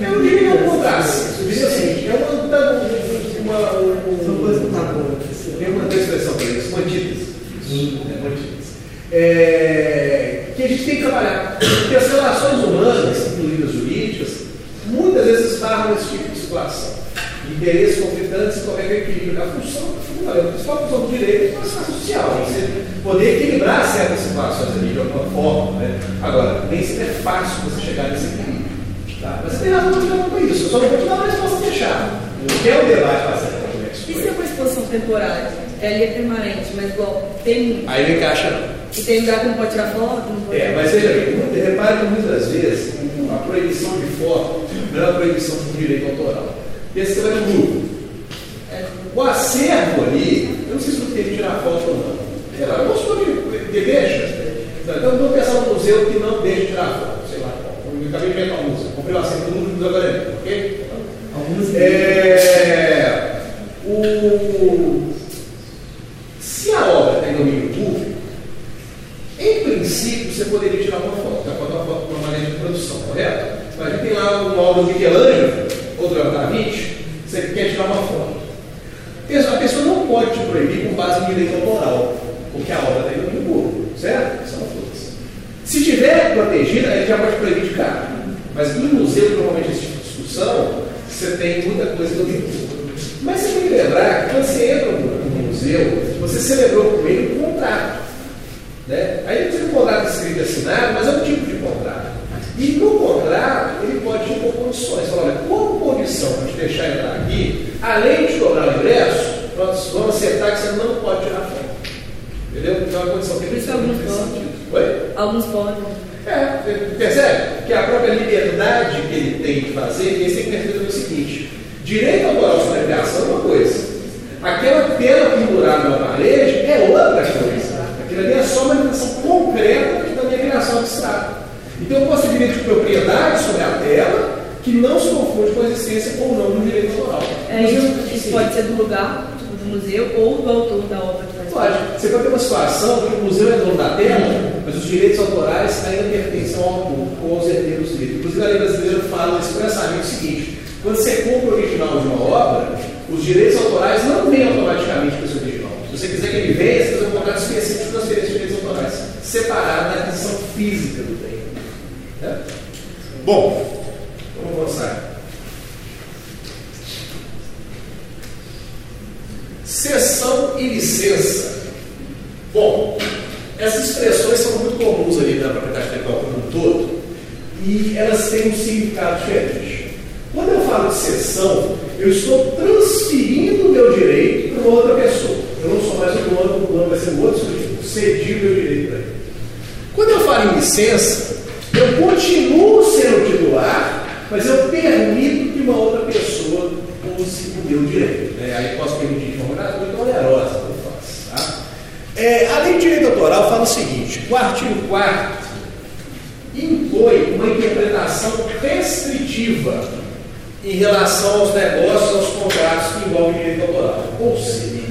C: Eu diria que contraste. Eu diria o seguinte, é uma, uma, uma,
F: São coisas antagônicas.
C: tem uma expressão para isso, uma antítese. É uma. É, que a gente tem que trabalhar. Porque as relações humanas, incluindo as jurídicas, muitas vezes esbarram nesse tipo de situação. Interesses conflitantes, como é que é o equilíbrio da função, a principal função do direito é a função social, você poder equilibrar certas situações ali de alguma forma. Né? Agora, nem sempre é fácil você chegar nesse equilíbrio. Tá? Mas você tem razão de falar com isso, eu só não vou te dar uma resposta fechada. Não quer um debate bastante complexo.
G: E se é uma exposição temporária? É ali é permanente, mas igual tem.
C: Aí não encaixa não.
G: E tem lugar que não pode tirar foto? Não pode...
C: É, mas veja bem, repare que muitas vezes a proibição de foto não é uma proibição por direito autoral. Esse vai no grupo. O acervo ali, eu não sei se você tem que tirar foto ou não. Ela gostou de, de deixa. Então vamos pensar num museu que não deixa tirar foto, sei lá. Eu acabei de inventar um museu. Comprei o acervo do Museu da Galera, ok?
F: Algumas
C: É, o, se a obra está em domínio público, em princípio você poderia tirar uma foto, tá? Botar uma foto maneira de produção, correto? Mas a gente tem lá uma obra do Michelangelo, outra da Vinci, você quer tirar uma foto. A pessoa não pode te proibir com base em direito autoral, porque a obra está em domínio público, certo? Isso é força. Se tiver protegida, ele já pode proibir de cara. Mas em museu, normalmente, esse tipo de discussão, você tem muita coisa do público. Mas você tem que lembrar que quando você entra no museu, você celebrou com ele um contrato. Né? Aí não tem um contrato escrito e assinado, mas é um tipo de contrato. E no contrato, ele pode impor condições. Fala, olha, como condição para te deixar entrar aqui, além de cobrar o ingresso, nós vamos acertar que você não pode tirar foto. Entendeu? Então é uma condição que
G: Por alguns podem.
C: Oi?
G: Alguns podem.
C: É, percebe? Que a própria liberdade que ele tem de fazer, ele tem que perceber o seguinte: direito autoral sobre a criação é uma coisa, aquela tela pendurada no aparelho é outra coisa. Aquilo ali é só uma limitação concreta da minha criação abstrata. Então eu posso ter direito de propriedade sobre a tela que não se confunde com a existência ou não do direito autoral.
G: É, isso, isso pode ser do lugar, tipo, do museu, ou do autor da obra que faz
C: Pode. Você pode ter uma situação que o museu é dono da tela, mas os direitos autorais ainda pertencem ao autor ou aos herdeiros dele. Inclusive, a lei brasileira fala expressamente o seguinte: quando você compra o original de uma obra, os direitos autorais não vêm automaticamente para o seu original. Se você quiser que ele venha, você fazer um contrato específico de transferência de direitos autorais, separado da aquisição física do bem. Né? Bom, vamos avançar. Cessão e licença. Bom, essas expressões são muito comuns ali na propriedade intelectual como um todo e elas têm um significado diferente. Quando eu falo de cessão, eu estou transferindo o meu direito para outra pessoa. Eu não sou mais o dono, o dono vai ser o outro sujeito. Cedi o meu direito para ele. Quando eu falo em licença, eu continuo sendo titular, mas eu permito que uma outra pessoa use o meu direito. Né? Aí posso permitir de forma gratuita ou onerosa, eu faço. Tá? É, a lei de direito autoral fala o seguinte: o artigo 4 impõe uma interpretação restritiva em relação aos negócios, aos contratos que envolvem direito autoral. Ou seja,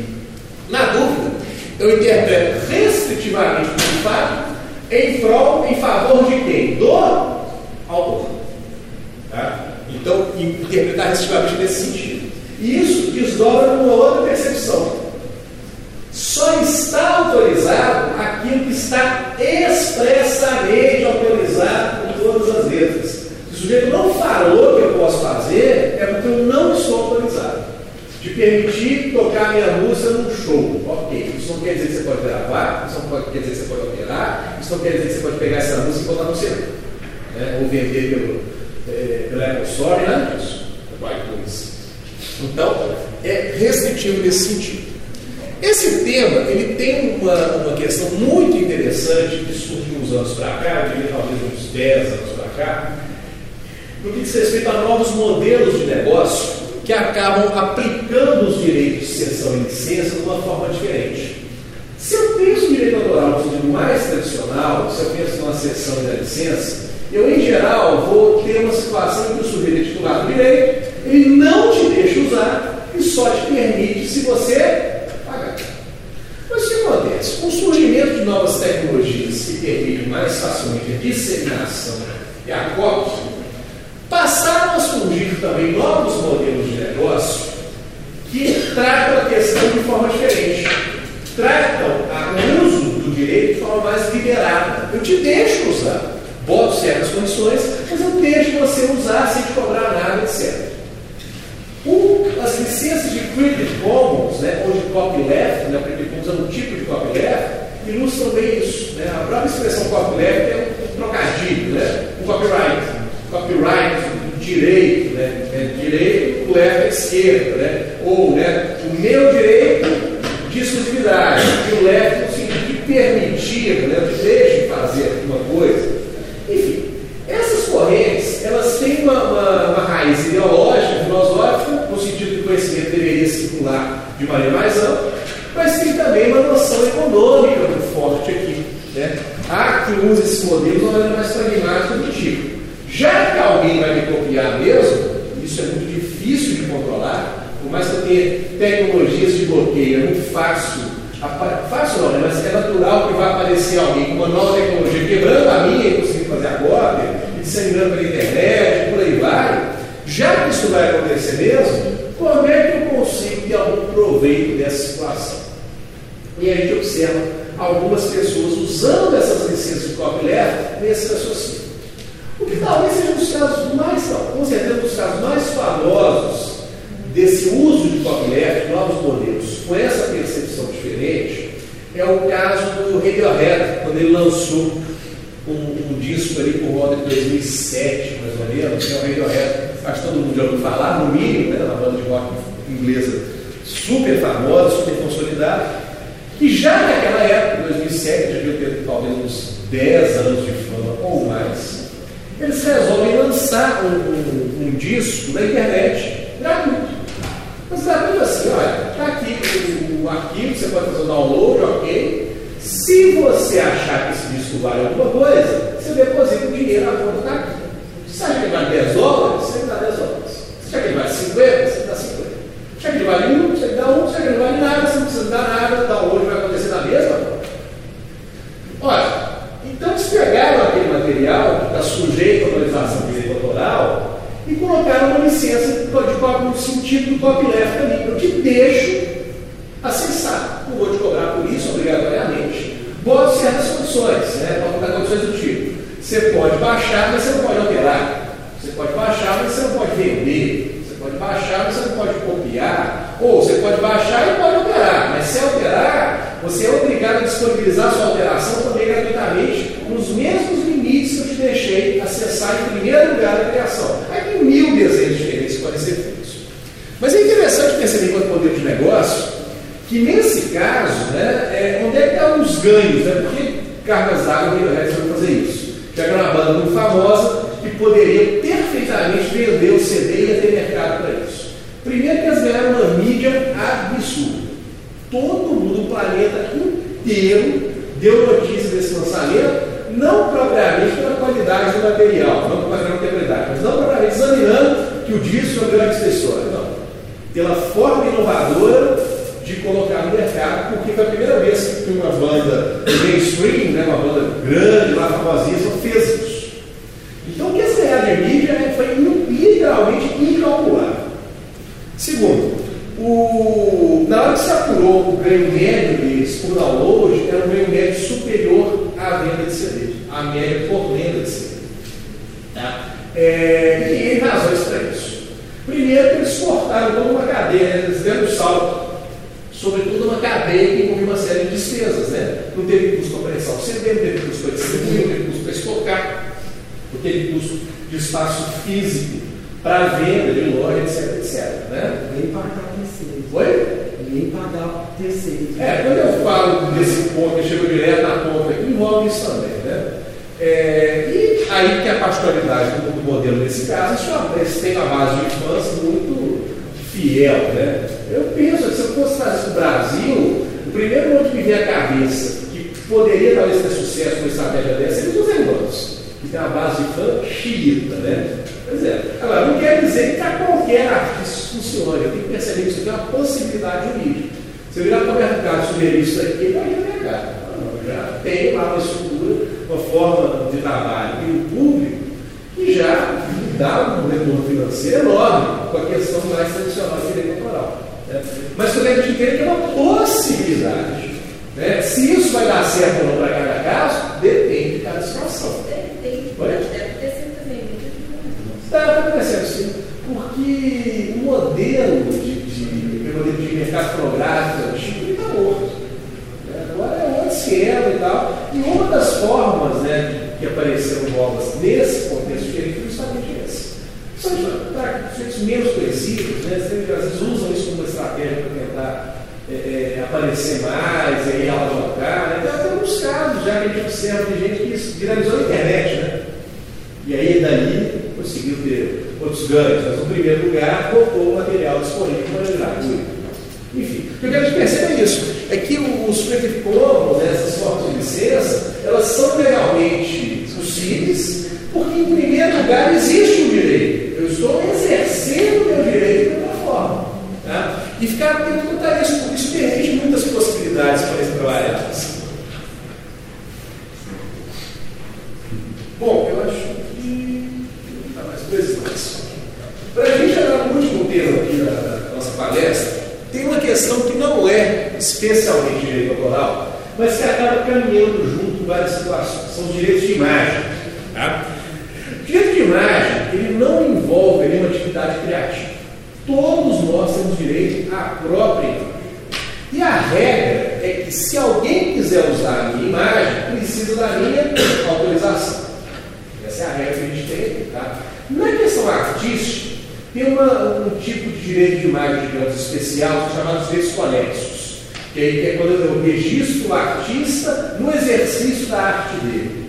C: na dúvida, eu interpreto restritivamente o fato em prol, em favor de quem? Do autor. Tá? Então, interpretar restritivamente nesse sentido. E isso desdobra numa outra percepção. Só está autorizado aquilo que está expressamente autorizado com todas as letras. Se o sujeito não falou que eu posso fazer, é porque eu não estou autorizado. De permitir tocar minha música num show. Ok. Isso não quer dizer que você pode gravar, isso não quer dizer que você pode operar, isso não quer dizer que você pode pegar essa música e botar no CD. Né? Ou vender pelo, é, Apple Store, nada disso. Então, é restritivo nesse sentido. Esse tema ele tem uma, uma questão muito interessante que surgiu uns anos para cá, eu diria talvez uns 10 anos para cá, no que diz respeito a novos modelos de negócio que acabam aplicando os direitos de cessão e licença de uma forma diferente. Se eu penso em direito autoral no sentido mais tradicional, se eu penso numa cessão e licença, eu em geral vou ter uma situação em que o sujeito é titular do direito, ele não te deixa usar e só te permite se você Com o surgimento de novas tecnologias que permitem mais facilmente a disseminação e a cópia, passaram a surgir também novos modelos de negócio que tratam a questão de forma diferente. Tratam o uso do direito de forma mais liberada. Eu te deixo usar, boto certas condições, mas eu deixo você usar sem te cobrar nada, etc. Um, as licenças de Creative Commons, né, ou de copyleft, né, Creative Commons é um tipo de copyleft, ilustram bem isso. Né? A própria expressão copyleft é um trocadilho, né? o copyright. Copyright, direito, né? É direito, left à esquerda, né? ou né, o meu direito de exclusividade, e o left no sentido de permitir, né, de fazer alguma coisa. Enfim, essas correntes, elas têm uma, uma, uma raiz ideológica, filosófica, no sentido que o conhecimento deveria circular de maneira mais ampla, mas tem também uma noção econômica muito forte aqui. Né? Há que usa esses modelos de maneira mais pragmática do tipo. Já que alguém vai me copiar mesmo, isso é muito difícil de controlar, por mais que eu tenha tecnologias de bloqueio, é muito fácil. Fácil não, né? mas é natural que vai aparecer alguém com uma nova tecnologia quebrando a minha e conseguindo fazer a disseminando pela internet, por aí vai. Já que isso vai acontecer mesmo, como é que eu consigo ter algum proveito dessa situação? E a gente observa algumas pessoas usando essas licenças de copyleft nesse raciocínio. O que talvez seja um dos casos mais, com certeza, um dos casos mais famosos desse uso de copyleft, novos modelos, com essa percepção diferente, é o caso do Radiohead, quando ele lançou disco ali por volta de 2007, mais ou menos, que é o Radiohead, acho que todo mundo já ouviu falar, no mínimo, né, na banda de rock inglesa super famosa, super consolidada, e já naquela época, 2007, já devia ter talvez uns 10 anos de fama ou mais, eles resolvem lançar um, um, um disco na internet gratuito. Mas gratuito assim, olha, está aqui o, o, arquivo, você pode fazer o download, ok. Se você achar que esse disco vale alguma coisa, você deposita o dinheiro na conta está aqui. Você acha que ele vale 10 dólares? Você dá 10 dólares. Você acha que ele vale 50? Você dá 50. Você acha que ele vale 1? Você dá 1. Você acha que ele vale nada? Você não precisa dar nada. Então hoje vai acontecer da mesma forma. Olha, então eles pegaram aquele material que está sujeito à autorização autoral e colocaram uma licença de código no sentido do copyleft. Eu te deixo acessar. Não vou te certas condições, né? Pode dar condições do tipo. Você pode baixar, mas você não pode alterar. Você pode baixar, mas você não pode vender. Você pode baixar, mas você não pode copiar. Ou você pode baixar e pode alterar. Mas se alterar, você é obrigado a disponibilizar sua alteração também gratuitamente nos mesmos limites que eu te deixei acessar em primeiro lugar a criação. Aí tem mil desenhos diferentes que podem ser feitos. Mas é interessante perceber enquanto poder de negócio que nesse caso, né, é, onde é que estão os ganhos? Né? Por que Cargas d'Água e o Resto vai fazer isso? Já que é uma banda muito famosa que poderia perfeitamente vender o CD e ia ter mercado para isso. Primeiro que eles ganharam uma mídia absurda. Todo mundo, o planeta inteiro, deu notícia desse lançamento, não propriamente pela qualidade do material, não pela qualidade, mas não propriamente examinando que o disco é uma grande história, não. Pela forma inovadora de colocar no mercado, porque foi a primeira vez que uma banda mainstream, né, uma banda grande, lá famosíssima, fez isso. Então o que de mídia né, foi literalmente incalculável. Segundo, o, na hora que se apurou o ganho médio deles por download, era um ganho médio superior à venda de CD, à média por venda de CD. Tá? É, e tem razões para isso. Primeiro, eles exportaram toda uma cadeia, né? eles deram um salto sobretudo uma cadeia que envolve uma série de despesas. Né? Não teve custo para prensar o CD, não teve custo para distribuir, não teve custo para estocar, não teve custo de espaço físico para venda de loja, etc, etc. Né?
F: Nem pagar terceiros.
C: Oi?
F: Nem pagar terceiros.
C: É, quando eu falo desse ponto, eu chego direto na ponta aqui, envolve isso também. Né? É, e aí que a particularidade do, modelo nesse caso, isso tem uma base de infância muito fiel. Né? Eu penso que eu o Brasil, o primeiro nome que me vem à cabeça, que poderia talvez ter sucesso com uma estratégia dessa, seria os irmãos, que tem uma base de fã xiita, né? Pois é. Agora, não quer dizer que para qualquer artista funcione, eu tenho que perceber que isso tem uma possibilidade jurídica. Se eu virar para o mercado sugerir isso aqui, ele vai no mercado. Já tem lá uma estrutura, uma forma de trabalho e o público que já dá um retorno financeiro enorme com a questão mais tradicional de direito autoral. Né? Mas também a gente entende que é uma possibilidade. Né? Se isso vai dar certo ou não para cada caso, depende de cada situação.
G: Tem,
C: Oi?
G: deve ter sido também.
C: Está acontecendo sim, porque o modelo de, de, o modelo de mercado fonográfico antigo está morto. Né? Agora é outro esquema e tal. E uma das formas né, que apareceram novas nesse contexto diferente foi justamente esse. São sujeitos menos conhecidos, né? Às vezes usam isso para tentar é, é, aparecer mais, e aí alavancar. Né? Então, tem alguns casos já que a gente observa de gente que viralizou na internet, né? E aí, dali, conseguiu ter outros ganhos. Mas, no primeiro lugar, colocou o material disponível para gratuito. Enfim, o que a gente percebe é isso: é que os Commons, né, essas formas de licença, elas são legalmente possíveis, porque, em primeiro lugar, existe um direito. Eu estou exercendo o meu direito de alguma forma. Tá? E ficar atento quanto a isso, porque isso permite muitas possibilidades para esse trabalhar. Bom, eu acho que. Tá mais dois mais. Para a gente chegar no último tema aqui da, nossa palestra, tem uma questão que não é especialmente direito autoral, mas que acaba caminhando junto várias situações. São os direitos de imagem. Tá? O direito de imagem ele não envolve nenhuma atividade criativa. Todos nós temos direito à própria imagem. E a regra é que se alguém quiser usar a minha imagem, precisa da minha autorização. Essa é a regra que a gente tem. Tá? Na questão artística, tem uma, um tipo de direito de imagem, digamos, especial, chamados direitos conexos. Que, que é quando eu registro o artista no exercício da arte dele.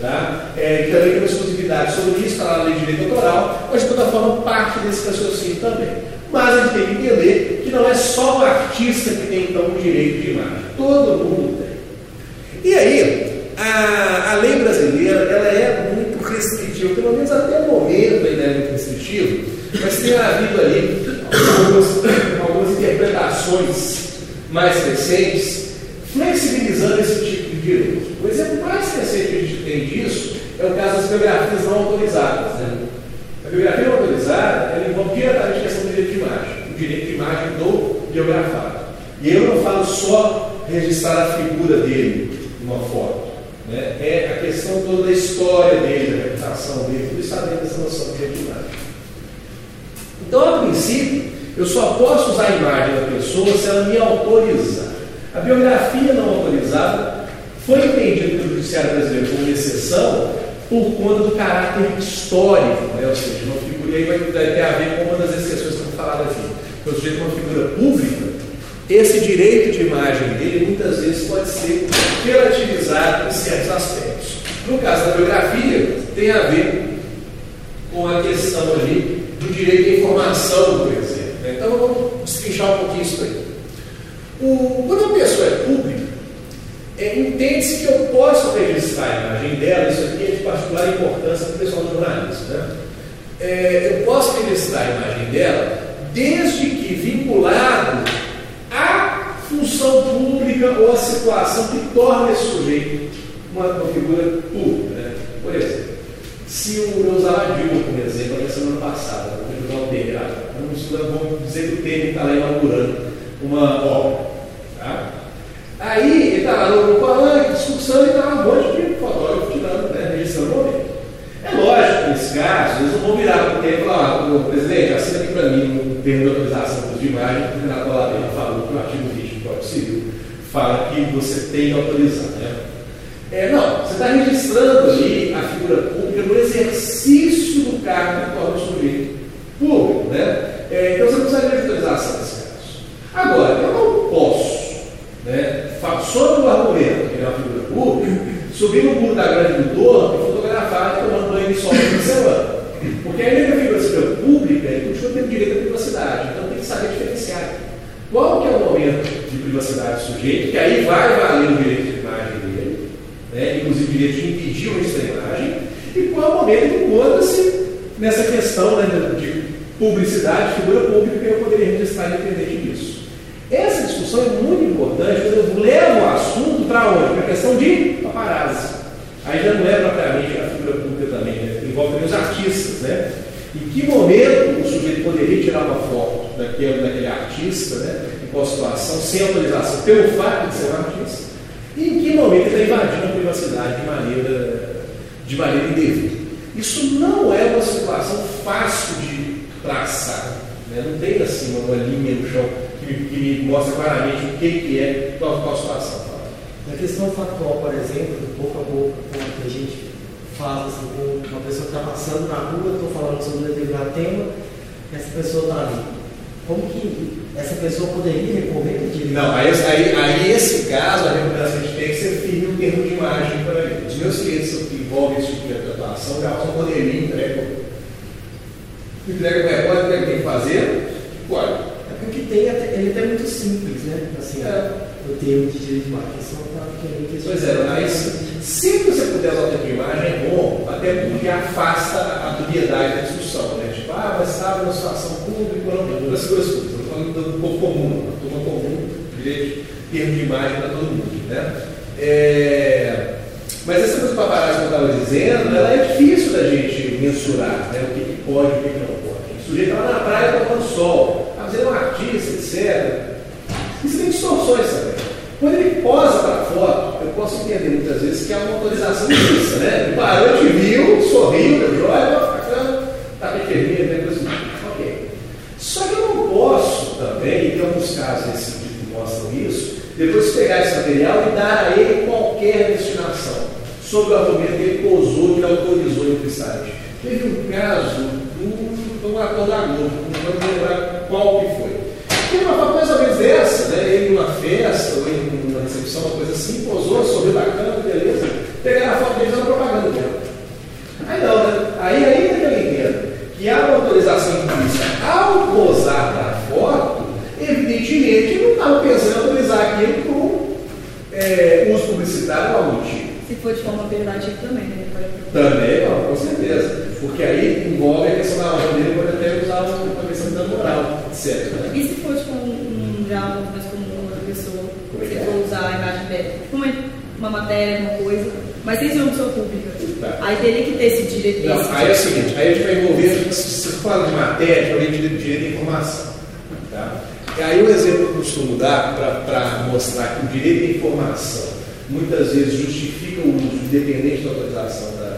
C: Tá? É, e também tem uma exclusividade sobre isso, está lá na lei de direito autoral, mas de toda forma parte desse raciocínio também. Mas a gente tem que entender que não é só o artista que tem então o direito de imagem, todo mundo tem. E aí, a, a lei brasileira ela é muito restritiva, pelo menos até o momento ainda é muito restritiva, mas tem havido ali algumas, algumas interpretações mais recentes flexibilizando esse tipo de direito. O exemplo mais recente que a gente tem disso é o caso das biografias não autorizadas. Né? A biografia não autorizada ela envolve diretamente a questão do direito de imagem, o direito de imagem do biografado. E eu não falo só registrar a figura dele, uma foto. Né? É a questão toda da história dele, da reputação dele, tudo está dentro dessa noção de identidade. Então, a princípio, eu só posso usar a imagem da pessoa se ela me autorizar. A biografia não autorizada foi entendida pelo Judiciário Brasileiro como exceção por conta do caráter histórico, né? ou seja, uma figura, aí vai, ter a ver com uma das exceções que eu falado aqui. O sujeito é uma figura pública, esse direito de imagem dele muitas vezes pode ser relativizado em certos aspectos. No caso da biografia, tem a ver com a questão ali do direito à informação, por exemplo. Né? Então vamos destrinchar um pouquinho isso aí. O, quando a pessoa é pública, é, entende-se que eu posso registrar a imagem dela, isso aqui é de particular importância para o pessoal do jornalismo. Né? É, eu posso registrar a imagem dela desde que vinculado à função pública ou à situação que torna esse sujeito uma, uma figura pública. Né? Por exemplo, se o, eu usava a Dilma como exemplo na semana passada, vou usar o Temer, vamos dizer que o Temer está lá inaugurando uma obra. Tá? Aí ele está lá no palanque, discussão, e está um monte de fotógrafo tirando, né, registrando o momento. É lógico que nesse caso, eles não vão virar para o tempo e falar, ah, presidente, assina aqui para mim um termo de autorização de imagem, o Renato Ladeira falou que o artigo 20 do Código Civil fala que você tem que autorizar. Né? É, não, você está registrando ali a figura pública no exercício do cargo que torna o sujeito público. Né? É, então você não precisa de autorização nesse caso. Agora, eu não posso né, sobre o argumento, que é uma figura pública, subir no muro da grande do torno e fotografar tomando banho de sol na semana. Porque ainda que a figura pública, ele continua tendo direito à privacidade. Então tem que saber diferenciar. Qual que é o momento de privacidade do sujeito, que aí vai valer o direito de imagem dele, né, inclusive o direito de impedir o registro da imagem, e qual é o momento que encontra-se nessa questão né, de publicidade, figura pública, que eu poderia registrar independente disso. Essa discussão é muito importante eu levo o assunto para onde? Para a questão de paparazzi. Aí já não é propriamente a figura pública também, né? envolve também os artistas. Né? Em que momento o sujeito poderia tirar uma foto daquele, daquele artista, né? em qual situação, sem autorização, pelo fato de ser um artista? E em que momento ele está invadindo a privacidade de maneira, de maneira indevida? Isso não é uma situação fácil de traçar. Né? Não tem assim uma linha no chão que, que mostra claramente o que, que é, qual, qual situação.
F: Na questão factual, por exemplo, pouco a pouco, quando a gente fala assim, com uma pessoa que está passando na rua, estou falando sobre um determinado tema, essa pessoa está ali. Como que essa pessoa poderia recorrer de
C: Não, aí, aí, aí esse caso, a recomendação que tem que ser firme no termo de imagem para ele. Os meus clientes que envolvem esse tipo de atuação já só poderiam entregar. Entrega o repórter, o que tem que fazer? Pode
F: o que tem, ele é muito simples, né? Assim, é. O termo de direito de imagem. Só tá
C: pois é, mas se você puder usar o termo de imagem é bom, até porque afasta a dubiedade da discussão, né? Tipo, ah, mas estava numa situação pública não, das coisas públicas. Estou falando do povo comum, da turma comum, direito, termo de imagem para todo mundo, né? É... Mas essa coisa do paparazzi que eu estava dizendo, ela é difícil da gente mensurar, né? O que, que pode e o que, que não pode. O sujeito estava na praia tomando sol mas ele é um artista, etc. Isso tem distorções também. Quando ele posa para a foto, eu posso entender muitas vezes que é uma autorização disso, né? Ele parou, te viu, sorriu, deu joia, bacana, tá bem vermelho, né? Coisa Ok. Só que eu não posso também, e tem alguns casos nesse tipo que mostram isso, depois pegar esse material e dar a ele qualquer destinação, sob o argumento que ele posou, que autorizou em site. Teve um caso de um ator da Globo, não vou lembrar qual que foi. Tem uma ou menos dessa, né? Ele numa festa, ou em uma recepção, uma coisa assim, posou, sorriu bacana, beleza. Pegaram a foto deles na propaganda dela. Aí não, né? Aí ainda que eu entendo que há uma autorização implícita ao posar da foto, evidentemente não estava pensando em autorizar aquilo com é, uso publicitário ou algum tipo.
G: Se for de forma alternativa também, né?
C: Também, não, com certeza. Porque aí envolve a questão da ordem dele, pode até usar a questão da moral, certo? Né?
G: E se for tipo um, um diálogo mais comum, outra pessoa, é se for usar a imagem dela, uma, uma matéria, uma coisa, mas ser uma pessoa pública. Tá. Aí teria que ter esse direito.
C: Não, esse aí é o seguinte, aí a gente vai envolver, se você fala de matéria, eu direito, direito de informação. Tá? E aí o exemplo que eu costumo dar para mostrar que o direito de informação muitas vezes justifica o uso independente da autorização da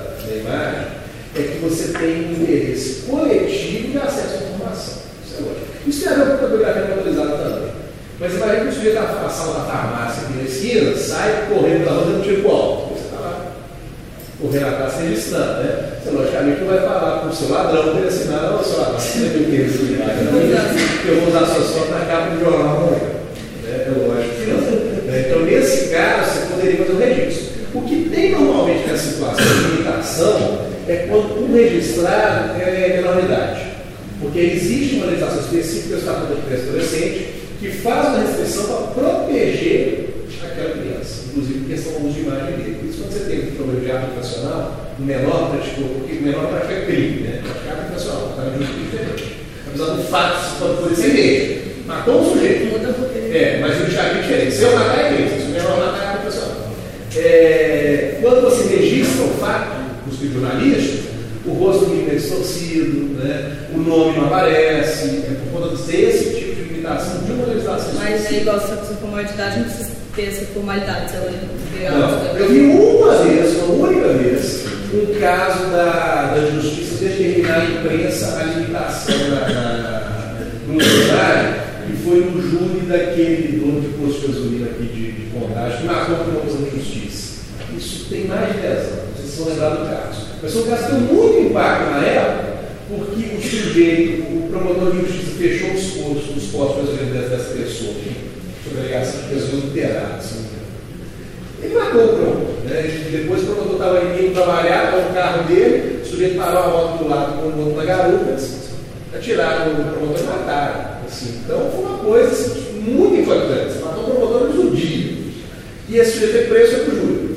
C: imagem, é que você tem um interesse coletivo de acesso à informação. Isso é lógico. Isso tem a ver com fotografia motorizada também. Mas imagina que o sujeito sala da farmácia aqui na esquina sai correndo da rua dando tiro alto. Você está lá correndo atrás registrando, né? Você logicamente não vai falar para o seu ladrão para ele assinar, não, seu ladrão, você tem que imagem, não, eu vou usar sua foto na capa do jornal amanhã. Né? É lógico que não. Né? Então, nesse caso, você poderia fazer um registro. O que tem normalmente nessa situação de limitação é quando um registrado é menoridade. Porque existe uma legislação específica do Estatuto da Criança e Adolescente que faz uma restrição para proteger aquela criança, inclusive questão do uso de imagem dele. Por isso, quando você tem um problema de arte nacional, o menor praticou, porque o menor pratica crime, né? Praticar arte nacional, está na justiça diferente. Apesar do fato, se pode poder ser mesmo. Matou um sujeito. É, mas o Thiago é diferente. Se eu matar é crime, se o menor matar é arte nacional. É, quando você registra o fato, os tribunalistas, o rosto é distorcido, né? o nome não aparece, é por conta desse tipo de limitação de uma legislação.
G: Mas é igual se a formalidade não precisa ter essa formalidade,
C: não, Eu vi uma vez, uma única vez, um caso da, da justiça determinar a imprensa a limitação da, da, que foi no júri daquele dono de posto de gasolina aqui de, de contagem, que marcou por uma de justiça. Isso tem mais de 10 anos, vocês estão lembrados do caso. Mas um caso que deu muito impacto na época, porque o sujeito, o promotor de justiça, fechou os postos, os postos pessoa, sobre a alegação de pessoas adulteradas. Ele matou o promotor. Né? Depois o promotor estava indo trabalhar com o carro dele, o sujeito parou a moto do lado com o outro na garupa, atiraram o promotor e mataram. Assim. Então foi uma coisa assim, muito importante. Matou o promotor no dia. E esse sujeito foi preso para o júri.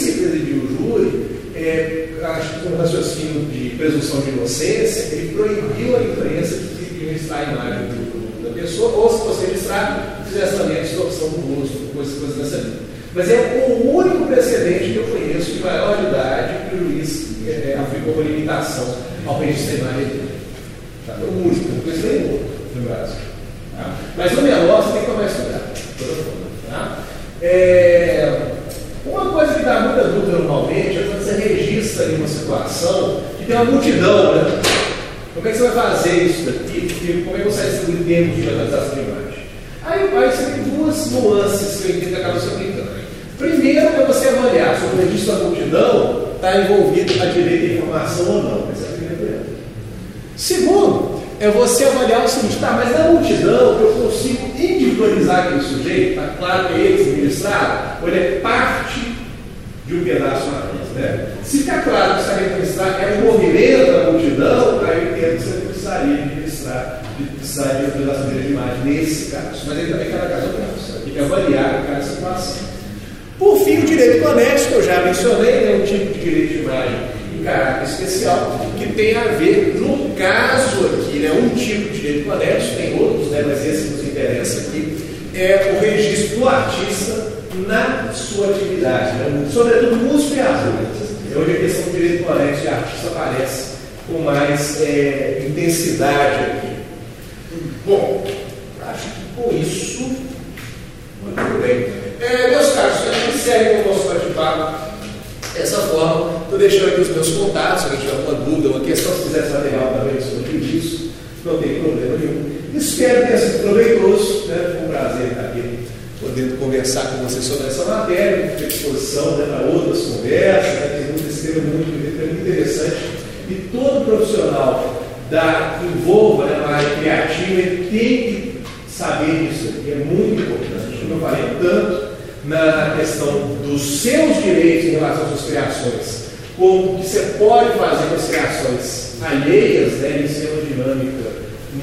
C: O que presidiu o júri, é, acho que um raciocínio de presunção de inocência, ele proibiu a imprensa de registrar a imagem do, da pessoa, ou se fosse registrado, fizesse também a distorção do rosto, coisas, coisas dessa linha. Mas é o único precedente que eu conheço de maioridade que o juiz é, aplicou uma limitação ao registro da imagem dele. Tá? É o único, não conheço nenhum outro no Brasil. Tá? Mas no menor você tem que tomar esse cuidado. Tá? É, uma coisa que dá muita dúvida normalmente é quando você registra em uma situação que tem uma multidão, né? Como é que você vai fazer isso daqui? Como é que você vai distribuir termos de organização de imagem? Aí, aí você tem duas nuances que eu entendo que acaba se aplicando. Primeiro é você avaliar se o registro da multidão está envolvido a direito de informação ou não. Essa é a primeira. Segundo, é você avaliar o seguinte, tá, mas na multidão eu consigo individualizar aquele sujeito, está claro que é ele administrado, ou ele é parte de um pedaço mais, né? Se ficar claro que administrar é um movimento da multidão, aí eu entendo que você precisaria administrar, precisaria de autorização de imagem nesse caso. Mas ele também cada caso é um caso, você tem que avaliar cada situação. Por fim, o direito anexo, que eu já mencionei, é um tipo de direito de imagem em caráter especial, que tem a ver, no caso aqui, né, um tipo de direito anexo, tem outros, né, mas esse nos interessa aqui, é o registro do artista na sua atividade, né, sobretudo músico e artista. É onde a questão do direito anexo de artista aparece com mais é, intensidade aqui. Bom, acho que com isso, muito bem. É, meus caros, a gente segue o nosso bate-papo dessa forma. Estou deixando aqui os meus contatos, se alguém tiver alguma dúvida, uma questão, se quiser saber também sobre isso, não tem problema nenhum. Espero ter sido proveitoso, né? foi um prazer estar aqui podendo conversar com vocês sobre essa matéria, com disposição né, para outras conversas, né? tem muito, esse muito, muito interessante. E todo profissional da envolva né, na área criativa, ele tem que saber disso aqui, é muito importante. Como eu falei tanto, na questão dos seus direitos em relação às suas criações, como que você pode fazer com as criações alheias, né, em ser uma dinâmica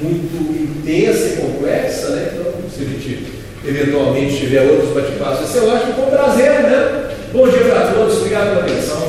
C: muito intensa e complexa, né? Então, se a gente eventualmente tiver outros bate-papos, ser ótimo, com prazer, né? Bom dia para todos, obrigado pela atenção.